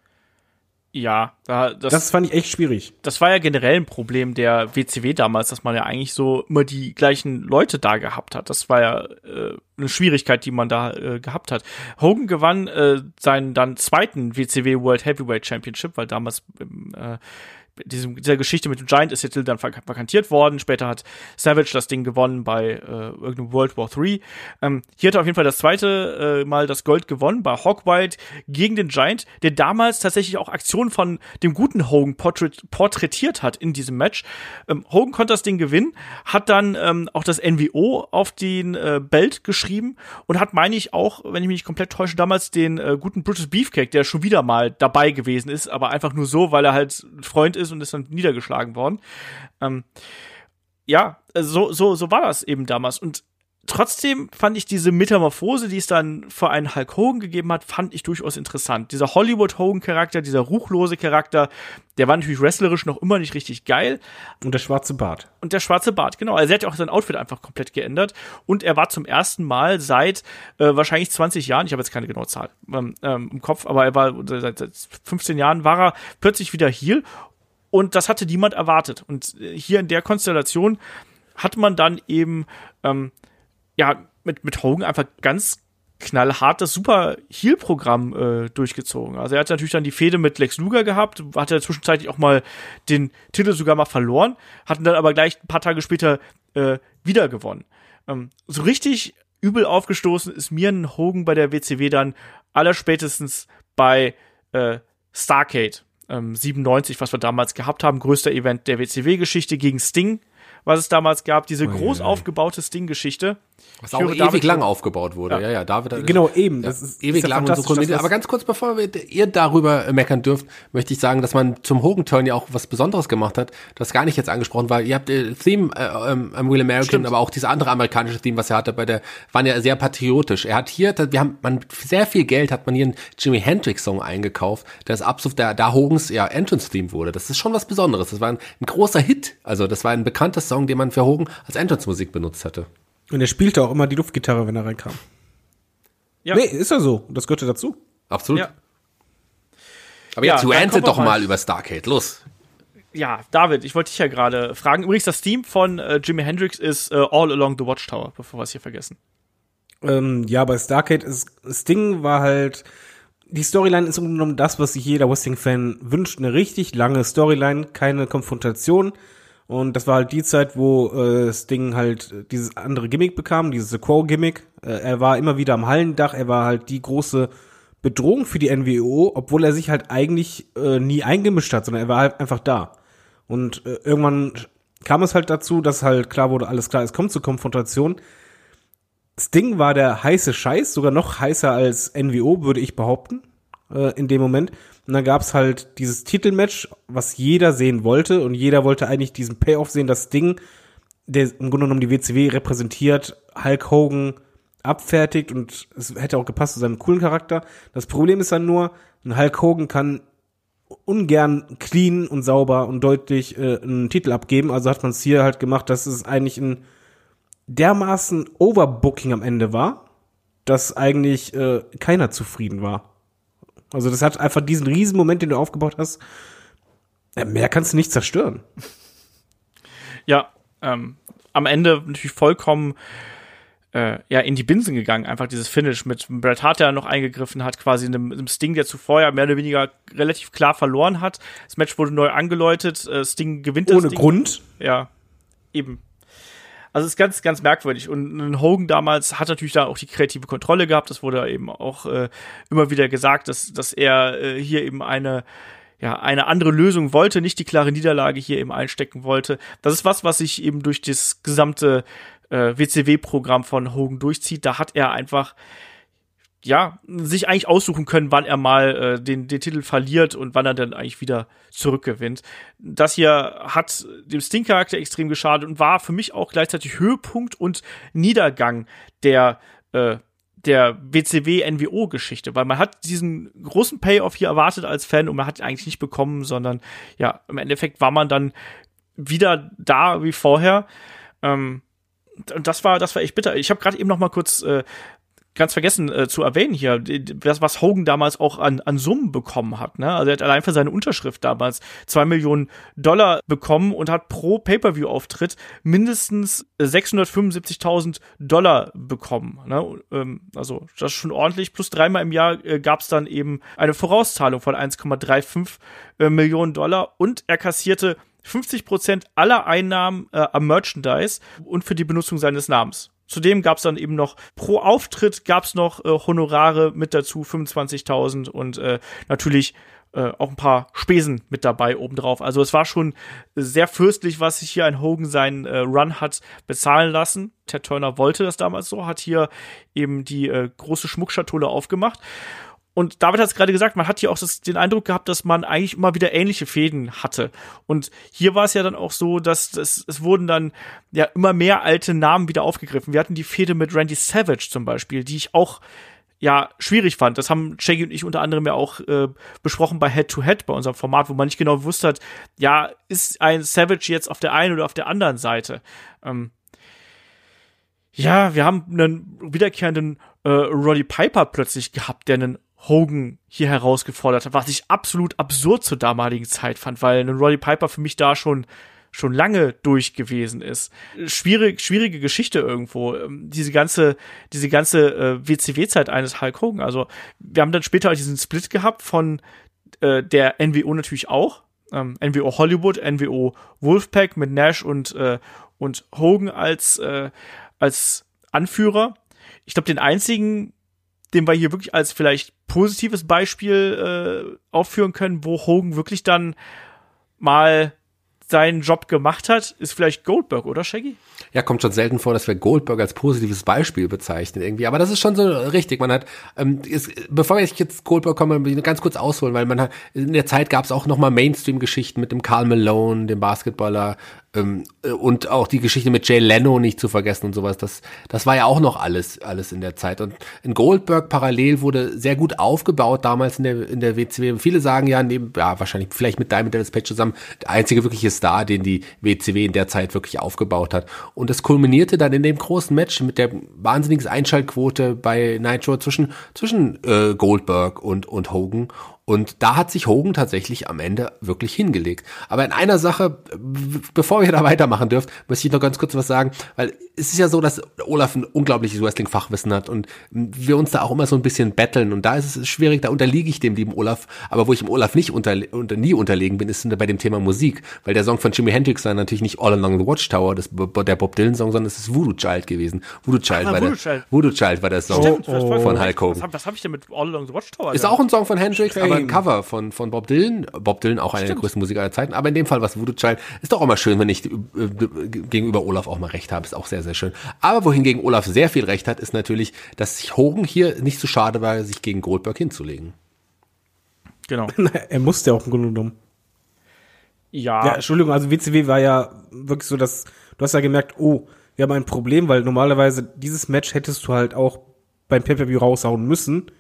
Ja, da, das, Das fand ich echt schwierig. das war ja generell ein Problem der WCW damals, dass man ja eigentlich so immer die gleichen Leute da gehabt hat. Das war ja äh, eine Schwierigkeit, die man da äh, gehabt hat. Hogan gewann äh, seinen dann zweiten WCW World Heavyweight Championship, weil damals ähm, äh, diesem, dieser Geschichte mit dem Giant ist der Titel dann vak vakantiert worden. Später hat Savage das Ding gewonnen bei äh, irgendeinem World War III. Ähm, hier hat er auf jeden Fall das zweite äh, Mal das Gold gewonnen bei Hawk Wild gegen den Giant, der damals tatsächlich auch Aktionen von dem guten Hogan portrait porträtiert hat in diesem Match. Ähm, Hogan konnte das Ding gewinnen, hat dann ähm, auch das NWO auf den äh, Belt geschrieben und hat, meine ich, auch, wenn ich mich nicht komplett täusche, damals den äh, guten Brutus Beefcake, der schon wieder mal dabei gewesen ist, aber einfach nur so, weil er halt Freund ist und ist dann niedergeschlagen worden. Ähm, ja, so, so, so war das eben damals. Und trotzdem fand ich diese Metamorphose, die es dann für einen Hulk Hogan gegeben hat, fand ich durchaus interessant. Dieser Hollywood Hogan Charakter, dieser ruchlose Charakter, der war natürlich wrestlerisch noch immer nicht richtig geil. Und der schwarze Bart. Und der schwarze Bart, genau. Also er hat ja auch sein Outfit einfach komplett geändert. Und er war zum ersten Mal seit äh, wahrscheinlich 20 Jahren, ich habe jetzt keine genaue Zahl ähm, ähm, im Kopf, aber er war seit, seit 15 Jahren war er plötzlich wieder Heel. Und das hatte niemand erwartet. Und äh, hier in der Konstellation hat man dann eben ähm, ja mit, mit Hogan einfach ganz knallhart das super Heal-Programm äh, durchgezogen. Also er hat natürlich dann die Fehde mit Lex Luger gehabt, hatte zwischenzeitlich auch mal den Titel sogar mal verloren, hatten dann aber gleich ein paar Tage später äh, wieder gewonnen. Ähm, so richtig übel aufgestoßen ist mir ein Hogan bei der WCW dann allerspätestens bei äh, Starcade ähm, 97, was wir damals gehabt haben, größter Event der WCW-Geschichte gegen Sting, was es damals gab, diese groß aufgebaute Sting-Geschichte. Was Ich auch ewig David lang aufgebaut wurde. Ja, ja, David hat Genau, eben. Ja, Das ist- ewig ist ja lang und so dass Aber ganz kurz, bevor wir, ihr darüber meckern dürft, möchte ich sagen, dass man zum Hogan-Turn ja auch was Besonderes gemacht hat, das gar nicht jetzt angesprochen war. Ihr habt äh, Theme äh, ähm, am Real American, Stimmt. aber auch diese andere amerikanische Theme, was er hatte bei der, waren ja sehr patriotisch. Er hat hier, wir haben, man, sehr viel Geld hat man hier einen Jimi Hendrix-Song eingekauft, der ist absolut, der, da Hogans ja Entrance-Theme wurde. Das ist schon was Besonderes. Das war ein, ein großer Hit. Also, das war ein bekannter Song, den man für Hogan als Entrance-Musik benutzt hatte. Und er spielte auch immer die Luftgitarre, wenn er reinkam. Ja. Nee, ist ja so. Das gehörte dazu. Absolut. Ja. Aber Ja, jetzt dann rantet kommen wir doch mal- mal über Starcade. Los. ja, David, ich wollte dich ja gerade fragen. Übrigens, das Theme von äh, Jimi Hendrix ist äh, All Along the Watchtower, bevor wir es hier vergessen. Ähm, ja, bei Starcade ist Sting war halt die Storyline ist im Grunde genommen das, was sich jeder Wrestling-Fan wünscht. Eine richtig lange Storyline, keine Konfrontation. Und das war halt die Zeit, wo äh, Sting halt dieses andere Gimmick bekam, dieses The Crow-Gimmick. Äh, er war immer wieder am Hallendach, er war halt die große Bedrohung für die NWO, obwohl er sich halt eigentlich äh, nie eingemischt hat, sondern er war halt einfach da. Und äh, irgendwann kam es halt dazu, dass halt klar wurde, alles klar, es kommt zur Konfrontation. Sting war der heiße Scheiß, sogar noch heißer als NWO, würde ich behaupten, äh, in dem Moment. Und dann gab's halt dieses Titelmatch, was jeder sehen wollte und jeder wollte eigentlich diesen Payoff sehen, dass Sting, der im Grunde genommen die WCW repräsentiert, Hulk Hogan abfertigt und es hätte auch gepasst zu seinem coolen Charakter. Das Problem ist dann nur, ein Hulk Hogan kann ungern clean und sauber und deutlich äh, einen Titel abgeben. Also hat man es hier halt gemacht, dass es eigentlich ein dermaßen Overbooking am Ende war, dass eigentlich äh, keiner zufrieden war. Also das hat einfach diesen riesen Moment, den du aufgebaut hast. Mehr kannst du nicht zerstören. Ja, ähm, am Ende natürlich vollkommen äh, ja in die Binsen gegangen, einfach dieses Finish mit Bret Hart, der noch eingegriffen hat, quasi in einem, einem, Sting, der zuvor ja mehr oder weniger relativ klar verloren hat. Das Match wurde neu angeläutet, äh, Sting gewinnt das Ohne. Grund? Ja, eben. Also es ist ganz, ganz merkwürdig. Und Hogan damals hat natürlich da auch die kreative Kontrolle gehabt. Das wurde eben auch äh, immer wieder gesagt, dass, dass er äh, hier eben eine ja, eine andere Lösung wollte, nicht die klare Niederlage hier eben einstecken wollte. Das ist was, was sich eben durch das gesamte äh, WCW-Programm von Hogan durchzieht. Da hat er einfach ja, sich eigentlich aussuchen können, wann er mal äh, den, den Titel verliert und wann er dann eigentlich wieder zurückgewinnt. Das hier hat dem Sting-Charakter extrem geschadet und war für mich auch gleichzeitig Höhepunkt und Niedergang der äh, der WCW-NWO-Geschichte, weil man hat diesen großen Payoff hier erwartet als Fan und man hat ihn eigentlich nicht bekommen, sondern ja, im Endeffekt war man dann wieder da wie vorher. Ähm, und das war, das war echt bitter. Ich habe gerade eben noch mal kurz äh, ganz vergessen äh, zu erwähnen hier, das, was Hogan damals auch an, an Summen bekommen hat. Ne? Also er hat allein für seine Unterschrift damals zwei Millionen Dollar bekommen und hat pro Pay-per-view-Auftritt mindestens 675.000 Dollar bekommen. Ne? Ähm, also das ist schon ordentlich. Plus dreimal im Jahr äh, gab es dann eben eine Vorauszahlung von 1,35 äh, Millionen Dollar und er kassierte 50 Prozent aller Einnahmen äh, am Merchandise und für die Benutzung seines Namens. Zudem gab es dann eben noch pro Auftritt gab es noch äh, Honorare mit dazu, 25.000 und äh, natürlich äh, auch ein paar Spesen mit dabei obendrauf. Also es war schon sehr fürstlich, was sich hier ein Hogan seinen äh, Run hat bezahlen lassen. Ted Turner wollte das damals so, hat hier eben die äh, große Schmuckschatulle aufgemacht. Und David hat es gerade gesagt, man hat hier auch das, den Eindruck gehabt, dass man eigentlich immer wieder ähnliche Fäden hatte. Und hier war es ja dann auch so, dass das, es wurden dann ja immer mehr alte Namen wieder aufgegriffen. Wir hatten die Fäde mit Randy Savage zum Beispiel, die ich auch ja schwierig fand. Das haben Shaggy und ich unter anderem ja auch äh, besprochen bei Head to Head bei unserem Format, wo man nicht genau gewusst hat, ja, ist ein Savage jetzt auf der einen oder auf der anderen Seite. Ähm, ja, wir haben einen wiederkehrenden äh, Roddy Piper plötzlich gehabt, der einen Hogan hier herausgefordert hat, was ich absolut absurd zur damaligen Zeit fand, weil ein Roddy Piper für mich da schon schon lange durch gewesen ist. Schwierig, schwierige Geschichte irgendwo. Ähm, diese ganze, diese ganze äh, WCW-Zeit eines Hulk Hogan. Also wir haben dann später diesen Split gehabt von äh, der NWO natürlich auch. Ähm, NWO Hollywood, NWO Wolfpack mit Nash und, äh, und Hogan als, äh, als Anführer. Ich glaube, den einzigen den wir hier wirklich als vielleicht positives Beispiel äh, aufführen können, wo Hogan wirklich dann mal seinen Job gemacht hat, ist vielleicht Goldberg, oder Shaggy? Ja, kommt schon selten vor, dass wir Goldberg als positives Beispiel bezeichnen irgendwie. Aber das ist schon so richtig. Man hat, ähm, ist, bevor ich jetzt Goldberg komme, ganz kurz ausholen, weil man hat, in der Zeit gab es auch nochmal Mainstream-Geschichten mit dem Karl Malone, dem Basketballer, und auch die Geschichte mit Jay Leno nicht zu vergessen und sowas. Das, das war ja auch noch alles, alles in der Zeit. Und in Goldberg parallel wurde sehr gut aufgebaut damals in der, in der WCW. Viele sagen ja, neben, ja, wahrscheinlich vielleicht mit Diamond Dallas Page zusammen, der einzige wirkliche Star, den die WCW in der Zeit wirklich aufgebaut hat. Und es kulminierte dann in dem großen Match mit der wahnsinnigen Einschaltquote bei Nitro zwischen, zwischen äh, Goldberg und, und Hogan. Und da hat sich Hogan tatsächlich am Ende wirklich hingelegt. Aber in einer Sache, bevor wir da weitermachen dürfen, möchte ich noch ganz kurz was sagen, weil es ist ja so, dass Olaf ein unglaubliches Wrestling-Fachwissen hat und wir uns da auch immer so ein bisschen betteln. Und da ist es schwierig, da unterliege ich dem lieben Olaf. Aber wo ich dem Olaf nicht unter, unter, nie unterlegen bin, ist bei dem Thema Musik. Weil der Song von Jimi Hendrix war natürlich nicht All Along the Watchtower, das, der Bob Dylan-Song, sondern es ist Voodoo Child gewesen. Voodoo Child, Ah, war, Voodoo der, Child. Voodoo Child war der Song Stimmt, Oh, von Hulk Hogan. Was, was habe ich denn mit All Along the Watchtower? Ist gehabt? auch ein Song von Hendrix, aber ein Fame. Cover von, von Bob Dylan. Bob Dylan, auch einer der größten Musiker aller Zeiten. Aber in dem Fall was Voodoo Child. Ist doch auch mal schön, wenn ich äh, gegenüber Olaf auch mal recht habe. Ist auch sehr, sehr schön. Aber wohingegen Olaf sehr viel recht hat, ist natürlich, dass sich Hogan hier nicht so schade war, sich gegen Goldberg hinzulegen. Genau. er musste ja auch im Grunde genommen. Ja, Ja, Entschuldigung, also WCW war ja wirklich so, dass du hast ja gemerkt, oh, wir haben ein Problem, weil normalerweise dieses Match hättest du halt auch beim Pay-Per-View raushauen müssen.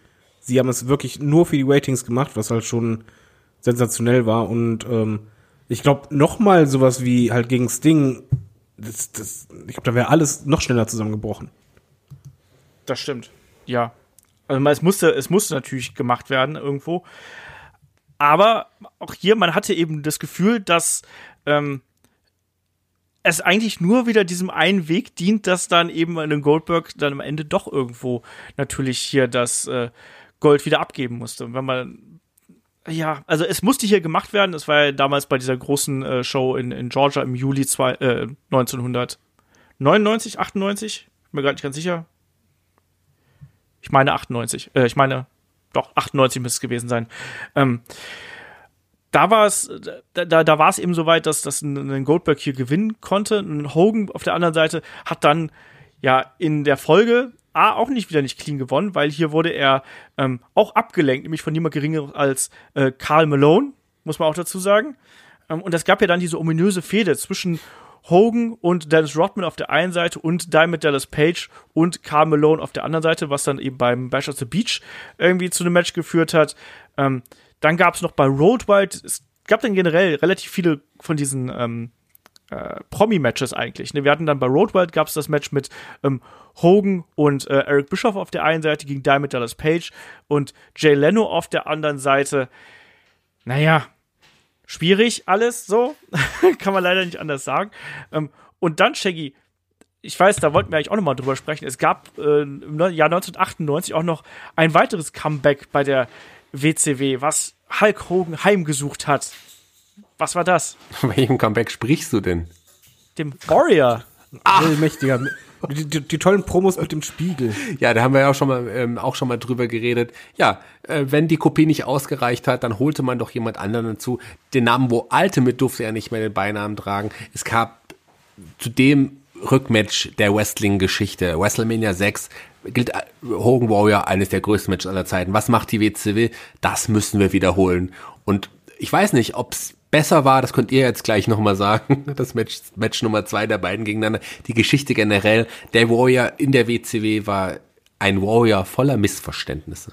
Sie haben es wirklich nur für die Ratings gemacht, was halt schon sensationell war und ähm, ich glaube noch mal sowas wie halt gegen Sting, das, das, ich glaube, da wäre alles noch schneller zusammengebrochen. das stimmt. Ja. Also es musste, es musste natürlich gemacht werden irgendwo. Aber auch hier, man hatte eben das Gefühl, dass ähm, es eigentlich nur wieder diesem einen Weg dient, dass dann eben einen Goldberg dann am Ende doch irgendwo natürlich hier das äh, Gold wieder abgeben musste. Und wenn man ja, also es musste hier gemacht werden. Es war ja damals bei dieser großen äh, Show in, in Georgia im Juli zwei, äh, 1999, 98, bin mir gerade nicht ganz sicher. Ich meine 98. Äh, ich meine, doch, 98 müsste es gewesen sein. Ähm, da war es, da, da, da war es eben soweit, dass, dass ein, Goldberg hier gewinnen konnte. Ein Hogan auf der anderen Seite hat dann ja in der Folge A auch nicht wieder nicht clean gewonnen, weil hier wurde er ähm, auch abgelenkt, nämlich von niemand geringer als äh, Karl Malone, muss man auch dazu sagen. Ähm, und es gab ja dann diese ominöse Fehde zwischen Hogan und Dennis Rodman auf der einen Seite und Diamond Dallas Page und Karl Malone auf der anderen Seite, was dann eben beim Bash at the Beach irgendwie zu einem Match geführt hat. Ähm, dann gab es noch bei Road Wild, es gab dann generell relativ viele von diesen ähm, äh, Promi-Matches eigentlich. Ne? Wir hatten dann bei Road Wild gab es das Match mit ähm, Hogan und äh, Eric Bischoff auf der einen Seite gegen Diamond Dallas Page und Jay Leno auf der anderen Seite. Naja, schwierig alles so. Kann man leider nicht anders sagen. Ähm, und dann, Shaggy, ich weiß, da wollten wir eigentlich auch nochmal drüber sprechen. Es gab äh, im Jahr 1998 auch noch ein weiteres Comeback bei der WCW, was Hulk Hogan heimgesucht hat. Was war das? Von welchem Comeback sprichst du denn? Dem Warrior. Allmächtiger. Die, die, die tollen Promos mit dem Spiegel. Ja, da haben wir ja auch schon mal, ähm, auch schon mal drüber geredet. Ja, äh, wenn die Kopie nicht ausgereicht hat, dann holte man doch jemand anderen dazu. Den Namen Wo Ultimate durfte er nicht mehr den Beinamen tragen. Es gab zu dem Rückmatch der Wrestling-Geschichte, WrestleMania 6, gilt äh, Hogan Warrior eines der größten Matches aller Zeiten. Was macht die WCW? Das müssen wir wiederholen. Und ich weiß nicht, ob's besser war, das könnt ihr jetzt gleich nochmal sagen. Das Match, Match Nummer zwei der beiden gegeneinander. Die Geschichte generell. Der Warrior in der WCW war ein Warrior voller Missverständnisse.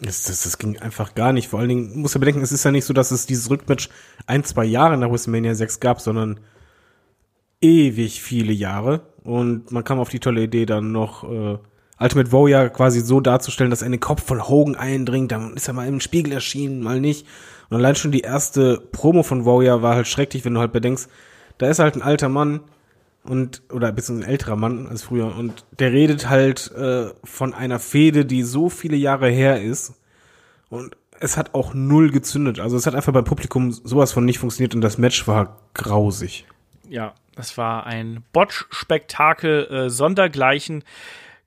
Das, das, das ging einfach gar nicht. Vor allen Dingen, muss ja bedenken, es ist ja nicht so, dass es dieses Rückmatch ein, zwei Jahre nach WrestleMania 6 gab, sondern ewig viele Jahre. Und man kam auf die tolle Idee, dann noch äh, Ultimate Warrior quasi so darzustellen, dass er in den Kopf von Hogan eindringt. Dann ist er mal im Spiegel erschienen, mal nicht. Und allein schon die erste Promo von Warrior war halt schrecklich, wenn du halt bedenkst, da ist halt ein alter Mann und oder beziehungsweise ein älterer Mann als früher und der redet halt äh, von einer Fehde, die so viele Jahre her ist und es hat auch null gezündet. Also es hat einfach beim Publikum sowas von nicht funktioniert und das Match war grausig. Ja, das war ein Botch-Spektakel äh, sondergleichen.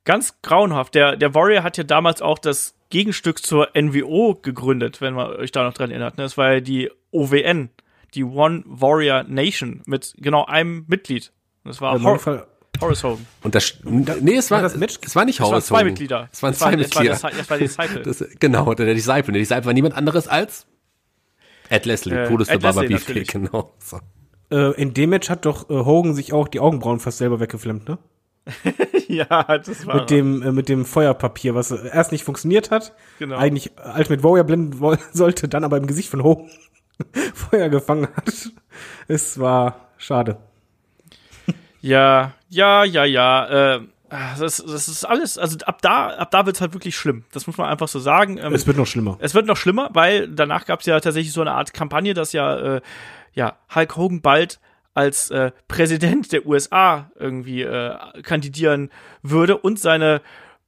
Ganz grauenhaft. Der, der Warrior hat ja damals auch das Gegenstück zur NWO gegründet, wenn man euch da noch dran erinnert. ne? Das war ja die OWN, die One Warrior Nation, mit genau einem Mitglied. Das war Hor Fall, Horace Hogan. Und das, nee, es war, das Match- es war nicht waren Horace zwei Hogan. Mitglieder. Es waren zwei war- das war Mitglieder. der- Das war die Disciple. Das, genau, der Disciple. Der Disciple war niemand anderes als Ed Leslie, Äh, Brutus Ed der Baba Leslie, Beefcake, genau. So. äh, in dem Match hat doch äh, Hogan sich auch die Augenbrauen fast selber weggeflammt, ne? ja, das war Mit dem, äh, mit dem Feuerpapier, was äh, erst nicht funktioniert hat. Genau. Eigentlich Ultimate Warrior blenden sollte, dann aber im Gesicht von Hogan Feuer gefangen hat. Es war schade. Ja, ja, ja, ja. Äh, Das, das ist alles, also ab da, ab da wird's halt wirklich schlimm. Das muss man einfach so sagen. Ähm, Es wird noch schlimmer. es wird noch schlimmer, weil danach gab's ja tatsächlich so eine Art Kampagne, dass ja, äh, ja Hulk Hogan bald als äh, Präsident der USA irgendwie äh, kandidieren würde und seine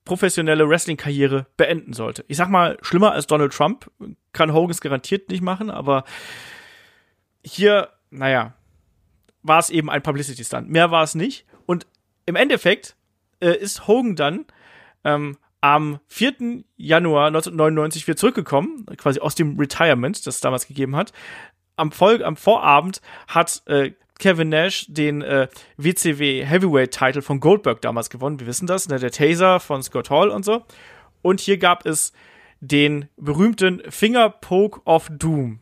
professionelle Wrestling-Karriere beenden sollte. Ich sag mal, schlimmer als Donald Trump kann Hogans garantiert nicht machen, aber hier, naja, war es eben ein Publicity-Stunt. Mehr war es nicht. Und im Endeffekt äh, ist Hogan dann ähm, am 4. Januar 1999 wieder zurückgekommen, quasi aus dem Retirement, das es damals gegeben hat. Am, Folg am Vorabend hat äh, Kevin Nash den äh, WCW Heavyweight Title von Goldberg damals gewonnen. Wir wissen das, ne? der Taser von Scott Hall und so. Und hier gab es den berühmten Finger Poke of Doom.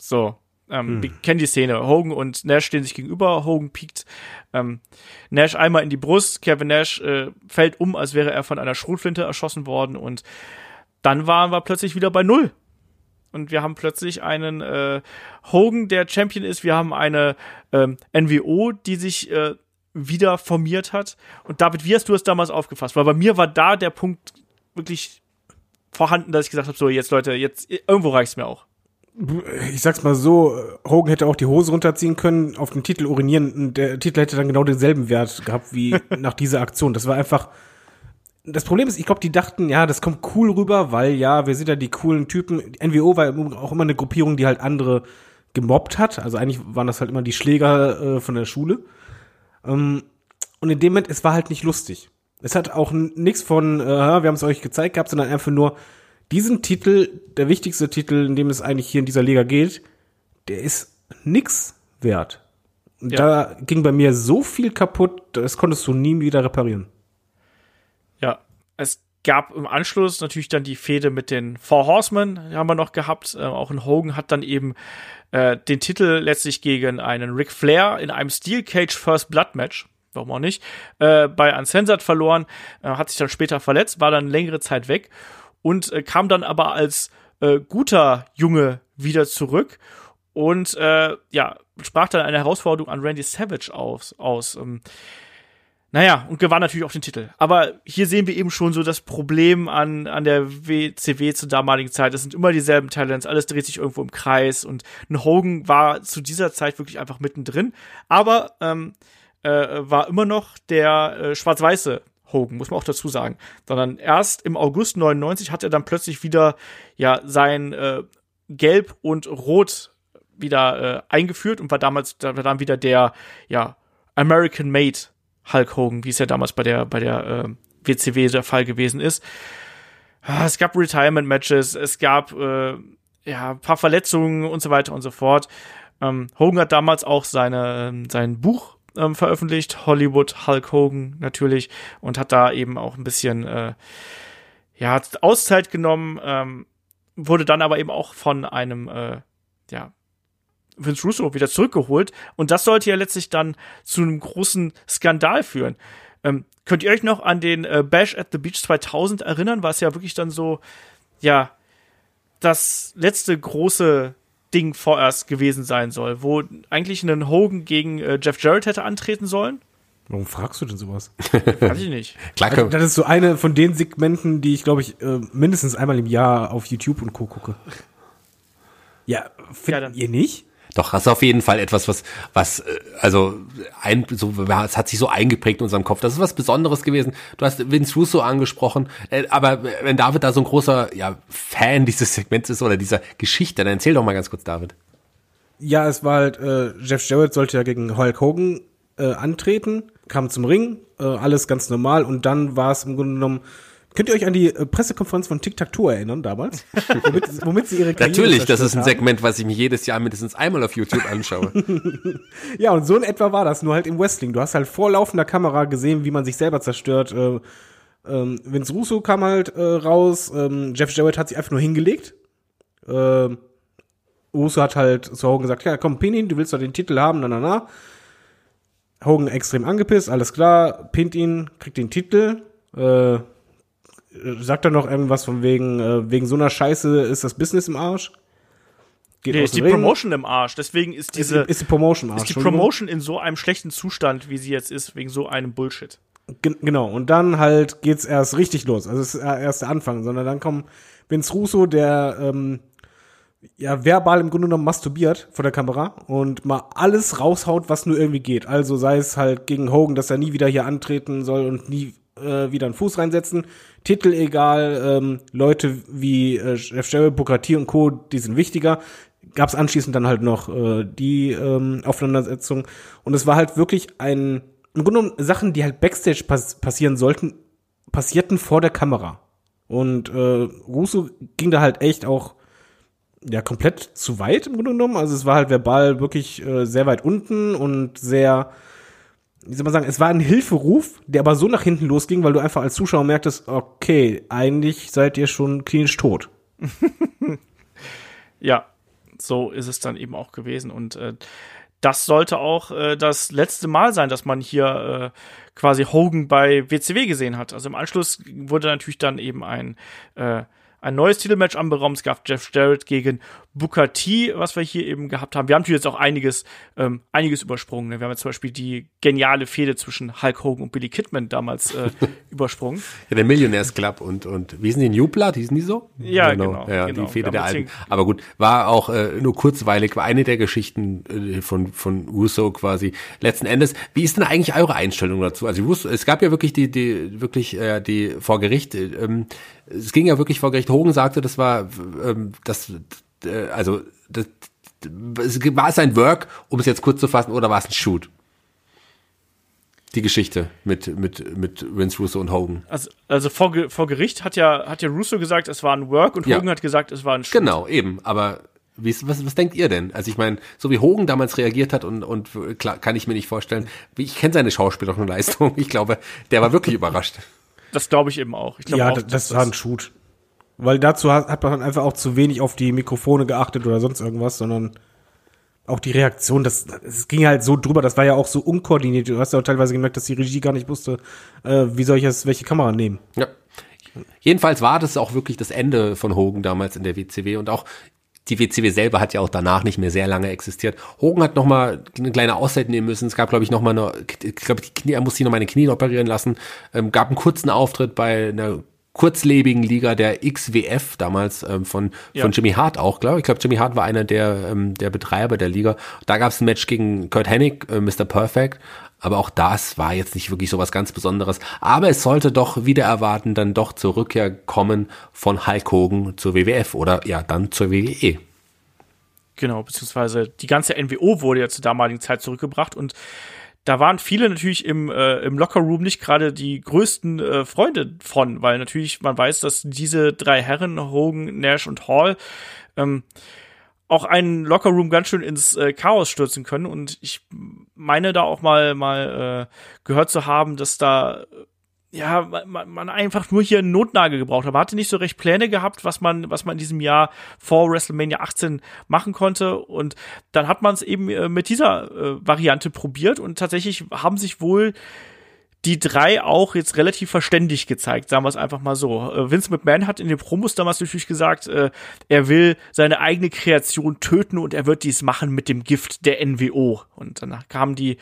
So, ähm, wir kennen die Szene. Hogan und Nash stehen sich gegenüber. Hogan piekt ähm, Nash einmal in die Brust. Kevin Nash äh, fällt um, als wäre er von einer Schrotflinte erschossen worden. Und dann waren wir plötzlich wieder bei Null. Und wir haben plötzlich einen äh, Hogan, der Champion ist. Wir haben eine ähm, NWO, die sich äh, wieder formiert hat. Und David, wie hast du es damals aufgefasst? Weil bei mir war da der Punkt wirklich vorhanden, dass ich gesagt habe, so jetzt Leute, jetzt irgendwo reicht's mir auch. Ich sag's mal so, Hogan hätte auch die Hose runterziehen können, auf den Titel urinieren und der Titel hätte dann genau denselben Wert gehabt wie nach dieser Aktion. Das war einfach. Das Problem ist, ich glaube, die dachten, ja, das kommt cool rüber, weil ja, wir sind ja die coolen Typen. Die NWO war auch immer eine Gruppierung, die halt andere gemobbt hat. Also eigentlich waren das halt immer die Schläger äh, von der Schule. Ähm, und in dem Moment, es war halt nicht lustig. Es hat auch nichts von, äh, wir haben es euch gezeigt gehabt, sondern einfach nur, diesen Titel, der wichtigste Titel, in dem es eigentlich hier in dieser Liga geht, der ist nix wert. Ja. Da ging bei mir so viel kaputt, das konntest du nie wieder reparieren. Es gab im Anschluss natürlich dann die Fehde mit den Four Horsemen, haben wir noch gehabt. Äh, auch ein Hogan hat dann eben äh, den Titel letztlich gegen einen Ric Flair in einem Steel Cage First Blood Match, warum auch nicht, äh, bei Uncensored verloren, äh, hat sich dann später verletzt, war dann längere Zeit weg und äh, kam dann aber als äh, guter Junge wieder zurück und äh, ja, sprach dann eine Herausforderung an Randy Savage aus. aus ähm, naja, und gewann natürlich auch den Titel. Aber hier sehen wir eben schon so das Problem an, an der WCW zur damaligen Zeit. Es sind immer dieselben Talents, alles dreht sich irgendwo im Kreis und ein Hogan war zu dieser Zeit wirklich einfach mittendrin. Aber ähm, äh, war immer noch der äh, schwarz-weiße Hogan, muss man auch dazu sagen. Sondern erst im August 99 hat er dann plötzlich wieder ja sein äh, Gelb und Rot wieder äh, eingeführt und war damals da war dann wieder der ja American Made Hulk Hogan, wie es ja damals bei der bei der äh, WCW der Fall gewesen ist. Ah, Es gab Retirement Matches, es gab äh, ja ein paar Verletzungen und so weiter und so fort. Ähm, Hogan hat damals auch seine sein Buch ähm, veröffentlicht, Hollywood Hulk Hogan natürlich, und hat da eben auch ein bisschen äh, ja Auszeit genommen, ähm, wurde dann aber eben auch von einem äh, ja Vince Russo wieder zurückgeholt. Und das sollte ja letztlich dann zu einem großen Skandal führen. Ähm, könnt ihr euch noch an den äh, Bash at the Beach 2000 erinnern? War es ja wirklich dann so, ja, das letzte große Ding vorerst gewesen sein soll, wo eigentlich ein Hogan gegen äh, Jeff Jarrett hätte antreten sollen? Warum fragst du denn sowas? Weiß ich nicht. Klar, Also, das ist so eine von den Segmenten, die ich, glaube ich, äh, mindestens einmal im Jahr auf YouTube und Co. gucke. Ja, Ja, findet dann- ihr nicht? Doch, das ist auf jeden Fall etwas, was, was, äh, also, ein, so, es hat sich so eingeprägt in unserem Kopf. Das ist was Besonderes gewesen. Du hast Vince Russo angesprochen, äh, aber wenn David da so ein großer, ja, Fan dieses Segments ist oder dieser Geschichte, dann erzähl doch mal ganz kurz, David. Ja, es war halt, äh, Jeff Jarrett sollte ja gegen Hulk Hogan äh, antreten, kam zum Ring, äh, alles ganz normal und dann war es im Grunde genommen. Könnt ihr euch an die äh, Pressekonferenz von Tic Tac Toe erinnern damals? womit, womit sie ihre Karriere Natürlich, das ist ein haben? Segment, was ich mir jedes Jahr mindestens einmal auf YouTube anschaue. Ja, und so in etwa war das, nur halt im Wrestling. Du hast halt vor laufender Kamera gesehen, wie man sich selber zerstört. Äh, ähm, Vince Russo kam halt äh, raus, ähm, Jeff Jarrett hat sich einfach nur hingelegt. Ähm, Russo hat halt zu Hogan gesagt, ja, komm, pin ihn, du willst doch den Titel haben, na, na, na. Hogan extrem angepisst, alles klar, pint ihn, kriegt den Titel, äh, sagt dann noch irgendwas von wegen, äh, wegen so einer Scheiße ist das Business im Arsch. Geht Nee, ist die Ring. Promotion im Arsch. Deswegen ist Ist, diese, ist die Promotion im Arsch. ist die. Promotion in so einem schlechten Zustand, wie sie jetzt ist, wegen so einem Bullshit. Gen genau, und dann halt geht's erst richtig los. Also es ist erst der Anfang, sondern dann kommt Vince Russo, der ähm, ja verbal im Grunde genommen masturbiert vor der Kamera und mal alles raushaut, was nur irgendwie geht. Also sei es halt gegen Hogan, dass er nie wieder hier antreten soll und nie äh, wieder einen Fuß reinsetzen. Titel egal, ähm, Leute wie äh, Jeff Jarrett, Booker T und Co., die sind wichtiger. Gab es anschließend dann halt noch äh, die ähm, Aufeinandersetzung. Und es war halt wirklich ein, im Grunde genommen Sachen, die halt Backstage pass passieren sollten, passierten vor der Kamera. Und äh, Russo ging da halt echt auch ja komplett zu weit im Grunde genommen. Also es war halt verbal wirklich äh, sehr weit unten und sehr, wie soll man sagen, es war ein Hilferuf, der aber so nach hinten losging, weil du einfach als Zuschauer merktest, okay, eigentlich seid ihr schon klinisch tot. ja, so ist es dann eben auch gewesen. Und äh, das sollte auch äh, das letzte Mal sein, dass man hier äh, quasi Hogan bei WCW gesehen hat. Also im Anschluss wurde natürlich dann eben ein äh, ein neues Titelmatch anberaumt. Es gab Jeff Jarrett gegen Booker T, was wir hier eben gehabt haben. Wir haben natürlich jetzt auch einiges, ähm, einiges übersprungen. Ne? Wir haben jetzt zum Beispiel die geniale Fehde zwischen Hulk Hogan und Billy Kidman damals äh, übersprungen. Ja, der Millionaires Club und, und wie sind die New Blood? Hießen die so? Ja, genau. genau ja, genau. die Fehde der Alten. Aber gut, war auch äh, nur kurzweilig, war eine der Geschichten äh, von, von Russo quasi. Letzten Endes, wie ist denn eigentlich eure Einstellung dazu? Also Russo, es gab ja wirklich die, die wirklich äh, die vor Gericht, äh, ähm, es ging ja wirklich vor Gericht. Hogan sagte, das war ähm, das äh, also das, war es ein Work, um es jetzt kurz zu fassen, oder war es ein Shoot? Die Geschichte mit, mit, mit Vince Russo und Hogan. Also, also vor, vor Gericht hat ja, hat ja Russo gesagt, es war ein Work und Hogan ja. hat gesagt, es war ein Shoot. Genau, eben. Aber wie, was, was denkt ihr denn? Also ich meine, so wie Hogan damals reagiert hat und, und klar, kann ich mir nicht vorstellen. Ich kenne seine schauspielerischen Leistung. Ich glaube, der war wirklich überrascht. Das glaube ich eben auch. Ich ja, auch, das, das war ein Shoot. Weil dazu hat, hat man einfach auch zu wenig auf die Mikrofone geachtet oder sonst irgendwas, sondern auch die Reaktion, das, es ging halt so drüber, das war ja auch so unkoordiniert. Du hast ja auch teilweise gemerkt, dass die Regie gar nicht wusste, äh, wie soll ich jetzt welche Kamera nehmen. Ja. Jedenfalls war das auch wirklich das Ende von Hogan damals in der WCW und auch die WCW selber hat ja auch danach nicht mehr sehr lange existiert. Hogan hat noch mal eine kleine Auszeit nehmen müssen. Es gab, glaube ich, noch mal eine, ich glaube, er musste sich noch mal eine Knie operieren lassen. Ähm, gab einen kurzen Auftritt bei einer kurzlebigen Liga der XWF damals ähm, von ja. von Jimmy Hart auch, glaube ich. Ich glaube, Jimmy Hart war einer der ähm, der Betreiber der Liga. Da gab es ein Match gegen Kurt Hennig, äh, Mr. Perfect. Aber auch das war jetzt nicht wirklich so was ganz Besonderes. Aber es sollte doch wieder erwarten dann doch zur Rückkehr kommen von Hulk Hogan zur WWF oder ja dann zur WWE. Genau, beziehungsweise die ganze NWO wurde ja zur damaligen Zeit zurückgebracht und da waren viele natürlich im, äh, im Lockerroom nicht gerade die größten äh, Freunde von, weil natürlich man weiß, dass diese drei Herren, Hogan, Nash und Hall, ähm, auch einen Lockerroom ganz schön ins äh, Chaos stürzen können. Und ich meine da auch mal, mal äh, gehört zu haben, dass da ja, man, man einfach nur hier einen Notnagel gebraucht hat. Man hatte nicht so recht Pläne gehabt, was man, was man in diesem Jahr vor WrestleMania 18 machen konnte. Und dann hat man es eben äh, mit dieser äh, Variante probiert und tatsächlich haben sich wohl die drei auch jetzt relativ verständig gezeigt, sagen wir es einfach mal so. Äh, Vince McMahon hat in den Promos damals natürlich gesagt, äh, er will seine eigene Kreation töten und er wird dies machen mit dem Gift der NWO. Und dann kamen die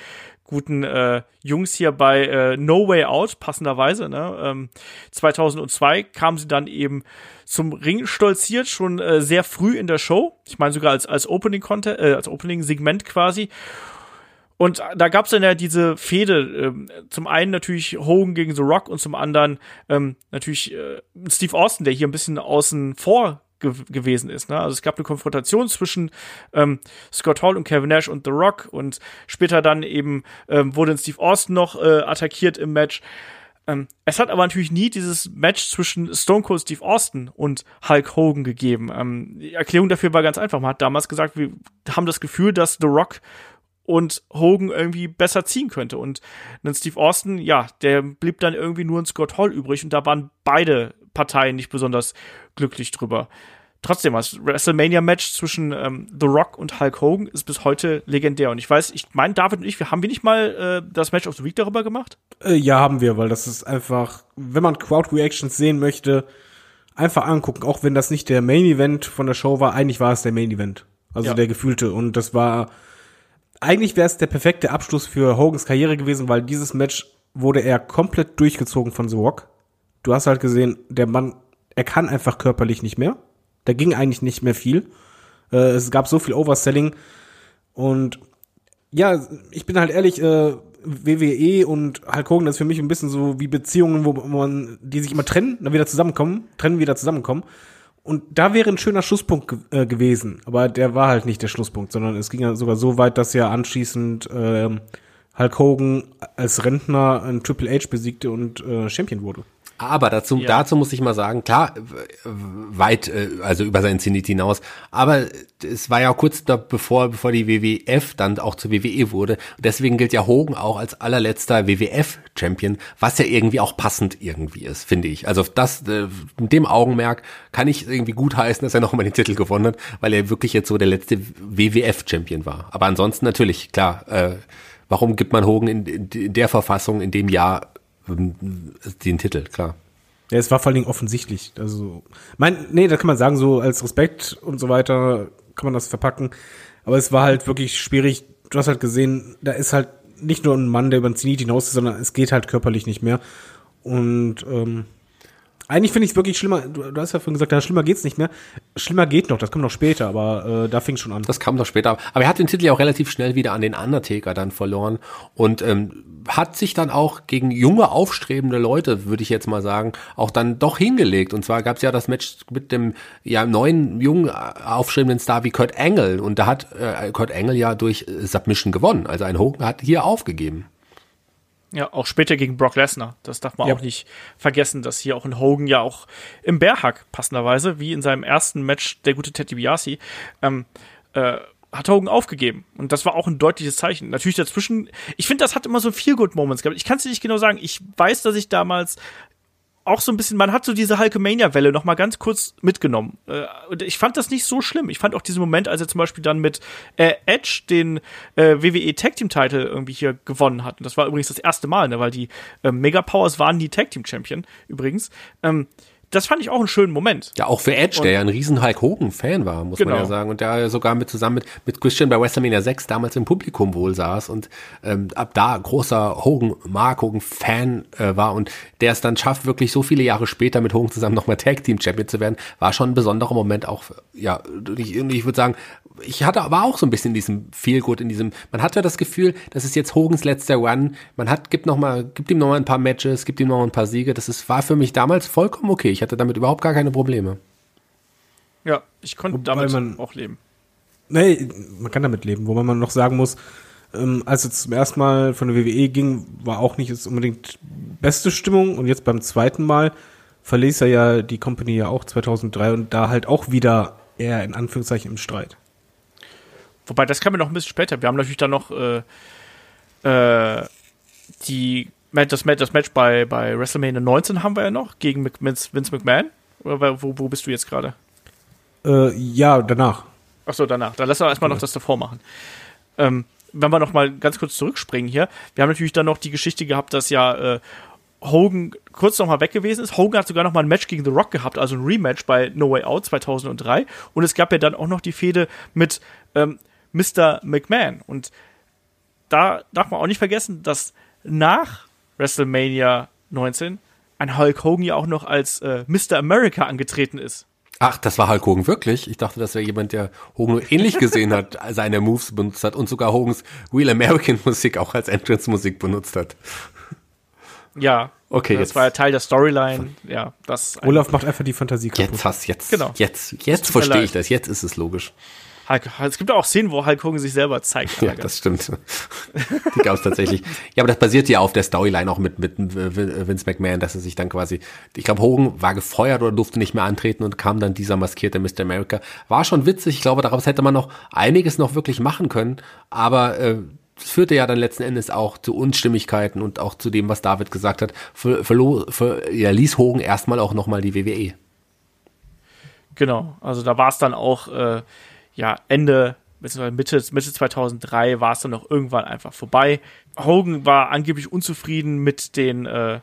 guten äh, Jungs hier bei äh, No Way Out, passenderweise. Ne? Ähm, 2002 kamen sie dann eben zum Ring stolziert, schon äh, sehr früh in der Show. Ich meine sogar als, als Opening Content, äh, als Opening Segment quasi. Und da gab's dann ja diese Fehde, ähm, zum einen natürlich Hogan gegen The Rock und zum anderen ähm, natürlich äh, Steve Austin, der hier ein bisschen außen vor ge gewesen ist. Ne? Also es gab eine Konfrontation zwischen ähm, Scott Hall und Kevin Nash und The Rock und später dann eben ähm, wurde Steve Austin noch äh, attackiert im Match. Ähm, es hat aber natürlich nie dieses Match zwischen Stone Cold Steve Austin und Hulk Hogan gegeben. Ähm, die Erklärung dafür war ganz einfach. Man hat damals gesagt, wir haben das Gefühl, dass The Rock und Hogan irgendwie besser ziehen könnte. Und dann Steve Austin, ja, der blieb dann irgendwie nur in Scott Hall übrig und da waren beide Parteien nicht besonders glücklich drüber. Trotzdem, das WrestleMania-Match zwischen ähm, The Rock und Hulk Hogan ist bis heute legendär. Und ich weiß, ich meine, David und ich, wir haben wir nicht mal äh, das Match of the Week darüber gemacht? Äh, ja, haben wir, weil das ist einfach, wenn man Crowd-Reactions sehen möchte, einfach angucken, auch wenn das nicht der Main-Event von der Show war, eigentlich war es der Main-Event. Also ja. der gefühlte. Und das war eigentlich wäre es der perfekte Abschluss für Hogans Karriere gewesen, weil dieses Match wurde er komplett durchgezogen von The Rock. Du hast halt gesehen, der Mann, er kann einfach körperlich nicht mehr. Da ging eigentlich nicht mehr viel. Äh, es gab so viel Overselling und ja, ich bin halt ehrlich, äh, WWE und Hulk Hogan, das ist für mich ein bisschen so wie Beziehungen, wo man, die sich immer trennen, dann wieder zusammenkommen, trennen, wieder zusammenkommen. Und da wäre ein schöner Schlusspunkt ge äh, gewesen, aber der war halt nicht der Schlusspunkt, sondern es ging ja sogar so weit, dass ja anschließend äh, Hulk Hogan als Rentner ein Triple H besiegte und äh, Champion wurde. Aber dazu, ja. dazu muss ich mal sagen, klar, weit, äh, also über seinen Zenit hinaus. Aber es war ja kurz da, bevor, bevor die WWF dann auch zur WWE wurde. Deswegen gilt ja Hogan auch als allerletzter WWF-Champion, was ja irgendwie auch passend irgendwie ist, finde ich. Also das, äh, mit dem Augenmerk kann ich irgendwie gut heißen, dass er nochmal den Titel gewonnen hat, weil er wirklich jetzt so der letzte WWF-Champion war. Aber ansonsten natürlich, klar, äh, warum gibt man Hogan in, in, in der Verfassung in dem Jahr den Titel, klar. Ja, es war vor allen Dingen offensichtlich. Also, mein, nee, da kann man sagen, so als Respekt und so weiter kann man das verpacken. Aber es war halt wirklich schwierig. Du hast halt gesehen, da ist halt nicht nur ein Mann, der über den Zenit hinaus ist, sondern es geht halt körperlich nicht mehr. Und ähm, eigentlich finde ich es wirklich schlimmer. Du, du, hast ja vorhin gesagt, ja, schlimmer geht's nicht mehr. Schlimmer geht noch, das kommt noch später, aber äh, da fing schon an. Das kam noch später. Aber er hat den Titel ja auch relativ schnell wieder an den Undertaker dann verloren und ähm, hat sich dann auch gegen junge, aufstrebende Leute, würde ich jetzt mal sagen, auch dann doch hingelegt. Und zwar gab es ja das Match mit dem ja neuen, jungen, aufstrebenden Star wie Kurt Angle. Und da hat äh, Kurt Angle ja durch äh, Submission gewonnen. Also ein Hogan hat hier aufgegeben. Ja, auch später gegen Brock Lesnar. Das darf man ja. auch nicht vergessen, dass hier auch in Hogan ja auch im Bärhack passenderweise, wie in seinem ersten Match der gute Teddy Biasi, ähm, äh, hat Hogan aufgegeben. Und das war auch ein deutliches Zeichen. Natürlich dazwischen, ich finde, das hat immer so viel Good Moments gehabt. Ich kann es dir nicht genau sagen. Ich weiß, dass ich damals auch so ein bisschen, man hat so diese Hulkamania-Welle noch mal ganz kurz mitgenommen. Äh, und ich fand das nicht so schlimm. Ich fand auch diesen Moment, als er zum Beispiel dann mit äh, Edge den äh, WWE Tag Team Title irgendwie hier gewonnen hat. Und das war übrigens das erste Mal, ne, weil die äh, Mega Powers waren die Tag Team Champion übrigens. Ähm, das fand ich auch einen schönen Moment. Ja, auch für Edge, und, der ja ein riesen Hulk Hogan-Fan war, muss genau. man ja sagen. Und der sogar mit zusammen mit, mit Christian bei WrestleMania 6 damals im Publikum wohl saß und ähm, ab da großer Hogan, Mark Hogan-Fan äh, war und der es dann schafft, wirklich so viele Jahre später mit Hogan zusammen nochmal Tag Team Champion zu werden, war schon ein besonderer Moment auch, ja, ich, ich würde sagen, ich hatte aber auch so ein bisschen in diesem Feelgood, in diesem, man hatte das Gefühl, das ist jetzt Hogans letzter Run, man hat, gibt noch mal, gibt ihm noch mal ein paar Matches, gibt ihm noch mal ein paar Siege, das ist, war für mich damals vollkommen okay, ich hatte damit überhaupt gar keine Probleme. Ja, ich konnte damit man, auch leben. Nee, man kann damit leben, wo man noch sagen muss, ähm, als es zum ersten Mal von der WWE ging, war auch nicht unbedingt beste Stimmung und jetzt beim zweiten Mal verließ er ja die Company ja auch 2003 und da halt auch wieder eher in Anführungszeichen im Streit. Wobei, das kam mir noch ein bisschen später. Wir haben natürlich dann noch äh, äh, die, das, das Match bei, bei WrestleMania 19 haben wir ja noch gegen Vince, McMahon. Oder wo, wo bist du jetzt gerade? Äh, ja, danach. Achso, danach. Dann lass doch erstmal ja. noch das davor machen. Ähm, wenn wir noch mal ganz kurz zurückspringen hier. Wir haben natürlich dann noch die Geschichte gehabt, dass ja äh, Hogan kurz noch mal weg gewesen ist. Hogan hat sogar noch mal ein Match gegen The Rock gehabt, also ein Rematch bei No Way Out 2003. Und es gab ja dann auch noch die Fehde mit ähm, Mr. McMahon. Und da darf man auch nicht vergessen, dass nach WrestleMania 19 ein Hulk Hogan ja auch noch als äh, Mr. America angetreten ist. Ach, das war Hulk Hogan wirklich? Ich dachte, das wäre jemand, der Hogan nur ähnlich gesehen hat, seine Moves benutzt hat und sogar Hogans Real American Musik auch als Entrance-Musik benutzt hat. Ja. Okay, das jetzt. war ja Teil der Storyline. Ja, das. Olaf macht einfach die Fantasie kaputt. Jetzt hast, jetzt, genau. jetzt, jetzt verstehe ich das. Jetzt ist es logisch. Hulk, es gibt auch Szenen, wo Hulk Hogan sich selber zeigt. Ja, das stimmt. Die gab es tatsächlich. Ja, aber das basiert ja auf der Storyline auch mit, mit Vince McMahon, dass er sich dann quasi, ich glaube, Hogan war gefeuert oder durfte nicht mehr antreten und kam dann dieser maskierte Mr. America. War schon witzig. Ich glaube, daraus hätte man noch einiges noch wirklich machen können. Aber äh, das führte ja dann letzten Endes auch zu Unstimmigkeiten und auch zu dem, was David gesagt hat. Ver, verlo, ver, ja, ließ Hogan erstmal auch nochmal die WWE. Genau, also da war es dann auch äh, ja, Ende, Mitte, Mitte 2003 war es dann noch irgendwann einfach vorbei. Hogan war angeblich unzufrieden mit den, äh,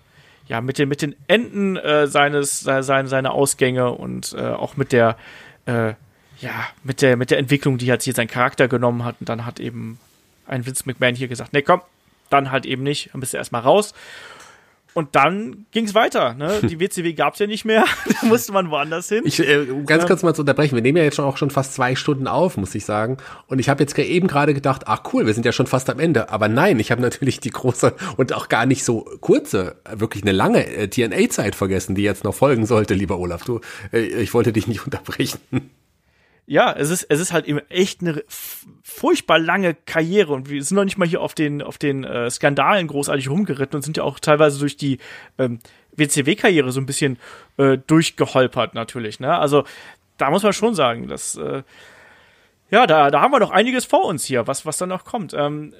ja, mit den, mit den Enden äh, seines, seine, seine Ausgänge und äh, auch mit der, äh, ja, mit der, mit der Entwicklung, die halt hier sein Charakter genommen hat. Und dann hat eben ein Vince McMahon hier gesagt, nee, komm, dann halt eben nicht, dann bist du erstmal raus. Und dann ging's weiter. Ne? Die WCW gab's ja nicht mehr, da musste man woanders hin. Ich, äh, ganz kurz mal zu unterbrechen. Wir nehmen ja jetzt schon auch schon fast zwei Stunden auf, muss ich sagen. Und ich habe jetzt eben gerade gedacht, ach cool, wir sind ja schon fast am Ende. Aber nein, ich habe natürlich die große und auch gar nicht so kurze, wirklich eine lange äh, TNA-Zeit vergessen, die jetzt noch folgen sollte, lieber Olaf. Du, äh, ich wollte dich nicht unterbrechen. Ja, es ist, es ist halt eben echt eine furchtbar lange Karriere und wir sind noch nicht mal hier auf den, auf den äh, Skandalen großartig rumgeritten und sind ja auch teilweise durch die ähm, WCW-Karriere so ein bisschen äh, durchgeholpert natürlich. Ne? Also da muss man schon sagen, dass äh, ja, da, da haben wir noch einiges vor uns hier, was, was dann noch kommt. Ähm,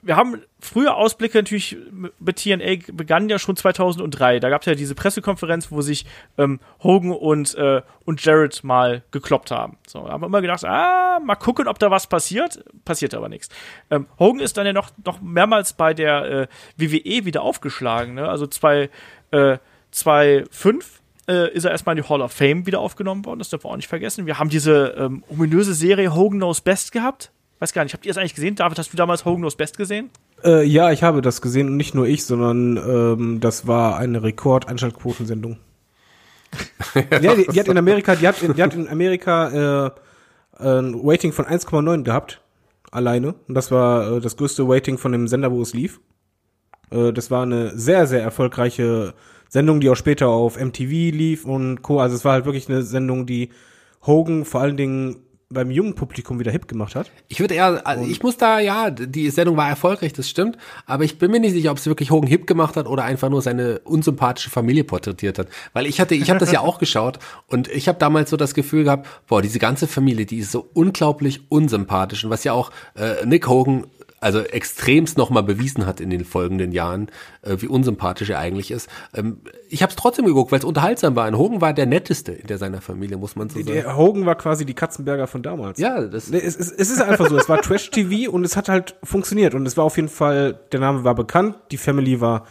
wir haben frühe Ausblicke natürlich mit TNA begannen ja schon 2003. Da gab es ja diese Pressekonferenz, wo sich ähm, Hogan und, äh, und Jared mal gekloppt haben. So, da haben wir immer gedacht, ah, mal gucken, ob da was passiert. Passiert aber nichts. Ähm, Hogan ist dann ja noch, noch mehrmals bei der äh, WWE wieder aufgeschlagen. Ne? Also zwei, äh, 2005 äh, ist er erstmal in die Hall of Fame wieder aufgenommen worden. Das dürfen wir auch nicht vergessen. Wir haben diese ähm, ominöse Serie Hogan Knows Best gehabt Weiß gar nicht, habt ihr das eigentlich gesehen? David, hast du damals Hogan Knows Best gesehen? Äh, ja, ich habe das gesehen und nicht nur ich, sondern ähm, das war eine Rekord-Einschaltquotensendung. ja, die, die, hat in Amerika, die hat in, die hat in Amerika äh, ein Rating von 1,9 gehabt, alleine. Und das war äh, das größte Rating von dem Sender, wo es lief. Äh, das war eine sehr, sehr erfolgreiche Sendung, die auch später auf MTV lief und Co. Also es war halt wirklich eine Sendung, die Hogan vor allen Dingen beim jungen Publikum wieder hip gemacht hat. Ich würde eher, also ich muss da, ja, die Sendung war erfolgreich, das stimmt, aber ich bin mir nicht sicher, ob es wirklich Hogan hip gemacht hat oder einfach nur seine unsympathische Familie porträtiert hat. Weil ich hatte, ich habe das ja auch geschaut und ich habe damals so das Gefühl gehabt, boah, diese ganze Familie, die ist so unglaublich unsympathisch und was ja auch äh, Nick Hogan also extremst nochmal bewiesen hat in den folgenden Jahren, äh, wie unsympathisch er eigentlich ist. Ähm, ich habe es trotzdem geguckt, weil es unterhaltsam war. Und Hogan war der netteste in der seiner Familie, muss man so sagen. Der Hogan war quasi die Katzenberger von damals. Ja, das es, es, es ist einfach so. Es war Trash-TV und es hat halt funktioniert. Und es war auf jeden Fall, der Name war bekannt, die Family war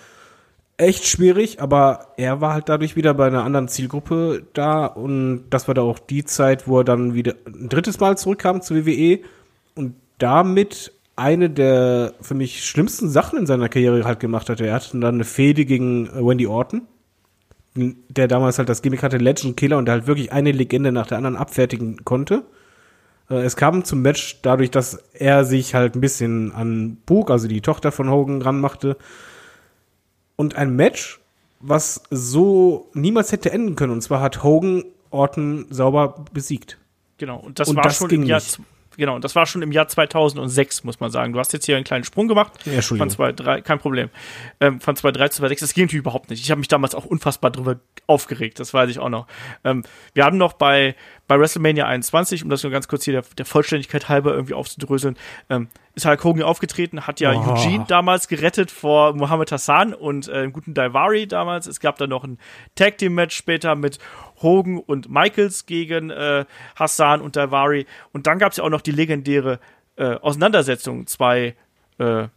echt schwierig, aber er war halt dadurch wieder bei einer anderen Zielgruppe da und das war da auch die Zeit, wo er dann wieder ein drittes Mal zurückkam zur WWE und damit eine der für mich schlimmsten Sachen in seiner Karriere halt gemacht hatte. Er hatte dann eine Fehde gegen äh, Wendy Orton, der damals halt das Gimmick hatte, Legend Killer, und der halt wirklich eine Legende nach der anderen abfertigen konnte. Äh, es kam zum Match dadurch, dass er sich halt ein bisschen an Book, also die Tochter von Hogan, ranmachte. Und ein Match, was so niemals hätte enden können. Und zwar hat Hogan Orton sauber besiegt. Genau, und das und war das schon im Jahr nicht genau, und das war schon im Jahr 2006, muss man sagen. Du hast jetzt hier einen kleinen Sprung gemacht. Ja, von 2, 3, kein Problem. Ähm, von 2, 3 zu 2, 6, das ging natürlich überhaupt nicht. Ich habe mich damals auch unfassbar drüber aufgeregt, das weiß ich auch noch. Ähm, wir haben noch bei, bei WrestleMania 21, um das nur ganz kurz hier der, der Vollständigkeit halber irgendwie aufzudröseln, ähm, ist Hulk Hogan aufgetreten, hat ja oh. Eugene damals gerettet vor Muhammad Hassan und äh, guten Daivari damals. Es gab dann noch ein Tag Team Match später mit Hogan und Michaels gegen äh, Hassan und Daivari. Und dann gab es ja auch noch die legendäre äh, Auseinandersetzung, zwei, äh,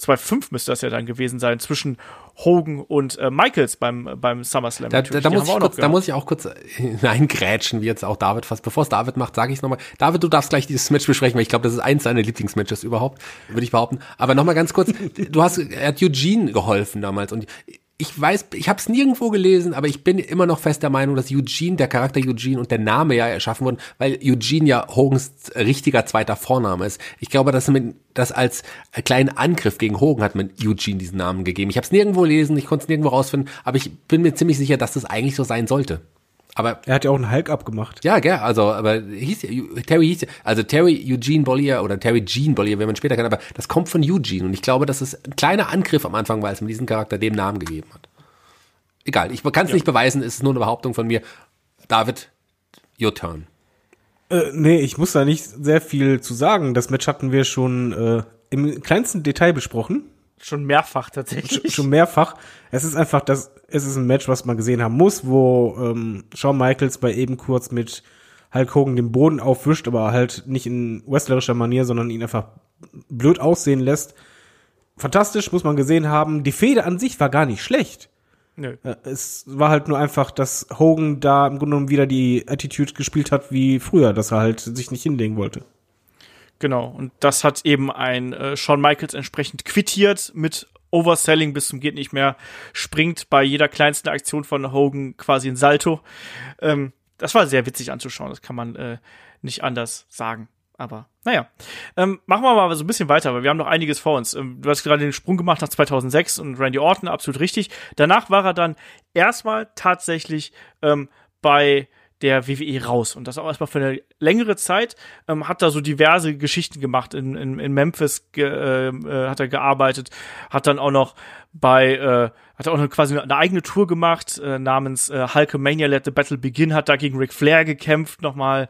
2-5 müsste das ja dann gewesen sein, zwischen Hogan und äh, Michaels beim, beim SummerSlam. Da, da, da, muss ich kurz, da muss ich auch kurz hineingrätschen, wie jetzt auch David fast. Bevor es David macht, sage ich es nochmal. David, du darfst gleich dieses Match besprechen, weil ich glaube, das ist eins deiner Lieblingsmatches überhaupt, würde ich behaupten. Aber nochmal ganz kurz, du hast, er hat Eugene geholfen damals und ich weiß, ich habe es nirgendwo gelesen, aber ich bin immer noch fest der Meinung, dass Eugene, der Charakter Eugene und der Name ja erschaffen wurden, weil Eugene ja Hogans richtiger zweiter Vorname ist. Ich glaube, dass man das als kleinen Angriff gegen Hogan hat man Eugene diesen Namen gegeben. Ich habe es nirgendwo gelesen, ich konnte es nirgendwo rausfinden, aber ich bin mir ziemlich sicher, dass das eigentlich so sein sollte. Aber er hat ja auch einen Hulk abgemacht. Ja, gell, also aber hieß Terry hieß also Terry Eugene Bollier oder Terry Gene Bollier, wenn man später kann, aber das kommt von Eugene und ich glaube, dass es ein kleiner Angriff am Anfang war, als man diesen Charakter dem Namen gegeben hat. Egal, ich kann es ja. nicht beweisen, es ist nur eine Behauptung von mir. David, your turn. Äh, nee, ich muss da nicht sehr viel zu sagen. Das Match hatten wir schon äh, im kleinsten Detail besprochen. Schon mehrfach tatsächlich. Schon, schon mehrfach. Es ist einfach das, es ist ein Match, was man gesehen haben muss, wo ähm, Shawn Michaels bei eben kurz mit Hulk Hogan den Boden aufwischt, aber halt nicht in wrestlerischer Manier, sondern ihn einfach blöd aussehen lässt. Fantastisch, muss man gesehen haben. Die Fehde an sich war gar nicht schlecht. Nö. Es war halt nur einfach, dass Hogan da im Grunde genommen wieder die Attitude gespielt hat wie früher, dass er halt sich nicht hinlegen wollte. Genau, und das hat eben ein äh, Shawn Michaels entsprechend quittiert mit Overselling bis zum geht nicht mehr, springt bei jeder kleinsten Aktion von Hogan quasi ein Salto. Ähm, das war sehr witzig anzuschauen, das kann man äh, nicht anders sagen. Aber naja, ähm, machen wir mal so ein bisschen weiter, weil wir haben noch einiges vor uns. Ähm, du hast gerade den Sprung gemacht nach 2006 und Randy Orton, absolut richtig. Danach war er dann erstmal tatsächlich ähm, bei der WWE raus. Und das auch erstmal für eine längere Zeit. Ähm, hat da so diverse Geschichten gemacht. In, in, in Memphis ge, äh, äh, hat er gearbeitet, hat dann auch noch bei, äh, hat auch noch quasi eine eigene Tour gemacht, äh, namens äh, Hulkamania Let the Battle Begin, hat da gegen Ric Flair gekämpft, nochmal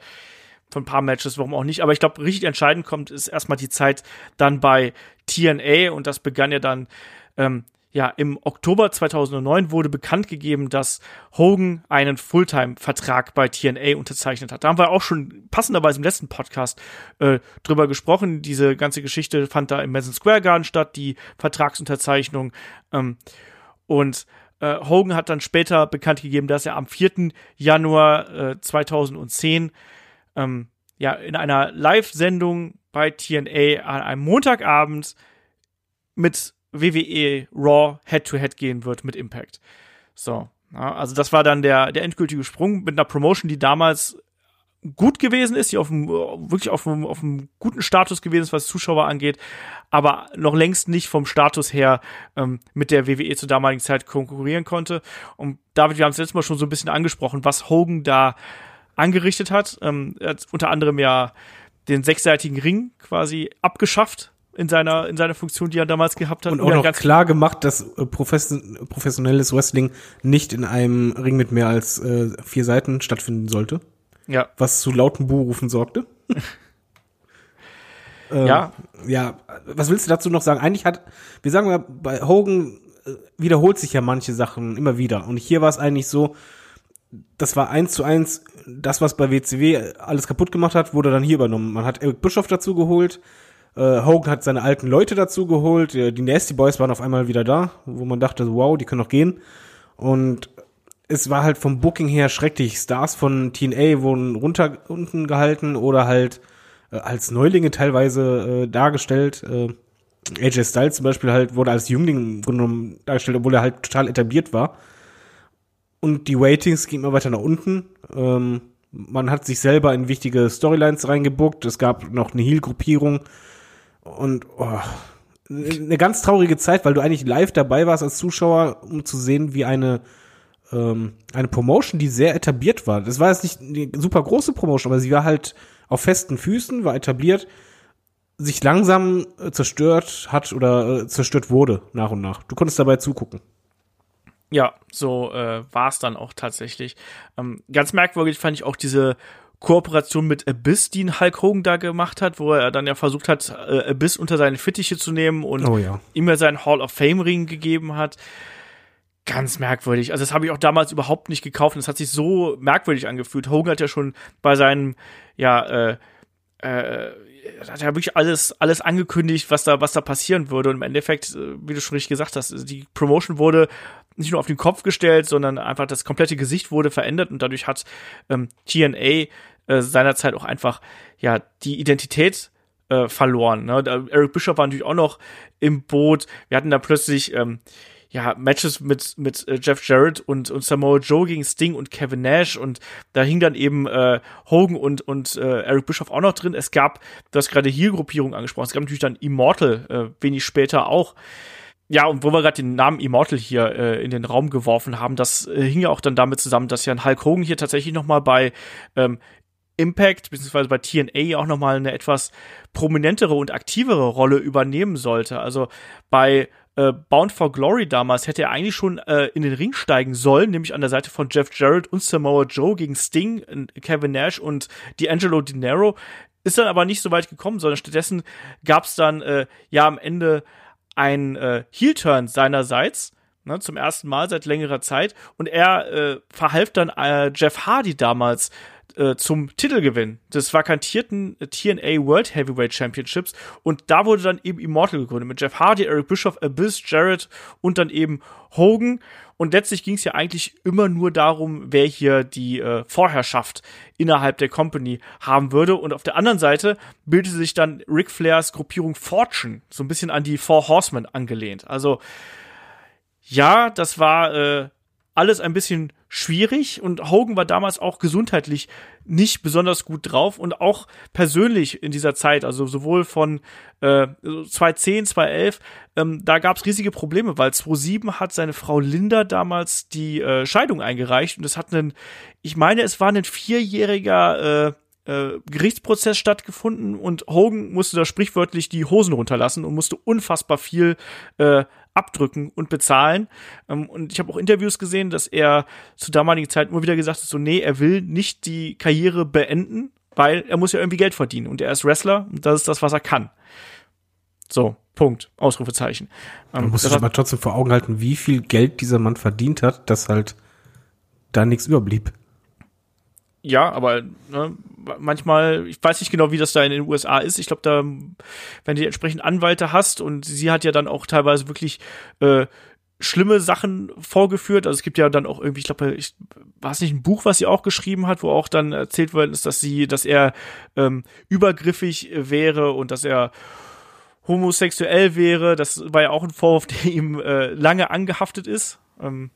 von ein paar Matches, warum auch nicht. Aber ich glaube, richtig entscheidend kommt, ist erstmal die Zeit dann bei TNA und das begann ja dann ähm, ja, im Oktober 2009 wurde bekannt gegeben, dass Hogan einen Fulltime-Vertrag bei TNA unterzeichnet hat. Da haben wir auch schon passenderweise im letzten Podcast äh, drüber gesprochen. Diese ganze Geschichte fand da im Madison Square Garden statt, die Vertragsunterzeichnung. Ähm, und äh, Hogan hat dann später bekannt gegeben, dass er am 4. Januar äh, 2010 ähm, ja, in einer Live-Sendung bei TNA an einem Montagabend mit WWE Raw Head-to-Head -head gehen wird mit Impact. So, ja, also das war dann der, der endgültige Sprung mit einer Promotion, die damals gut gewesen ist, die auf dem, wirklich auf einem, auf guten Status gewesen ist, was Zuschauer angeht, aber noch längst nicht vom Status her ähm, mit der WWE zur damaligen Zeit konkurrieren konnte. Und David, wir haben es letztes Mal schon so ein bisschen angesprochen, was Hogan da angerichtet hat. Ähm, er hat unter anderem ja den sechsseitigen Ring quasi abgeschafft in seiner, in seiner Funktion, die er damals gehabt hat. Und auch noch klar gemacht, dass äh, profession professionelles Wrestling nicht in einem Ring mit mehr als äh, vier Seiten stattfinden sollte. Ja. Was zu lauten Buhrufen sorgte. äh, ja. Ja, was willst du dazu noch sagen? Eigentlich hat, wir sagen mal, bei Hogan äh, wiederholt sich ja manche Sachen immer wieder. Und hier war es eigentlich so, das war eins zu eins, das, was bei WCW alles kaputt gemacht hat, wurde dann hier übernommen. Man hat Eric Bischoff dazu geholt, äh, Hogan hat seine alten Leute dazu geholt. Die Nasty Boys waren auf einmal wieder da, wo man dachte, wow, die können noch gehen. Und es war halt vom Booking her schrecklich. Stars von TNA wurden runter unten gehalten oder halt äh, als Neulinge teilweise äh, dargestellt. Äh, AJ Styles zum Beispiel halt wurde als Jüngling genommen dargestellt, obwohl er halt total etabliert war. Und die Waitings gingen immer weiter nach unten. Ähm, man hat sich selber in wichtige Storylines reingebuckt. Es gab noch eine Heal-Gruppierung und oh, eine ganz traurige Zeit, weil du eigentlich live dabei warst als Zuschauer, um zu sehen, wie eine ähm, eine Promotion, die sehr etabliert war. Das war jetzt nicht eine super große Promotion, aber sie war halt auf festen Füßen, war etabliert, sich langsam äh, zerstört hat oder äh, zerstört wurde nach und nach. Du konntest dabei zugucken. Ja, so äh, war es dann auch tatsächlich. Ähm, ganz merkwürdig fand ich auch diese Kooperation mit Abyss, die Hulk Hogan da gemacht hat, wo er dann ja versucht hat, äh, Abyss unter seine Fittiche zu nehmen und oh ja. ihm ja seinen Hall of Fame Ring gegeben hat. Ganz merkwürdig. Also das habe ich auch damals überhaupt nicht gekauft. Das hat sich so merkwürdig angefühlt. Hogan hat ja schon bei seinem, ja, äh, äh, hat ja wirklich alles, alles angekündigt, was da, was da passieren würde. Und im Endeffekt, äh, wie du schon richtig gesagt hast, die Promotion wurde nicht nur auf den Kopf gestellt, sondern einfach das komplette Gesicht wurde verändert und dadurch hat ähm, TNA äh, seinerzeit auch einfach ja die Identität äh, verloren. Ne? Eric Bishop war natürlich auch noch im Boot. Wir hatten da plötzlich ähm, ja, Matches mit, mit äh, Jeff Jarrett und, und Samoa Joe gegen Sting und Kevin Nash und da hing dann eben äh, Hogan und, und äh, Eric Bischoff auch noch drin. Es gab, du hast gerade hier Gruppierung angesprochen, es gab natürlich dann Immortal äh, wenig später auch. Ja, und wo wir gerade den Namen Immortal hier äh, in den Raum geworfen haben, das äh, hing ja auch dann damit zusammen, dass ja ein Hulk Hogan hier tatsächlich noch mal bei ähm, Impact beziehungsweise bei TNA auch noch mal eine etwas prominentere und aktivere Rolle übernehmen sollte. Also bei äh, Bound for Glory damals hätte er eigentlich schon äh, in den Ring steigen sollen, nämlich an der Seite von Jeff Jarrett und Samoa Joe gegen Sting, Kevin Nash und D'Angelo Dinero. Ist dann aber nicht so weit gekommen, sondern stattdessen gab es dann äh, ja am Ende ein äh, Heel-Turn seinerseits, ne, zum ersten Mal seit längerer Zeit. Und er äh, verhalf dann äh, Jeff Hardy damals äh, zum Titelgewinn des vakantierten TNA World Heavyweight Championships und da wurde dann eben Immortal gegründet mit Jeff Hardy, Eric Bischoff, Abyss, Jarrett und dann eben Hogan und letztlich ging es ja eigentlich immer nur darum, wer hier die äh, Vorherrschaft innerhalb der Company haben würde. Und auf der anderen Seite bildete sich dann Ric Flairs Gruppierung Fortune, so ein bisschen an die Four Horsemen angelehnt. Also ja, das war äh, alles ein bisschen schwierig und Hogan war damals auch gesundheitlich nicht besonders gut drauf und auch persönlich in dieser Zeit, also sowohl von äh, 2010, 2011, ähm, da gab es riesige Probleme, weil 2007 hat seine Frau Linda damals die äh, Scheidung eingereicht und es hat einen, ich meine, es war ein vierjähriger äh, äh, Gerichtsprozess stattgefunden und Hogan musste da sprichwörtlich die Hosen runterlassen und musste unfassbar viel äh, abdrücken und bezahlen. Ähm, und ich habe auch Interviews gesehen, dass er zur damaligen Zeit immer wieder gesagt hat, so nee, er will nicht die Karriere beenden, weil er muss ja irgendwie Geld verdienen und er ist Wrestler und das ist das, was er kann. So, Punkt, Ausrufezeichen. Ähm, Man muss sich aber trotzdem vor Augen halten, wie viel Geld dieser Mann verdient hat, dass halt da nichts überblieb. Ja, aber ne, manchmal, ich weiß nicht genau, wie das da in den USA ist. Ich glaube, da, wenn du entsprechend Anwälte hast und sie hat ja dann auch teilweise wirklich äh, schlimme Sachen vorgeführt. Also es gibt ja dann auch irgendwie, ich glaube, ich, war es nicht ein Buch, was sie auch geschrieben hat, wo auch dann erzählt worden ist, dass sie, dass er ähm, übergriffig wäre und dass er homosexuell wäre. Das war ja auch ein Vorwurf, der ihm äh, lange angehaftet ist. Ähm,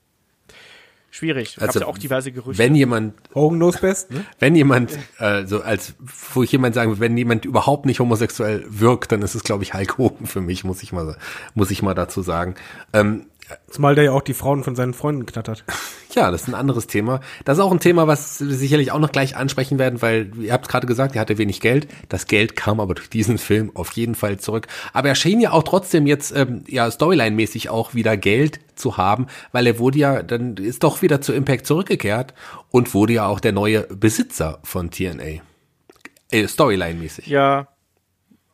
schwierig. Also ja auch diverse Gerüchte. Wenn jemand Hogan knows best, ne? Wenn jemand, äh, so als, wo ich jemand sagen würde, wenn jemand überhaupt nicht homosexuell wirkt, dann ist es, glaube ich, Hulk Hogan für mich, muss ich mal, muss ich mal dazu sagen. Ähm, Zumal der ja auch die Frauen von seinen Freunden knattert. Ja, das ist ein anderes Thema. Das ist auch ein Thema, was wir sicherlich auch noch gleich ansprechen werden, weil ihr habt gerade gesagt, er hatte wenig Geld. Das Geld kam aber durch diesen Film auf jeden Fall zurück. Aber er schien ja auch trotzdem jetzt ähm, ja Storyline-mäßig auch wieder Geld zu haben, weil er wurde ja dann ist doch wieder zu Impact zurückgekehrt und wurde ja auch der neue Besitzer von TNA. Äh, Storyline-mäßig. Ja,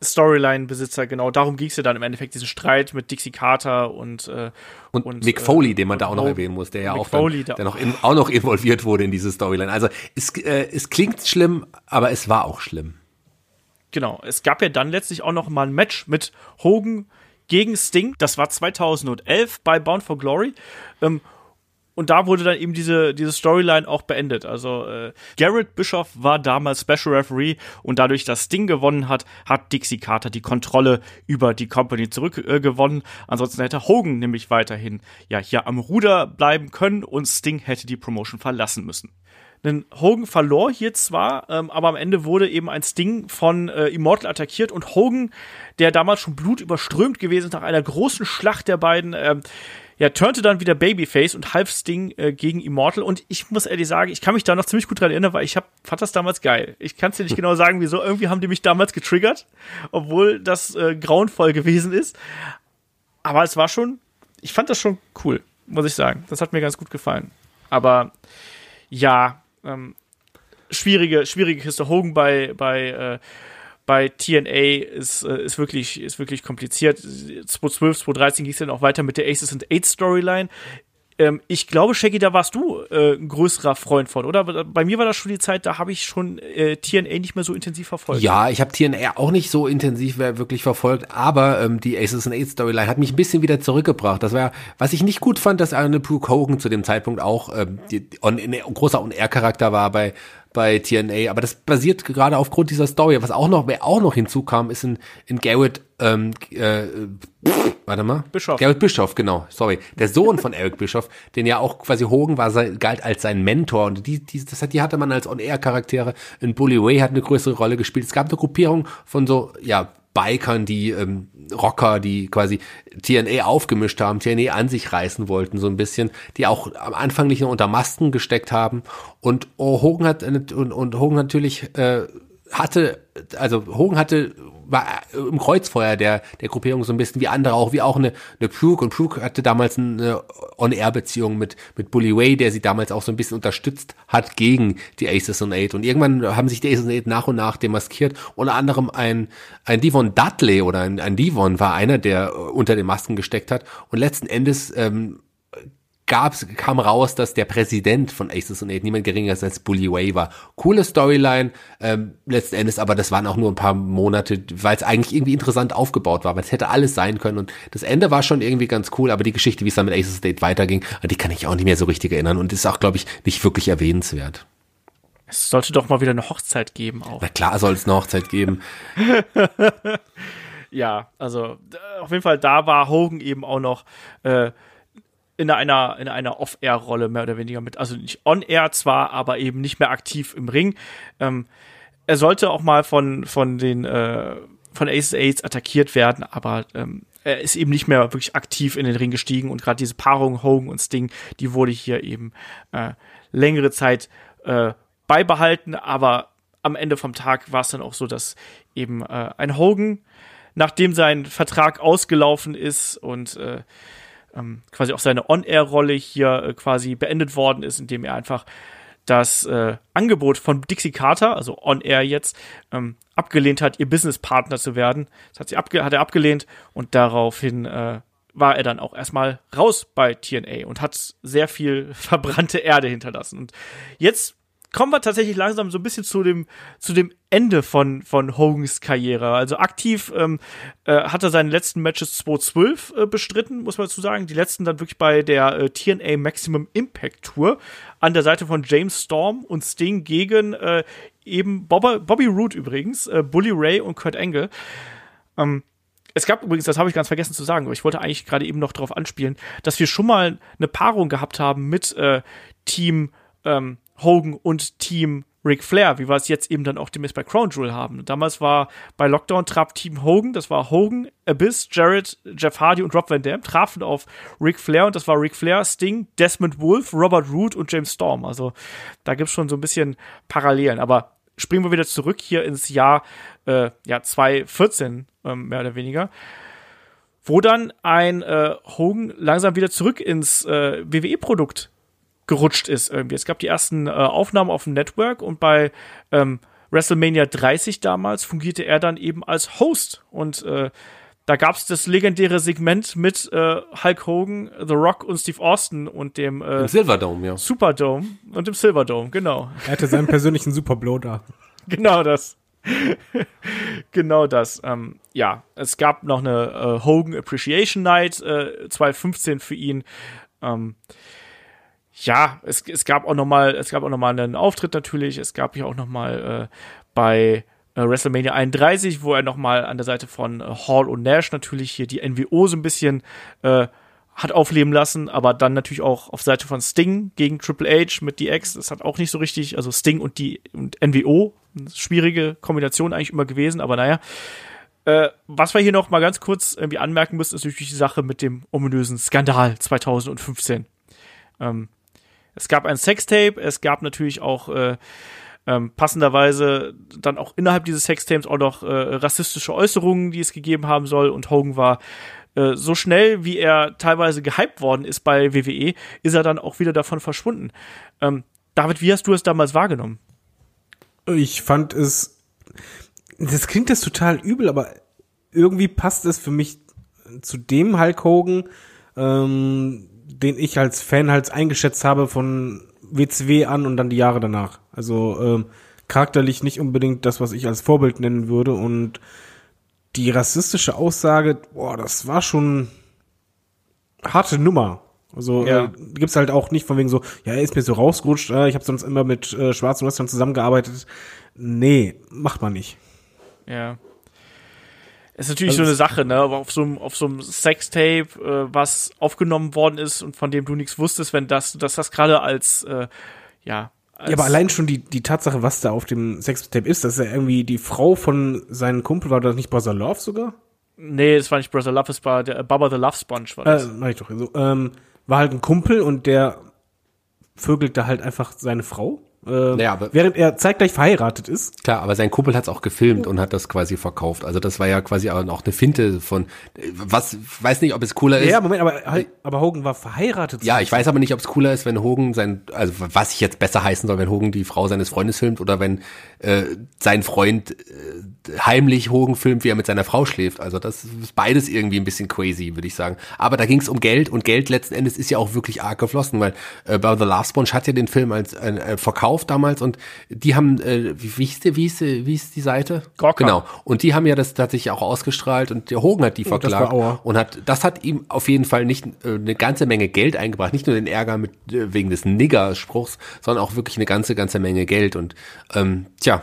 Storyline-Besitzer, genau. Darum ging es ja dann im Endeffekt, diesen Streit mit Dixie Carter und äh, und, und Mick Foley, äh, den man da auch noch erwähnen muss, der ja auch, dann, der noch in, auch noch involviert wurde in diese Storyline. Also es, äh, es klingt schlimm, aber es war auch schlimm. Genau. Es gab ja dann letztlich auch noch mal ein Match mit Hogan gegen Sting. Das war 2011 bei Bound for Glory. Ähm, und da wurde dann eben diese, diese Storyline auch beendet. Also äh, Garrett Bischoff war damals Special Referee und dadurch, dass Sting gewonnen hat, hat Dixie Carter die Kontrolle über die Company zurückgewonnen. Äh, Ansonsten hätte Hogan nämlich weiterhin ja hier am Ruder bleiben können und Sting hätte die Promotion verlassen müssen. Denn Hogan verlor hier zwar, ähm, aber am Ende wurde eben ein Sting von äh, Immortal attackiert und Hogan, der damals schon blutüberströmt gewesen ist nach einer großen Schlacht der beiden, ähm, ja, turnte dann wieder Babyface und half Sting äh, gegen Immortal. Und ich muss ehrlich sagen, ich kann mich da noch ziemlich gut dran erinnern, weil ich hab, fand das damals geil. Ich kann es dir nicht genau sagen, wieso. Irgendwie haben die mich damals getriggert, obwohl das äh, grauenvoll gewesen ist. Aber es war schon, ich fand das schon cool, muss ich sagen. Das hat mir ganz gut gefallen. Aber ja, ähm, schwierige, schwierige Kiste. Hogan bei, bei äh, bei TNA ist, äh, ist wirklich, ist wirklich kompliziert. 2012, 2013 ging es dann auch weiter mit der Aces and Eight Storyline. Ähm, ich glaube, Shaggy, da warst du äh, ein größerer Freund von, oder? Bei mir war das schon die Zeit, da habe ich schon äh, TNA nicht mehr so intensiv verfolgt. Ja, ich habe TNA auch nicht so intensiv wirklich verfolgt, aber ähm, die Aces and Eight Storyline hat mich ein bisschen wieder zurückgebracht. Das war, was ich nicht gut fand, dass eine Brooke Hogan zu dem Zeitpunkt auch ähm, die, on, ein großer On-Air-Charakter war bei bei TNA, aber das basiert gerade aufgrund dieser Story. Was auch noch, wer auch noch hinzukam, ist in, in Garrett, ähm, äh, pff, warte mal. Bischof. Garrett Bischof, genau, sorry. Der Sohn von Eric Bischof, den ja auch quasi Hogan war, galt als sein Mentor und die, die, das hat, die hatte man als On-Air-Charaktere. In Bully Way hat eine größere Rolle gespielt. Es gab eine Gruppierung von so, ja, Bikern, die ähm, Rocker, die quasi TNA aufgemischt haben, TNA an sich reißen wollten, so ein bisschen, die auch am Anfang nicht nur unter Masken gesteckt haben. Und oh, Hogan hat und, und Hogan natürlich äh, hatte, also Hogan hatte war im Kreuzfeuer der, der Gruppierung so ein bisschen wie andere auch, wie auch eine, eine Brooke. Und Brooke hatte damals eine On-Air-Beziehung mit, mit Bully Way, der sie damals auch so ein bisschen unterstützt hat gegen die Aces und Eight. Und irgendwann haben sich die Aces und Eight nach und nach demaskiert. Unter anderem ein, ein Devon Dudley oder ein, ein Devon war einer, der unter den Masken gesteckt hat. Und letzten Endes ähm, gab's, kam raus, dass der Präsident von Aces und Eight niemand geringer ist als Bully Way war. Coole Storyline, ähm, letzten Endes, aber das waren auch nur ein paar Monate, weil es eigentlich irgendwie interessant aufgebaut war, weil es hätte alles sein können und das Ende war schon irgendwie ganz cool, aber die Geschichte, wie es dann mit Aces und Eight weiterging, an die kann ich auch nicht mehr so richtig erinnern und ist auch, glaube ich, nicht wirklich erwähnenswert. Es sollte doch mal wieder eine Hochzeit geben auch. Na klar soll es eine Hochzeit geben. ja, also auf jeden Fall, da war Hogan eben auch noch äh, in einer, in einer Off-Air-Rolle mehr oder weniger mit. Also nicht on-air zwar, aber eben nicht mehr aktiv im Ring. Ähm, er sollte auch mal von, von den äh, von Aces Aids attackiert werden, aber ähm, er ist eben nicht mehr wirklich aktiv in den Ring gestiegen und gerade diese Paarung Hogan und Sting, die wurde hier eben äh, längere Zeit äh, beibehalten, aber am Ende vom Tag war es dann auch so, dass eben äh, ein Hogan, nachdem sein Vertrag ausgelaufen ist und äh, ähm, quasi auch seine On-Air-Rolle hier äh, quasi beendet worden ist, indem er einfach das äh, Angebot von Dixie Carter, also On-Air jetzt, ähm, abgelehnt hat, ihr Businesspartner zu werden. Das hat, sie abge hat er abgelehnt und daraufhin äh, war er dann auch erstmal raus bei TNA und hat sehr viel verbrannte Erde hinterlassen. Und jetzt kommen wir tatsächlich langsam so ein bisschen zu dem, zu dem Ende von, von Hogans Karriere. Also aktiv ähm, äh, hat er seine letzten Matches 2012 äh, bestritten, muss man dazu sagen. Die letzten dann wirklich bei der äh, TNA Maximum Impact Tour an der Seite von James Storm und Sting gegen äh, eben Bobby, Bobby Roode übrigens, äh, Bully Ray und Kurt Angle. Ähm, es gab übrigens, das habe ich ganz vergessen zu sagen, aber ich wollte eigentlich gerade eben noch darauf anspielen, dass wir schon mal eine Paarung gehabt haben mit äh, Team ähm, Hogan und Team Ric Flair, wie wir es jetzt eben dann auch demnächst bei Crown Jewel haben. Damals war bei Lockdown traf Team Hogan, das war Hogan, Abyss, Jarrett, Jeff Hardy und Rob Van Dam, trafen auf Ric Flair und das war Ric Flair, Sting, Desmond Wolf, Robert Root und James Storm. Also da gibt's schon so ein bisschen Parallelen. Aber springen wir wieder zurück hier ins Jahr äh, ja, 2014, ähm, mehr oder weniger wo dann ein äh, Hogan langsam wieder zurück ins äh, WWE-Produkt gerutscht ist irgendwie. Es gab die ersten äh, Aufnahmen auf dem Network und bei ähm, WrestleMania 30 damals fungierte er dann eben als Host und äh, da gab es das legendäre Segment mit äh, Hulk Hogan, The Rock und Steve Austin und dem äh, Im Silverdome, ja. Superdome und dem Silverdome, genau. Er hatte seinen persönlichen Superblow da. Genau das. genau das. Ähm, ja, es gab noch eine äh, Hogan Appreciation Night äh, 2015 für ihn. Ähm, ja, es, es gab auch noch mal, es gab auch noch mal einen Auftritt natürlich. Es gab hier auch noch mal äh, bei äh, WrestleMania 31, wo er noch mal an der Seite von äh, Hall und Nash natürlich hier die NWO so ein bisschen äh, hat aufleben lassen, aber dann natürlich auch auf Seite von Sting gegen Triple H mit DX. Das hat auch nicht so richtig, also Sting und die und NWO, schwierige Kombination eigentlich immer gewesen, aber naja. Äh, was wir hier noch mal ganz kurz irgendwie anmerken müssen, ist natürlich die Sache mit dem ominösen Skandal 2015. Ähm, es gab ein Sextape, es gab natürlich auch äh, ähm, passenderweise dann auch innerhalb dieses Sextapes auch noch äh, rassistische Äußerungen, die es gegeben haben soll. Und Hogan war äh, so schnell, wie er teilweise gehypt worden ist bei WWE, ist er dann auch wieder davon verschwunden. Ähm, David, wie hast du es damals wahrgenommen? Ich fand es, das klingt das total übel, aber irgendwie passt es für mich zu dem Hulk Hogan, ähm, den ich als Fan halt eingeschätzt habe von WCW an und dann die Jahre danach. Also ähm, charakterlich nicht unbedingt das, was ich als Vorbild nennen würde. Und die rassistische Aussage, boah, das war schon harte Nummer. Also ja. äh, gibt's halt auch nicht von wegen so, ja, er ist mir so rausgerutscht, äh, ich habe sonst immer mit äh, schwarzen Western zusammengearbeitet. Nee, macht man nicht. Ja. Ist natürlich also so eine Sache, ne? Aber auf so einem, auf so einem Sextape, äh, was aufgenommen worden ist und von dem du nichts wusstest, wenn das, dass das gerade als, äh, ja. Als ja, aber allein schon die, die Tatsache, was da auf dem Sextape ist, dass er irgendwie die Frau von seinem Kumpel war, das nicht Brother Love sogar? Nee, das war nicht Brother Love, es war der Baba the Love Sponge, war das. Äh, mach ich doch. So, ähm, war halt ein Kumpel und der vögelte halt einfach seine Frau Äh, Ja, aber- während er zeitgleich verheiratet ist. Klar, aber sein Kumpel hat es auch gefilmt und hat das quasi verkauft. Also das war ja quasi auch eine Finte von, was, weiß nicht, ob es cooler ist. Ja, Moment, aber, aber Hogan war verheiratet. Ja, ich weiß aber nicht, ob es cooler ist, wenn Hogan sein, also was ich jetzt besser heißen soll, wenn Hogan die Frau seines Freundes filmt oder wenn äh, sein Freund äh, heimlich Hogan filmt, wie er mit seiner Frau schläft. Also das ist beides irgendwie ein bisschen crazy, würde ich sagen. Aber da ging es um Geld und Geld letzten Endes ist ja auch wirklich arg geflossen, weil äh, The Last Sponge hat ja den Film als äh, äh, verkauft damals und die haben, äh, wie, hieß die, wie, hieß die, wie hieß die Seite? Gawker. Genau. Und die haben ja das tatsächlich auch ausgestrahlt und der Hogan hat die war verklagt Auer. und hat das hat ihm auf jeden Fall nicht äh, eine ganze Menge Geld eingebracht, nicht nur den Ärger mit äh, wegen des Nigger-Spruchs, sondern auch wirklich eine ganze ganze Menge Geld und ähm, tja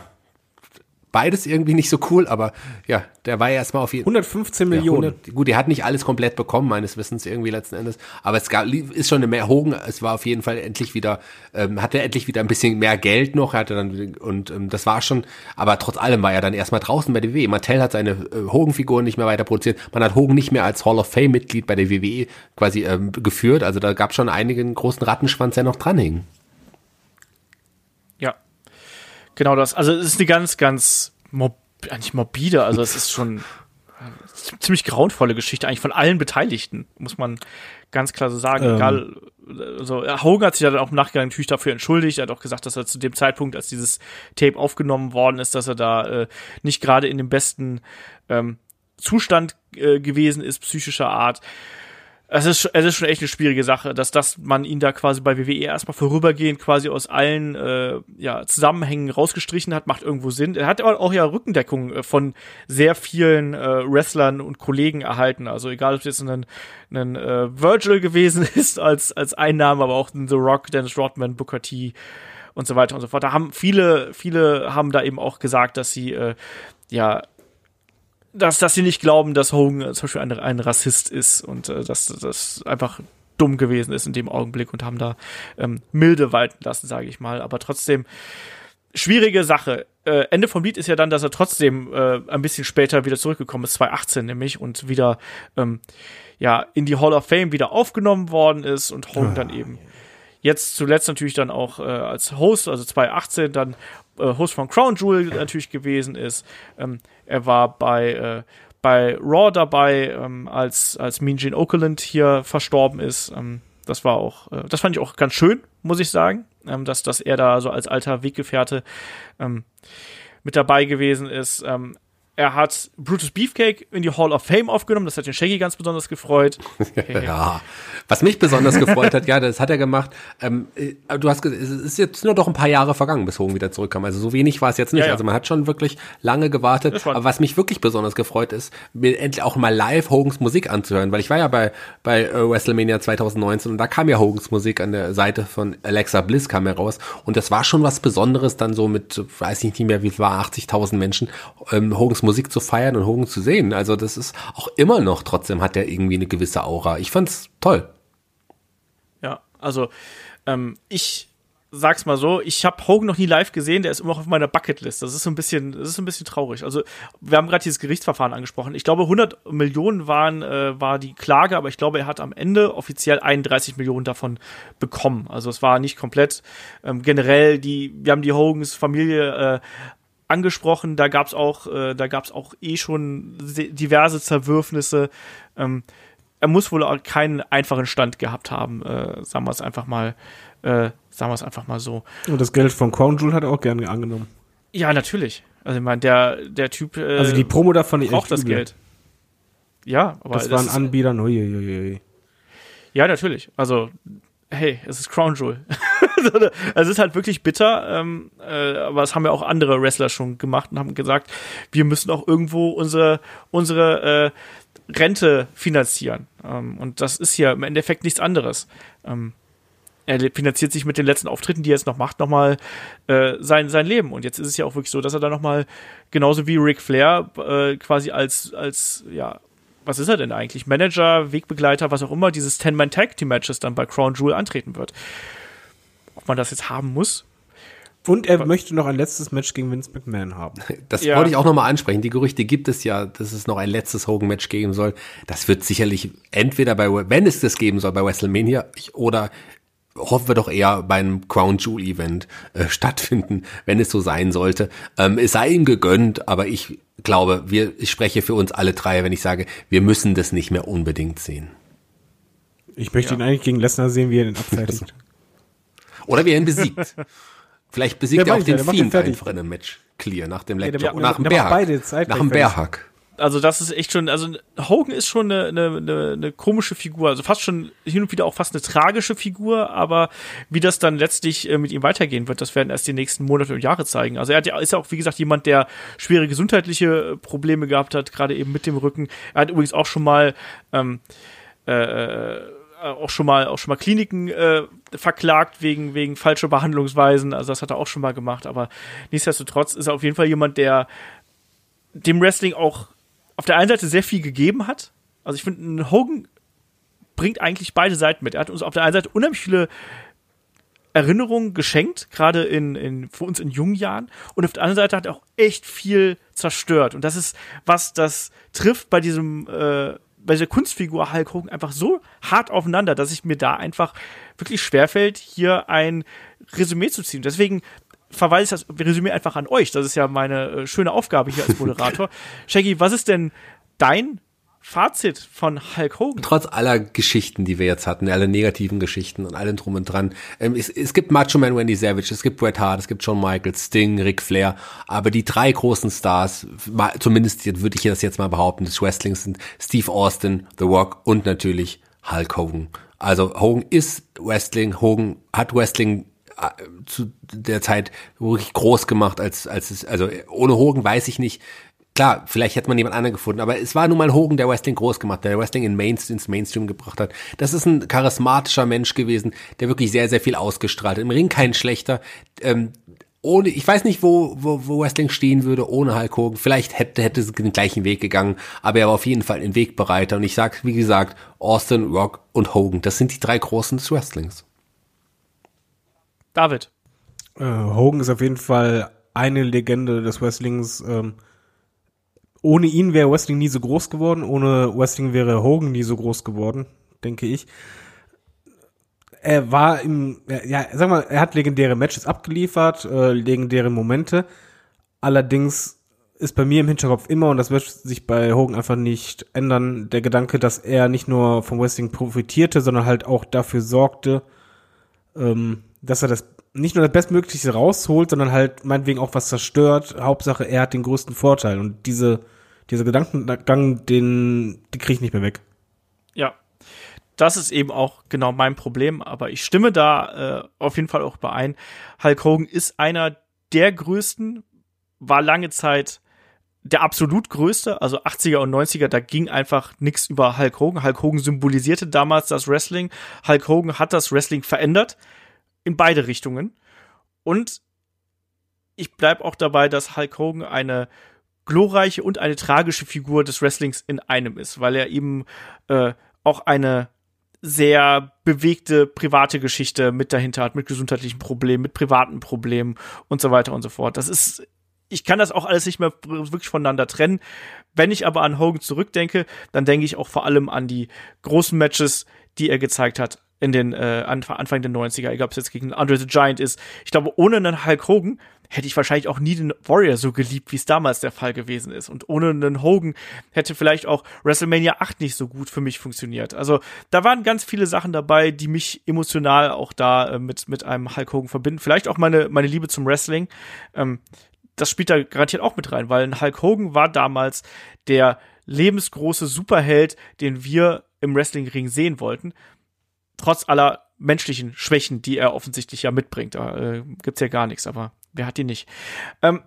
beides irgendwie nicht so cool, aber ja, der war ja erstmal auf jeden 115 ja, Millionen. 100 gut, er hat nicht alles komplett bekommen, meines Wissens irgendwie letzten Endes. Aber es gab, ist schon eine mehr Hogan, es war auf jeden Fall endlich wieder, ähm, hatte endlich wieder ein bisschen mehr Geld noch, er hatte dann, und ähm, das war schon, aber trotz allem war er dann erstmal draußen bei der WWE. Mattel hat seine äh, Hogan-Figuren nicht mehr weiter produziert. Man hat Hogan nicht mehr als Hall of Fame-Mitglied bei der WWE quasi ähm, geführt. Also da gab schon einigen großen Rattenschwanz, der noch dranhing. Ja. Genau das. Also es ist eine ganz, ganz mob eigentlich morbide, also es ist schon ziemlich grauenvolle Geschichte eigentlich von allen Beteiligten, muss man ganz klar so sagen. Ähm. Egal, also Hogan hat sich ja dann auch im Nachgang natürlich dafür entschuldigt. Er hat auch gesagt, dass er zu dem Zeitpunkt, als dieses Tape aufgenommen worden ist, dass er da äh, nicht gerade in dem besten ähm, Zustand äh, gewesen ist, psychischer Art. Es ist, es ist schon echt eine schwierige Sache, dass, dass man ihn da quasi bei WWE erstmal vorübergehend quasi aus allen äh, ja, Zusammenhängen rausgestrichen hat, macht irgendwo Sinn. Er hat aber auch ja Rückendeckung äh, von sehr vielen äh, Wrestlern und Kollegen erhalten. Also egal, ob es jetzt ein, ein äh, Virgil gewesen ist als, als Einnahme, aber auch ein The Rock, Dennis Rodman, Booker T und so weiter und so fort. Da haben viele, viele haben da eben auch gesagt, dass sie äh, ja dass, dass sie nicht glauben, dass Hogan äh, zum Beispiel ein, ein Rassist ist und äh, dass das einfach dumm gewesen ist in dem Augenblick und haben da ähm, milde walten lassen, sage ich mal. Aber trotzdem schwierige Sache. Äh, Ende vom Lied ist ja dann, dass er trotzdem äh, ein bisschen später wieder zurückgekommen ist, 2018 nämlich, und wieder ähm, ja in die Hall of Fame wieder aufgenommen worden ist und Hogan dann eben jetzt zuletzt natürlich dann auch äh, als Host, also 2018 dann äh, Host von Crown Jewel natürlich gewesen ist. Ähm, er war bei äh, bei Raw dabei, ähm, als als Mean Gene Okerlund hier verstorben ist. Ähm, das war auch, äh, das fand ich auch ganz schön, muss ich sagen, ähm, dass dass er da so als alter Weggefährte ähm, mit dabei gewesen ist. Ähm, er hat Brutus Beefcake in die Hall of Fame aufgenommen. Das hat den Shaggy ganz besonders gefreut. Ja, was mich besonders gefreut hat, ja, das hat er gemacht. Ähm, äh, du hast gesagt, es ist jetzt nur doch ein paar Jahre vergangen, bis Hogan wieder zurückkam. Also so wenig war es jetzt nicht. Ja, ja. Also man hat schon wirklich lange gewartet. Aber was mich wirklich besonders gefreut ist, mir endlich auch mal live Hogans Musik anzuhören, weil ich war ja bei bei äh, WrestleMania 2019 und da kam ja Hogans Musik an der Seite von Alexa Bliss kam heraus und das war schon was Besonderes, dann so mit, weiß ich nicht mehr, wie es war, 80.000 Menschen ähm, Hogans Musik zu feiern und Hogan zu sehen. Also das ist auch immer noch trotzdem hat er irgendwie eine gewisse Aura. Ich fand's toll. Ja, also ähm, ich sag's mal so, ich habe Hogan noch nie live gesehen, der ist immer noch auf meiner Bucketlist. Das ist so ein bisschen, das ist ein bisschen traurig. Also wir haben gerade dieses Gerichtsverfahren angesprochen. Ich glaube 100 Millionen waren äh, war die Klage, aber ich glaube, er hat am Ende offiziell 31 Millionen davon bekommen. Also es war nicht komplett ähm, generell die wir haben die Hogans Familie äh, angesprochen, da gab's auch äh, da auch eh schon se- diverse Zerwürfnisse. Ähm, er muss wohl auch keinen einfachen Stand gehabt haben, äh, sagen wir es einfach mal, äh, sagen wir es einfach mal so. Und das Geld von Crown Jewel hat er auch gerne angenommen. Ja, natürlich. Also ich meine, der, der Typ äh, Also die Promo davon die braucht das übel. Geld. Ja, aber Das waren ist, Anbieter, uiuiui. Ja, natürlich. Also, hey, es ist Crown Jewel. es ist halt wirklich bitter, ähm, äh, aber das haben ja auch andere Wrestler schon gemacht und haben gesagt, wir müssen auch irgendwo unsere, unsere äh, Rente finanzieren. Ähm, und das ist ja im Endeffekt nichts anderes. Ähm, er finanziert sich mit den letzten Auftritten, die er jetzt noch macht, nochmal äh, sein, sein Leben. Und jetzt ist es ja auch wirklich so, dass er da nochmal, genauso wie Ric Flair, äh, quasi als, als, ja, was ist er denn eigentlich? Manager, Wegbegleiter, was auch immer, dieses 10-Man-Tag-Team-Matches dann bei Crown Jewel antreten wird. Ob man das jetzt haben muss? Und er möchte noch ein letztes Match gegen Vince McMahon haben. Das Ja. wollte ich auch nochmal ansprechen. Die Gerüchte gibt es ja, dass es noch ein letztes Hogan-Match geben soll. Das wird sicherlich entweder bei, wenn es das geben soll, bei WrestleMania oder hoffen wir doch eher beim Crown Jewel Event äh, stattfinden, wenn es so sein sollte. Ähm, es sei ihm gegönnt, aber ich glaube, wir, ich spreche für uns alle drei, wenn ich sage, wir müssen das nicht mehr unbedingt sehen. Ich möchte Ja. ihn eigentlich gegen Lesnar sehen, wie er den abfertigt. Oder wie er ihn besiegt. Vielleicht besiegt Der er auch ja, den Fiend einfach in einem Match. Clear, nach dem Laptop. macht- nach dem zeitgleich Nach dem fertig. Also das ist echt schon, also Hogan ist schon eine, eine, eine, komische Figur, also fast schon hin und wieder auch fast eine tragische Figur, aber wie das dann letztlich äh, mit ihm weitergehen wird, das werden erst die nächsten Monate und Jahre zeigen. Also er hat ja, ist ja auch, wie gesagt, jemand, der schwere gesundheitliche äh, Probleme gehabt hat, gerade eben mit dem Rücken. Er hat übrigens auch schon mal ähm, äh, auch schon mal auch schon mal Kliniken äh, verklagt wegen wegen falscher Behandlungsweisen. Also das hat er auch schon mal gemacht. Aber nichtsdestotrotz ist er auf jeden Fall jemand, der dem Wrestling auch auf der einen Seite sehr viel gegeben hat. Also ich finde, Hogan bringt eigentlich beide Seiten mit. Er hat uns auf der einen Seite unheimlich viele Erinnerungen geschenkt, gerade in, in, für uns in jungen Jahren. Und auf der anderen Seite hat er auch echt viel zerstört. Und das ist was, das trifft bei diesem, äh, bei dieser Kunstfigur Hulk Hogan einfach so hart aufeinander, dass ich mir da einfach wirklich schwerfällt, hier ein Resümee zu ziehen. Deswegen verweise ich das Resümee einfach an euch. Das ist ja meine äh, schöne Aufgabe hier als Moderator. Shaggy, was ist denn dein Fazit von Hulk Hogan? trotz aller Geschichten, die wir jetzt hatten, alle negativen Geschichten und allem drum und dran. Ähm, es, es gibt Macho Man Randy Savage, es gibt Bret Hart, es gibt Shawn Michaels, Sting, Ric Flair, aber die drei großen Stars, zumindest würde ich das jetzt mal behaupten, des Wrestlings sind Steve Austin, The Rock und natürlich Hulk Hogan. Also Hogan ist Wrestling, Hogan hat Wrestling zu der Zeit wirklich groß gemacht, als, als es, also ohne Hogan weiß ich nicht, Klar, vielleicht hätte man jemand anderen gefunden, aber es war nun mal Hogan, der Wrestling groß gemacht der Wrestling in Main, ins Mainstream gebracht hat. Das ist ein charismatischer Mensch gewesen, der wirklich sehr, sehr viel ausgestrahlt hat. Im Ring kein schlechter. Ähm, ohne, ich weiß nicht, wo, wo, wo Wrestling stehen würde ohne Hulk Hogan. Vielleicht hätte, hätte es den gleichen Weg gegangen, aber er war auf jeden Fall ein Wegbereiter. Und ich sag, wie gesagt, Austin, Rock und Hogan, das sind die drei Großen des Wrestlings. David. Äh, Hogan ist auf jeden Fall eine Legende des Wrestlings. Ähm, ohne ihn wäre Wrestling nie so groß geworden. Ohne Wrestling wäre Hogan nie so groß geworden, denke ich. Er war im, ja, sag mal, er hat legendäre Matches abgeliefert, äh, legendäre Momente. Allerdings ist bei mir im Hinterkopf immer, und das wird sich bei Hogan einfach nicht ändern, der Gedanke, dass er nicht nur vom Wrestling profitierte, sondern halt auch dafür sorgte, ähm, dass er das nicht nur das Bestmögliche rausholt, sondern halt meinetwegen auch was zerstört. Hauptsache, er hat den größten Vorteil. Und diese, dieser Gedankengang, den, den kriege ich nicht mehr weg. Ja. Das ist eben auch genau mein Problem, aber ich stimme da äh, auf jeden Fall auch überein. Hulk Hogan ist einer der größten, war lange Zeit der absolut größte, also 80er und 90er, da ging einfach nichts über Hulk Hogan. Hulk Hogan symbolisierte damals das Wrestling. Hulk Hogan hat das Wrestling verändert in beide Richtungen. Und ich bleib auch dabei, dass Hulk Hogan eine glorreiche und eine tragische Figur des Wrestlings in einem ist, weil er eben äh, auch eine sehr bewegte private Geschichte mit dahinter hat, mit gesundheitlichen Problemen, mit privaten Problemen und so weiter und so fort. Das ist, ich kann das auch alles nicht mehr wirklich voneinander trennen. Wenn ich aber an Hogan zurückdenke, dann denke ich auch vor allem an die großen Matches, die er gezeigt hat in den äh, Anfang der 90er, egal ob es jetzt gegen Andre the Giant ist. Ich glaube, ohne einen Hulk Hogan hätte ich wahrscheinlich auch nie den Warrior so geliebt, wie es damals der Fall gewesen ist. Und ohne einen Hogan hätte vielleicht auch WrestleMania 8 nicht so gut für mich funktioniert. Also da waren ganz viele Sachen dabei, die mich emotional auch da äh, mit, mit einem Hulk Hogan verbinden. Vielleicht auch meine, meine Liebe zum Wrestling. Ähm, das spielt da garantiert auch mit rein, weil ein Hulk Hogan war damals der lebensgroße Superheld, den wir im Wrestlingring sehen wollten. Trotz aller menschlichen Schwächen, die er offensichtlich ja mitbringt. Da äh, gibt's ja gar nichts, aber wer hat die nicht? Ähm,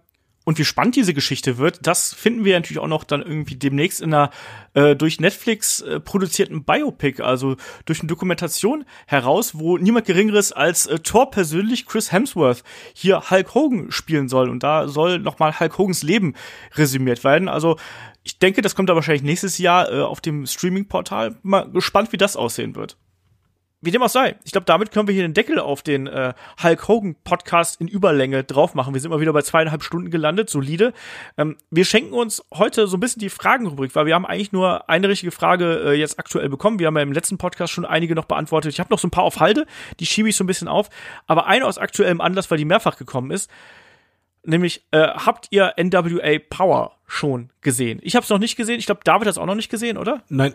und wie spannend diese Geschichte wird, das finden wir natürlich auch noch dann irgendwie demnächst in einer äh, durch Netflix äh, produzierten Biopic, also durch eine Dokumentation heraus, wo niemand Geringeres als äh, Thor persönlich Chris Hemsworth hier Hulk Hogan spielen soll. Und da soll nochmal Hulk Hogans Leben resümiert werden. Also ich denke, das kommt da wahrscheinlich nächstes Jahr äh, auf dem Streaming-Portal. Mal gespannt, wie das aussehen wird. Wie dem auch sei, ich glaube, damit können wir hier den Deckel auf den äh, Hulk Hogan Podcast in Überlänge drauf machen. Wir sind mal wieder bei zweieinhalb Stunden gelandet, solide. Ähm, wir schenken uns heute so ein bisschen die Fragenrubrik, weil wir haben eigentlich nur eine richtige Frage äh, jetzt aktuell bekommen. Wir haben ja im letzten Podcast schon einige noch beantwortet. Ich habe noch so ein paar auf Halde, die schiebe ich so ein bisschen auf. Aber eine aus aktuellem Anlass, weil die mehrfach gekommen ist. Nämlich, äh, habt ihr NWA Power schon gesehen? Ich habe es noch nicht gesehen. Ich glaube, David hat es auch noch nicht gesehen, oder? Nein.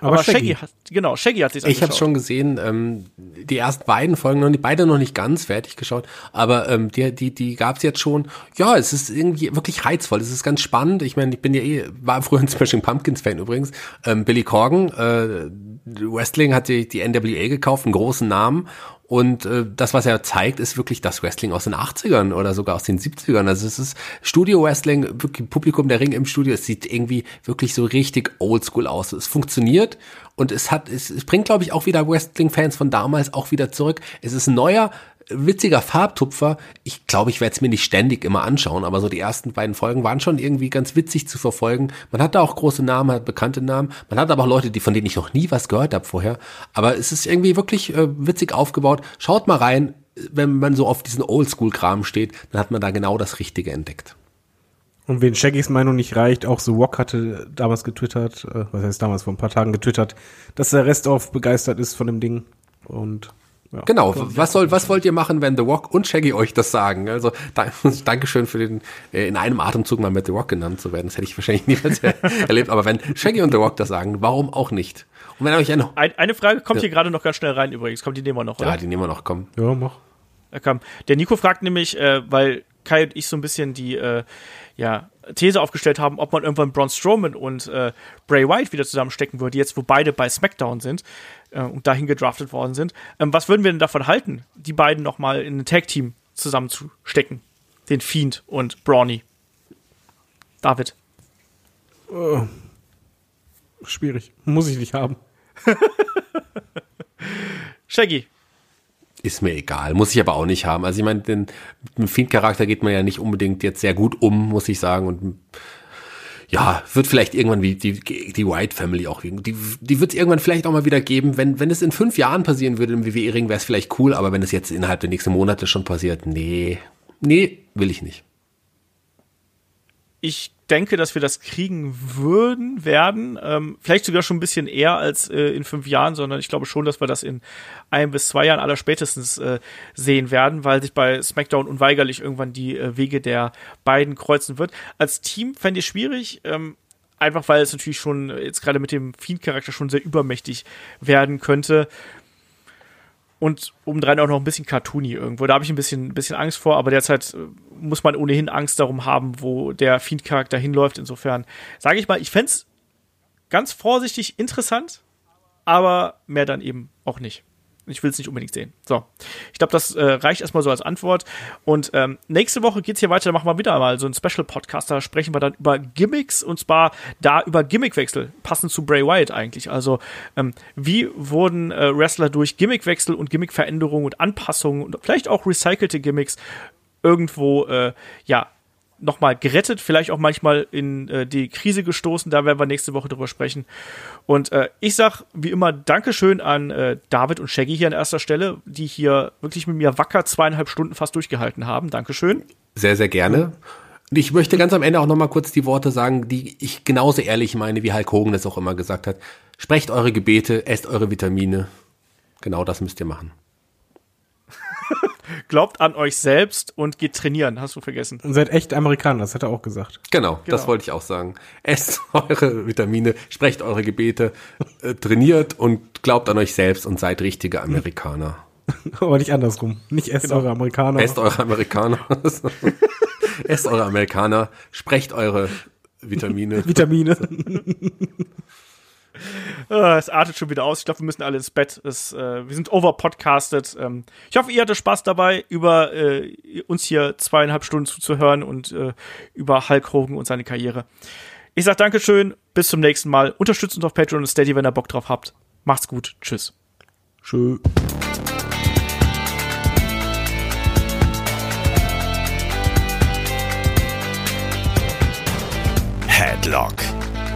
Aber, Aber Shaggy. Shaggy hat, genau, Shaggy hat sich Ich habe schon gesehen, ähm, die ersten beiden Folgen noch nicht, beide noch nicht ganz fertig geschaut, aber ähm, die, die, die gab's jetzt schon. Ja, es ist irgendwie wirklich reizvoll. Es ist ganz spannend. Ich meine, ich bin ja eh, war früher ein Smashing Pumpkins Fan übrigens. Ähm, Billy Corgan, äh, Wrestling hat die, die NWA gekauft, einen großen Namen und äh, das, was er zeigt, ist wirklich das Wrestling aus den 80ern oder sogar aus den 70ern. Also es ist Studio-Wrestling, wirklich Publikum der Ring im Studio. Es sieht irgendwie wirklich so richtig oldschool aus. Es funktioniert und es hat, es, es bringt, glaube ich, auch wieder Wrestling-Fans von damals auch wieder zurück. Es ist neuer, witziger Farbtupfer. Ich glaube, ich werde es mir nicht ständig immer anschauen, aber so die ersten beiden Folgen waren schon irgendwie ganz witzig zu verfolgen. Man hat da auch große Namen, hat bekannte Namen. Man hat aber auch Leute, die von denen ich noch nie was gehört habe vorher. Aber es ist irgendwie wirklich äh, witzig aufgebaut. Schaut mal rein, wenn man so auf diesen Oldschool-Kram steht, dann hat man da genau das Richtige entdeckt. Und wen Shaggys Meinung nicht reicht, auch The Rock hatte damals getwittert, äh, was heißt damals, vor ein paar Tagen getwittert, dass der Rest auf begeistert ist von dem Ding. Und ja, genau, was soll, was wollt ihr machen, wenn The Rock und Shaggy euch das sagen? Also, da, Dankeschön für den, äh, in einem Atemzug mal mit The Rock genannt zu werden. Das hätte ich wahrscheinlich niemals erlebt. Aber wenn Shaggy und The Rock das sagen, warum auch nicht? Und wenn euch ein, ein, eine Frage kommt ja. hier gerade noch ganz schnell rein übrigens. Kommt die nehmen wir noch, oder? Ja, die nehmen wir noch, komm. Ja, mach. Der Nico fragt nämlich, äh, weil Kai und ich so ein bisschen die, äh, ja, These aufgestellt haben, ob man irgendwann Braun Strowman und äh, Bray White wieder zusammenstecken würde, jetzt wo beide bei SmackDown sind äh, und dahin gedraftet worden sind. Ähm, was würden wir denn davon halten, die beiden nochmal in ein Tag-Team zusammenzustecken? Den Fiend und Brawny. David. Oh. Schwierig. Muss ich nicht haben. Shaggy. Ist mir egal, muss ich aber auch nicht haben. Also ich meine, den, mit dem Fiend-Charakter geht man ja nicht unbedingt jetzt sehr gut um, muss ich sagen. Und ja, wird vielleicht irgendwann wie die, die White Family auch, die, die wird es irgendwann vielleicht auch mal wieder geben. Wenn, wenn es in fünf Jahren passieren würde im WWE-Ring, wäre es vielleicht cool, aber wenn es jetzt innerhalb der nächsten Monate schon passiert, nee, nee, will ich nicht. Ich denke, dass wir das kriegen würden, werden. Ähm, vielleicht sogar schon ein bisschen eher als äh, in fünf Jahren, sondern ich glaube schon, dass wir das in ein bis zwei Jahren aller spätestens äh, sehen werden, weil sich bei SmackDown unweigerlich irgendwann die äh, Wege der beiden kreuzen wird. Als Team fände ich schwierig. Ähm, einfach weil es natürlich schon jetzt gerade mit dem Fiend-Charakter schon sehr übermächtig werden könnte und obendrein auch noch ein bisschen cartoony irgendwo. Da habe ich ein bisschen, ein bisschen Angst vor, aber derzeit äh, muss man ohnehin Angst darum haben, wo der Fiend-Charakter hinläuft. Insofern sage ich mal, ich fände ganz vorsichtig interessant, aber mehr dann eben auch nicht. Ich will es nicht unbedingt sehen. So, ich glaube, das äh, reicht erstmal so als Antwort. Und ähm, nächste Woche geht es hier weiter. Da machen wir wieder mal so einen Special-Podcast. Da sprechen wir dann über Gimmicks und zwar da über Gimmickwechsel, passend zu Bray Wyatt eigentlich. Also, ähm, wie wurden äh, Wrestler durch Gimmickwechsel und Gimmickveränderungen und Anpassungen und vielleicht auch recycelte Gimmicks irgendwo, äh, ja, nochmal gerettet, vielleicht auch manchmal in äh, die Krise gestoßen. Da werden wir nächste Woche drüber sprechen. Und äh, ich sag wie immer Dankeschön an äh, David und Shaggy hier an erster Stelle, die hier wirklich mit mir wacker zweieinhalb Stunden fast durchgehalten haben. Dankeschön. Sehr, sehr gerne. Und ich möchte ganz am Ende auch nochmal kurz die Worte sagen, die ich genauso ehrlich meine, wie Hulk Hogan das auch immer gesagt hat. Sprecht eure Gebete, esst eure Vitamine. Genau das müsst ihr machen. Glaubt an euch selbst und geht trainieren, hast du vergessen. Und seid echt Amerikaner, das hat er auch gesagt. Genau, genau. das wollte ich auch sagen. Esst eure Vitamine, sprecht eure Gebete, äh, trainiert und glaubt an euch selbst und seid richtige Amerikaner. Aber nicht andersrum. Nicht esst genau. eure Amerikaner. Esst eure Amerikaner. esst eure Amerikaner, sprecht eure Vitamine. Vitamine. Ah, es artet schon wieder aus. Ich glaube, wir müssen alle ins Bett. Es, äh, wir sind overpodcastet. Ähm, ich hoffe, ihr hattet Spaß dabei, über äh, uns hier zweieinhalb Stunden zuzuhören und äh, über Hulk Hogan und seine Karriere. Ich sage Dankeschön, bis zum nächsten Mal. Unterstützt uns auf Patreon und Steady, wenn ihr Bock drauf habt. Macht's gut. Tschüss. Tschüss. Headlock